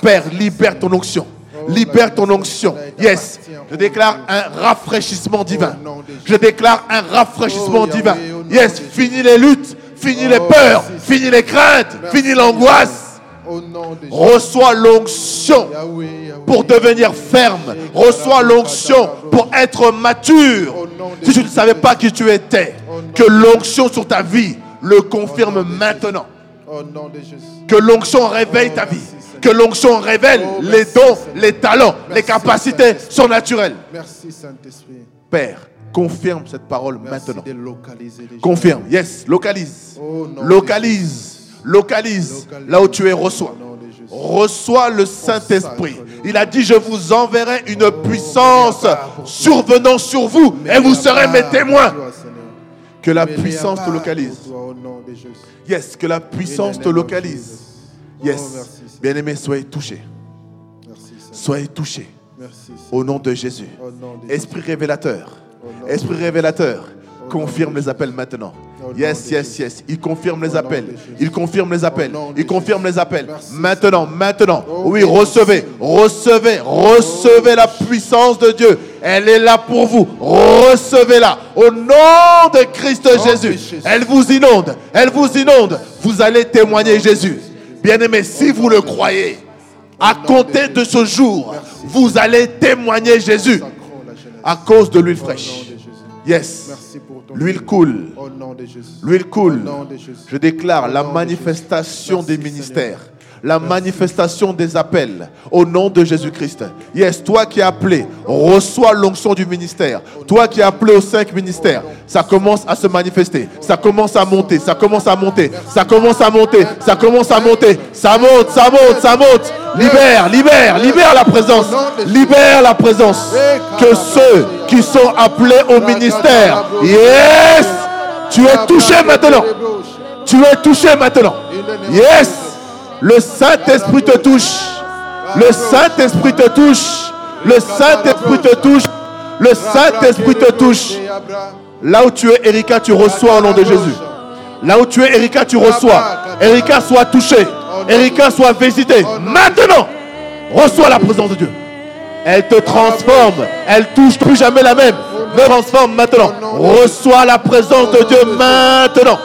Père, libère ton onction. Libère ton onction. Yes. Je déclare un rafraîchissement divin. Je déclare un rafraîchissement divin. Yes. Fini les luttes. Fini les peurs. Fini les craintes. Fini l'angoisse. Reçois l'onction pour devenir ferme. Reçois l'onction pour être mature. Si tu ne savais pas qui tu étais, que l'onction sur ta vie le confirme maintenant. Que l'onction réveille ta vie. Que l'onction révèle les dons, les talents, les capacités surnaturelles. Merci Saint-Esprit. Père, confirme cette parole Merci maintenant. Confirme. Yes, localise. Localise. Localise. Là où tu es, reçois. Reçois le Saint-Esprit. Il a dit, je vous enverrai une puissance survenant sur vous et vous serez mes témoins. Que la puissance te localise. Yes, que la puissance te localise. Oh, Yes. Seigneur. Bien-aimés, soyez touchés. Soyez touchés. Au nom de Jésus. Esprit révélateur. Esprit révélateur. Confirme les appels maintenant. Yes, yes, yes. Il confirme les appels. Il confirme les appels. Il confirme les appels. Maintenant, maintenant. Oh, Oui, recevez, recevez, recevez la puissance de Dieu. Elle est là pour vous. Recevez-la. Au nom de Christ Jésus. Elle vous inonde. Elle vous inonde. Vous allez témoigner Jésus. Bien-aimé, si vous le croyez, à compter de ce jour, vous allez témoigner Jésus. À cause de l'huile fraîche. Yes. L'huile coule. L'huile coule. Je déclare la manifestation des ministères. La manifestation des appels au nom de Jésus-Christ. Yes, toi qui es appelé, reçois l'onction du ministère. Toi qui es appelé aux cinq ministères, ça commence à se manifester. Ça commence à monter, ça commence à monter, ça commence à monter, ça commence à monter. Ça monte, ça monte, ça monte. Libère, libère, libère la présence. Libère la présence. Que ceux qui sont appelés au ministère, yes, tu es touché maintenant. Tu es touché maintenant. Yes. Le Saint-Esprit te touche. Le Saint-Esprit te touche. Le Saint-Esprit te touche. Le Saint-Esprit te touche. Là où tu es, Erika, tu reçois au nom de Jésus. Là où tu es, Erika, tu reçois. Erika, soit touchée. Erika, soit visitée. Maintenant, reçois la présence de Dieu. Elle te transforme. Elle touche plus jamais la même. Me transforme maintenant. Reçois la présence de Dieu maintenant.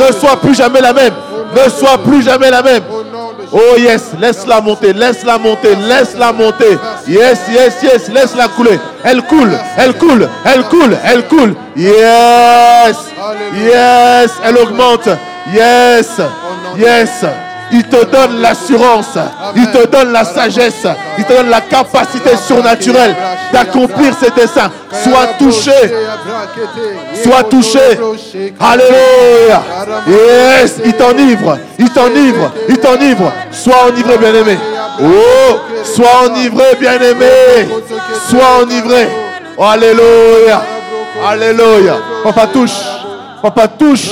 Ne sois plus jamais la même. Ne sois plus jamais la même. Oh yes, laisse-la monter, laisse-la monter, laisse-la monter. Yes, yes, yes, laisse-la couler. Elle coule, elle coule, elle coule, elle coule. Yes, yes, elle augmente. Yes, yes. Il te donne l'assurance, il te donne la sagesse, il te donne la capacité surnaturelle d'accomplir ses desseins. Sois touché, sois touché. Alléluia. Yes, il t'enivre, il t'enivre, il t'enivre. Sois enivré, bien-aimé. Oh, sois enivré, bien-aimé. Sois enivré. Alléluia. Alléluia. Papa touche. Papa touche.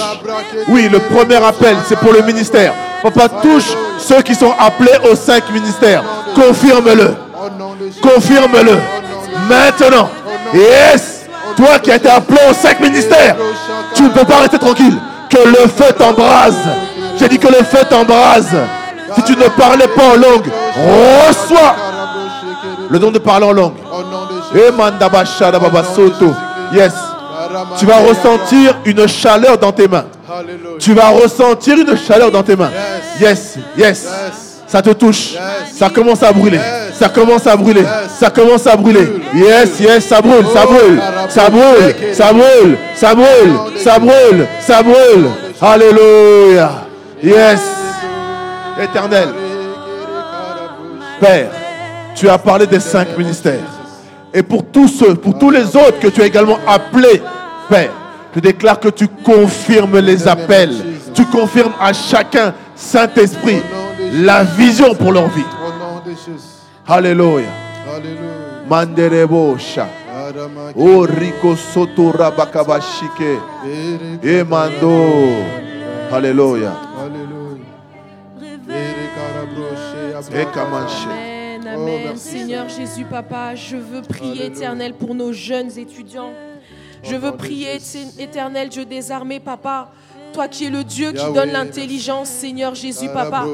Oui, le premier appel, c'est pour le ministère. Papa touche ceux qui sont appelés aux cinq ministères. Confirme-le. Confirme-le. Maintenant. Yes. Toi qui as été appelé aux cinq ministères, tu ne peux pas rester tranquille. Que le feu t'embrase. J'ai dit que le feu t'embrase. Si tu ne parlais pas en langue, reçois le don de parler en langue. Eh. Yes. Tu vas ressentir une chaleur dans tes mains. Tu vas ressentir une chaleur dans tes mains. Yes, yes. Ça te touche. Ça commence à brûler. Ça commence à brûler. Ça commence à brûler. Yes, yes, ça brûle, ça brûle. Ça brûle, ça brûle, ça brûle, ça brûle, ça brûle. Alléluia. Yes. Éternel. Père, tu as parlé des cinq ministères. Et pour tous ceux, pour tous les autres que tu as également appelés, Père, je déclare que tu confirmes les appels. Tu confirmes à chacun, Saint-Esprit, la vision pour leur vie. Alléluia. Alléluia. Manderebosha. O Rico Soto Rabakabashike. Emando. Alléluia. Alléluia. Amen, Oh, Seigneur Jésus, Papa, je veux prier, Alléluia. éternel, pour nos jeunes étudiants. Je veux prier, éternel, Dieu désarmé, Papa, Toi qui es le Dieu qui donne l'intelligence, Seigneur Jésus, Papa.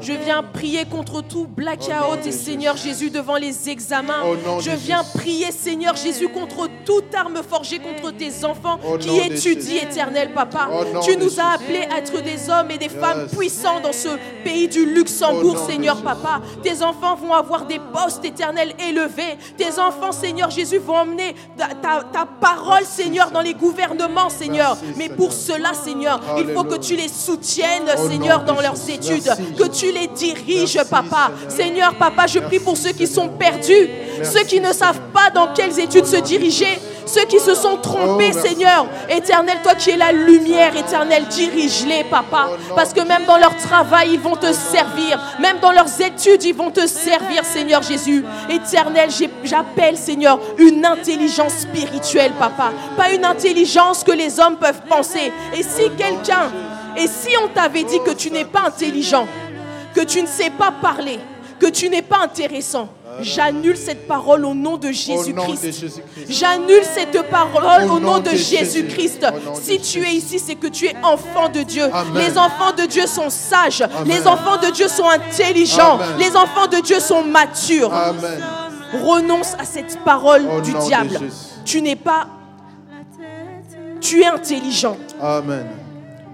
Je viens prier contre tout blackout et Seigneur Jésus devant les examens. Je viens prier, Seigneur Jésus, contre toute arme forgée contre tes enfants qui étudient, éternel Papa. Tu nous as appelés à être des hommes et des femmes puissants dans ce pays du Luxembourg, Seigneur. Papa. Tes enfants vont avoir des postes éternels élevés. Tes enfants, Seigneur Jésus, vont emmener ta, ta- ta parole, Seigneur, dans les gouvernements, Seigneur. Mais pour cela, Seigneur, il faut que tu les soutiennes, Seigneur, dans leurs études. Que tu les diriges, Papa. Seigneur. Papa, je prie pour ceux qui sont perdus, ceux qui ne savent pas dans quelles études se diriger, ceux qui se sont trompés, Oh. Seigneur. Éternel, toi qui es la lumière, éternel, dirige-les, Papa. Nom Parce que même dans leur travail, ils vont te servir. Même dans leurs études, ils vont te servir, Seigneur Jésus. Éternel, j'appelle, Seigneur, une intelligence spirituelle, Papa. Pas une intelligence que les hommes peuvent penser. Et si quelqu'un, et si on t'avait dit que tu n'es pas intelligent, que tu ne sais pas parler, que tu n'es pas intéressant, j'annule cette parole au nom de Jésus-Christ. J'annule cette parole Au nom de de Jésus. Jésus-Christ. Si tu es ici, c'est que tu es enfant de Dieu. Les enfants de Dieu sont sages. Les enfants de Dieu sont intelligents. Les enfants de Dieu sont matures. Renonce à cette parole du diable. Tu n'es pas... Tu es intelligent. Amen.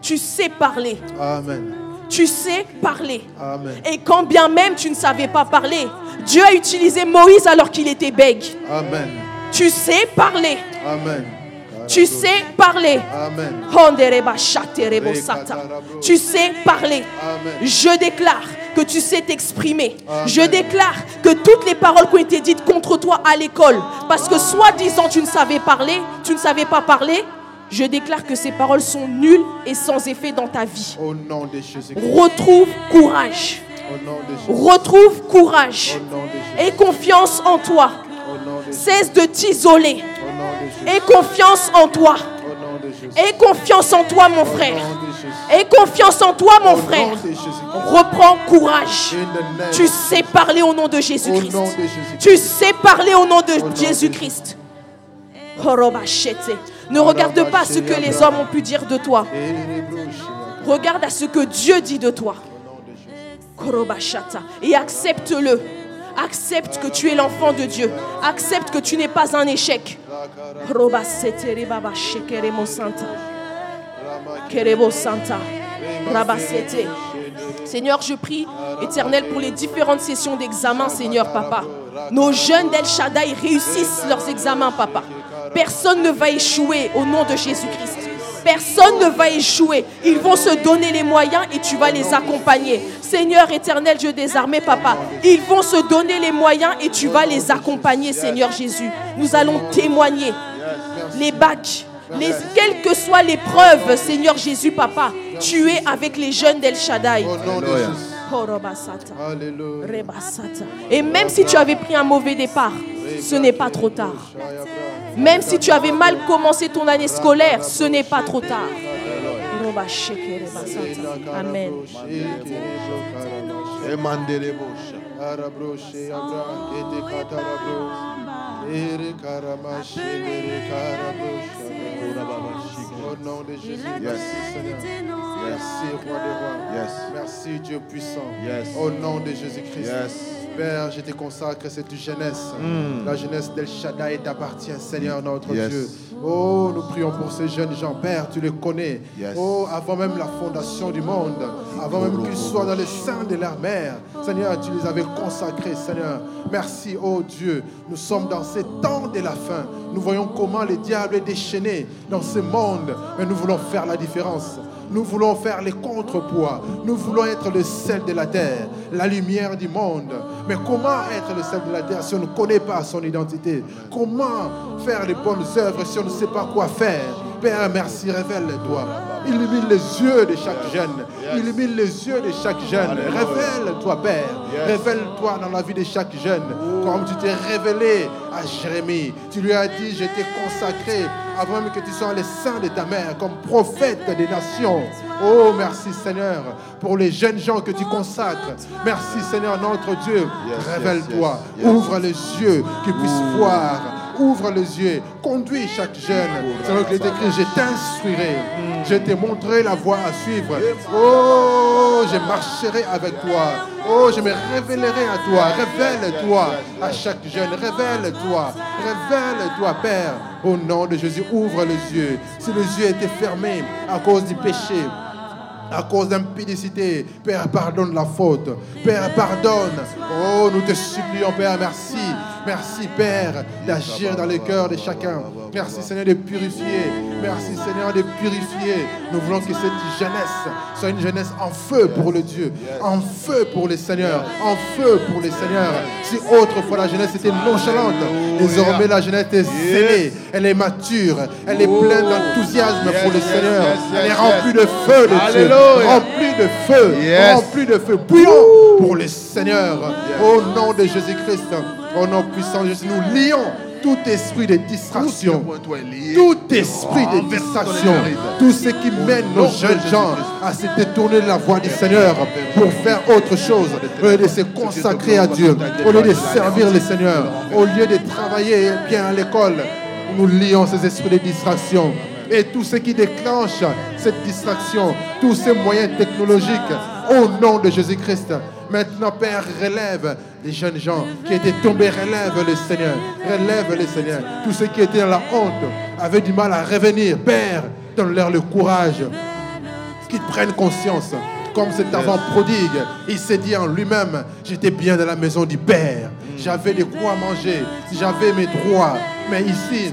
Tu sais parler. Amen. Tu sais parler. Amen. Et quand bien même tu ne savais pas parler, Dieu a utilisé Moïse alors qu'il était bègue. Amen. Tu sais parler. Amen. Tu sais parler. Amen. Tu sais parler. Amen. Je déclare que tu sais t'exprimer. Je déclare que toutes les paroles qui ont été dites contre toi à l'école, parce que soi-disant tu ne savais parler, tu ne savais pas parler, je déclare que ces paroles sont nulles et sans effet dans ta vie. Au nom de Jésus. Retrouve courage. Au nom de Jésus. Retrouve courage Au nom de Jésus. et confiance en toi. Au nom de Jésus. Cesse de t'isoler. Et confiance en toi. Et confiance en toi, mon frère. Et confiance en toi, mon frère. Reprends courage. Tu sais parler au nom de Jésus-Christ. Tu sais parler au nom de nom de Jésus-Christ. Ne regarde pas ce que les hommes ont pu dire de toi. Regarde à ce que Dieu dit de toi. Et accepte-le. Accepte que tu es l'enfant de Dieu. Accepte que tu n'es pas un échec. Seigneur, je prie, éternel, pour les différentes sessions d'examen, Seigneur, papa. Nos jeunes d'El Shaddai réussissent leurs examens, papa. Personne ne va échouer au nom de Jésus-Christ. Personne ne va échouer. Ils vont se donner les moyens et tu vas les accompagner. Seigneur éternel, Dieu des armées, papa. Ils vont se donner les moyens et tu vas les accompagner, Seigneur Jésus. Nous allons témoigner. Les bacs, les, quelle que soit l'épreuve, Seigneur Jésus, papa, tu es avec les jeunes d'El Shaddai. Rebasata. Et même si tu avais pris un mauvais départ, ce n'est pas trop tard. Même si tu avais mal commencé ton année scolaire, ce n'est pas trop tard. Amen. Au nom de Jésus. Yes. Merci Seigneur. Merci roi des rois. Yes. Merci Dieu puissant. Yes. Au nom de Jésus-Christ. Yes. Père, je te consacre cette jeunesse. La jeunesse d'El Shaddai t'appartient, Seigneur notre Yes. Dieu. Oh, nous prions pour ces jeunes gens. Père, tu les connais. Yes. Oh, avant même la fondation du monde, avant même qu'ils soient dans les seins de leur mère, Seigneur, tu les avais consacrés, Seigneur. Merci, oh Dieu. Nous sommes dans ces temps de la fin. Nous voyons comment le diable est déchaîné dans ce monde, mais nous voulons faire la différence. Nous voulons faire les contrepoids. Nous voulons être le sel de la terre, la lumière du monde. Mais comment être le sel de la terre si on ne connaît pas son identité? Comment faire les bonnes œuvres si on ne sait pas quoi faire? Père, merci, révèle-toi. Illumine les yeux de chaque jeune. Illumine les yeux de chaque jeune. Révèle-toi, Père. Révèle-toi dans la vie de chaque jeune. Comme tu t'es révélé à Jérémie. Tu lui as dit, je t'ai consacré avant même que tu sois les seins de ta mère comme prophète des nations. Oh, merci Seigneur pour les jeunes gens que tu consacres. Merci Seigneur notre Dieu. Yes, Révèle-toi. yes, yes, yes. Ouvre les yeux qu'ils puissent voir ouvre les yeux, conduis chaque jeune. C'est vrai est écrit, je t'instruirai, je te montrerai la voie à suivre. Oh, je marcherai avec toi. Oh, je me révélerai à toi. Révèle-toi à chaque jeune. Révèle-toi. Révèle-toi, Père. Au nom de Jésus, ouvre les yeux. Si les yeux étaient fermés à cause du péché, à cause d'impudicité. Père, pardonne la faute. Père, pardonne. Oh, nous te supplions, Père, merci. Merci, Père, d'agir dans le cœur de chacun. Merci, Seigneur, de purifier. Merci, Seigneur, de purifier. Nous voulons que cette jeunesse soit une jeunesse en feu pour le Dieu, en feu pour les Seigneurs, en feu pour les Seigneurs. Si autrefois la jeunesse était nonchalante, désormais la jeunesse est zélée, elle est mature, elle est pleine d'enthousiasme pour le Seigneur. Elle est remplie de feu de Dieu, remplie de feu, remplie de feu, bouillant pour le Seigneur. Au nom de Jésus-Christ. Au nom puissant de Jésus, nous lions tout esprit de distraction, tout esprit de distraction, tout ce qui mène nos jeunes gens à se détourner de la voie du Seigneur pour faire autre chose, au lieu de se consacrer à Dieu, au lieu de servir le Seigneur, au lieu de travailler bien à l'école. Nous lions ces esprits de distraction et tout ce qui déclenche cette distraction, tous ces moyens technologiques, au nom de Jésus-Christ. Maintenant, Père, relève les jeunes gens qui étaient tombés, relève le Seigneur, relève le Seigneur. Tous ceux qui étaient dans la honte avaient du mal à revenir. Père, donne-leur le courage, qu'ils prennent conscience. Comme cet avant prodigue, il s'est dit en lui-même, j'étais bien dans la maison du Père, j'avais de quoi manger, j'avais mes droits. Mais ici,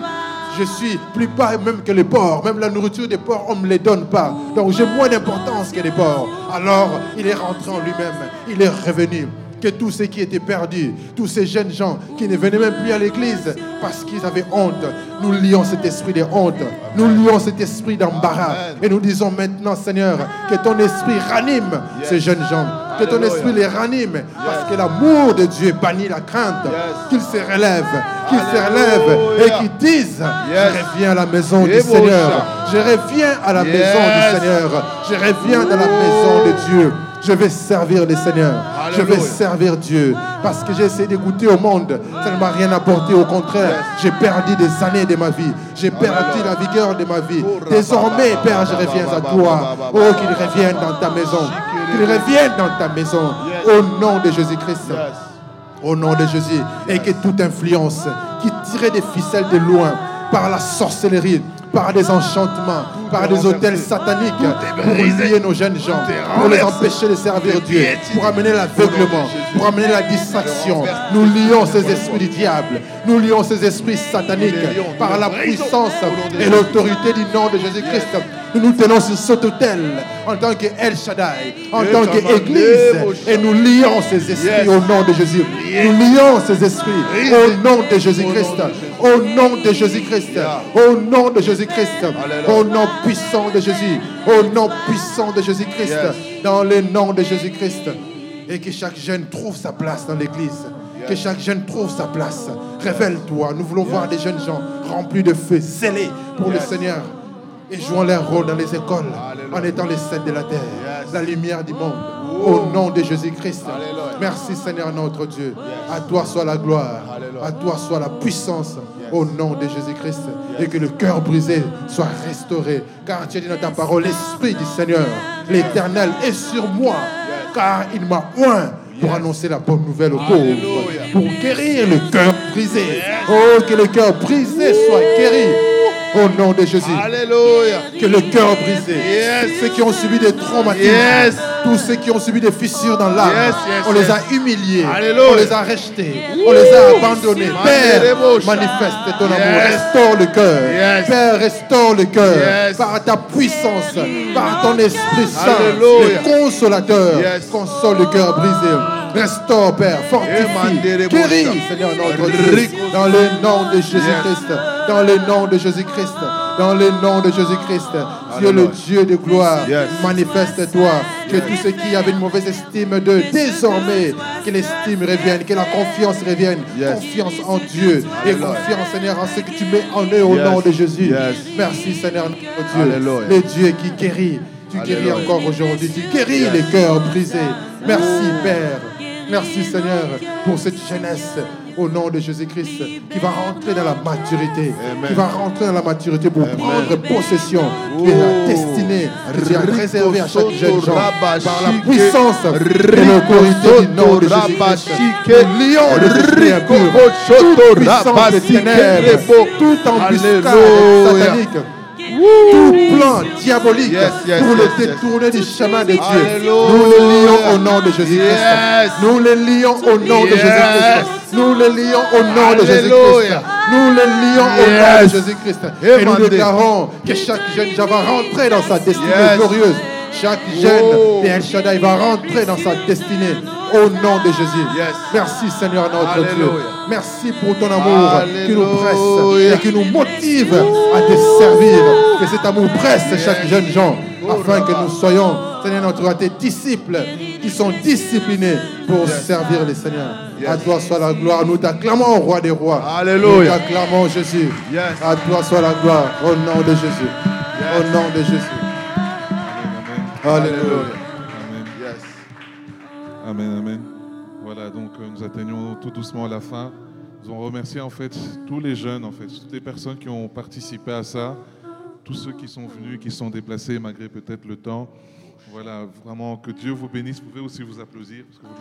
je suis plus bas même que les porcs. Même la nourriture des porcs, on ne me les donne pas. Donc j'ai moins d'importance que les porcs. Alors il est rentré en lui-même. Il est revenu que tous ceux qui étaient perdus, tous ces jeunes gens qui ne venaient même plus à l'église parce qu'ils avaient honte, nous lions cet esprit de honte, nous lions cet esprit d'embarras. Et nous disons maintenant, Seigneur, que ton esprit ranime ces jeunes gens, que ton esprit les ranime parce que l'amour de Dieu bannit la crainte, qu'ils se relèvent, qu'ils se relèvent et qu'ils disent, je reviens à la maison du Seigneur, je reviens à la maison du Seigneur, je reviens dans la maison de Dieu. Je vais servir le Seigneur. Je vais servir Dieu. Parce que j'ai essayé d'écouter au monde. Ça ne m'a rien apporté. Au contraire, j'ai perdu des années de ma vie. J'ai perdu la vigueur de ma vie. Désormais, Père, je reviens à toi. Oh, qu'il revienne dans ta maison. Qu'il revienne dans ta maison. Au nom de Jésus-Christ. Au nom de Jésus. Et que toute influence qui tirait des ficelles de loin par la sorcellerie, par des enchantements, par des hôtels sataniques, pour lier nos jeunes gens, pour les empêcher de servir Dieu, pour amener l'aveuglement, pour amener la distraction. Nous lions ces esprits du diable, nous lions ces esprits sataniques par la puissance et l'autorité du nom de Jésus-Christ. Nous nous tenons sur cet hôtel en tant que El Shaddai, en tant qu'Église, et nous lions ces esprits au nom de Jésus. Nous lions ces esprits au nom de Jésus-Christ, au nom de Jésus-Christ, au nom de Jésus-Christ, au nom puissant de Jésus, au nom puissant de Jésus-Christ, dans le nom de Jésus-Christ. Et que chaque jeune trouve sa place dans l'Église. Que chaque jeune trouve sa place. Révèle-toi. Nous voulons voir des jeunes gens remplis de feu, scellés pour le Seigneur et jouant leur rôle dans les écoles en étant les scènes de la terre, la lumière du monde. Au nom de Jésus-Christ. Merci Seigneur notre Dieu. À toi soit la gloire. À toi soit la puissance. Au nom de Jésus-Christ. Et que le cœur brisé soit restauré. Car tu as dit dans ta parole, l'Esprit du Seigneur, l'Éternel est sur moi. Car il m'a oint pour annoncer la bonne nouvelle aux pauvres. Pour guérir le cœur brisé. Oh, que le cœur brisé soit guéri au nom de Jésus. Alléluia. Que le cœur brisé, ceux qui ont subi des traumatismes, Yes. tous ceux qui ont subi des fissures dans l'âme, Yes, yes, on yes. les a humiliés, Alléluia. on les a rejetés, on les a abandonnés. Père, manifeste ton amour, Yes. restaure le cœur. Yes. Père, restaure le cœur Yes. par ta puissance, par ton Esprit Saint, Alléluia. le consolateur. Yes. Console le cœur brisé. Restaure, Père, fortifie, guéris, Seigneur notre Dieu, dans le nom de Jésus-Christ, dans le nom de Jésus-Christ, dans le nom de Jésus-Christ. Dieu le. Dieu de gloire, manifeste-toi. Que tous ceux qui avaient une mauvaise estime de désormais, que l'estime revienne, que la confiance revienne. Confiance en Dieu et confiance, Seigneur, en ce que tu mets en eux au nom de Jésus. Merci, Seigneur, notre Dieu. Le Dieu qui guérit. Tu guéris encore aujourd'hui. Tu guéris les cœurs brisés. Merci, Père. Merci Seigneur pour cette jeunesse au nom de Jésus-Christ qui va rentrer dans la maturité, Amen. qui va rentrer dans la maturité pour Amen. prendre possession de la Oh. destinée tu as réservée à chaque jeune gens par la puissance et l'autorité du nom de Jésus-Christ. Rabashike. Nous lions les esprits Rico impurs, Soto toute puissance Rabashike ténèbres, toute embuscade satanique, tout plan diabolique Yes, yes, pour yes, le détourner du chemin de Dieu. Alléluia. Nous les lions au nom de Jésus-Christ. Nous les lions au nom de. Jésus-Christ. Nous les lions au nom de Jésus-Christ. Nous les lions au nom de Jésus-Christ. Et nous Emmanuel. déclarons que chaque jeune va rentrer dans sa destinée glorieuse. Chaque jeune Oh. de El Shaddai va rentrer dans sa destinée au nom de Jésus. Yes. Merci Seigneur notre Dieu. Merci pour ton amour qui nous presse et qui nous motive à te servir. Que cet amour presse chaque jeune gens afin que nous soyons, Seigneur notre Roi, tes disciples qui sont disciplinés pour servir les Seigneurs. Yes. À toi soit la gloire. Nous t'acclamons, Roi des rois. Alléluia. Nous t'acclamons, Jésus. Yes. À toi soit la gloire. Au nom de Jésus. Au nom de Jésus. Amen, Alléluia. amen. Yes. Amen, amen. Voilà, donc euh, nous atteignons tout doucement à la fin. Nous allons remercier en fait tous les jeunes, en fait, toutes les personnes qui ont participé à ça, tous ceux qui sont venus, qui sont déplacés malgré peut-être le temps. Voilà, vraiment que Dieu vous bénisse. Vous pouvez aussi vous applaudir. parce que vous-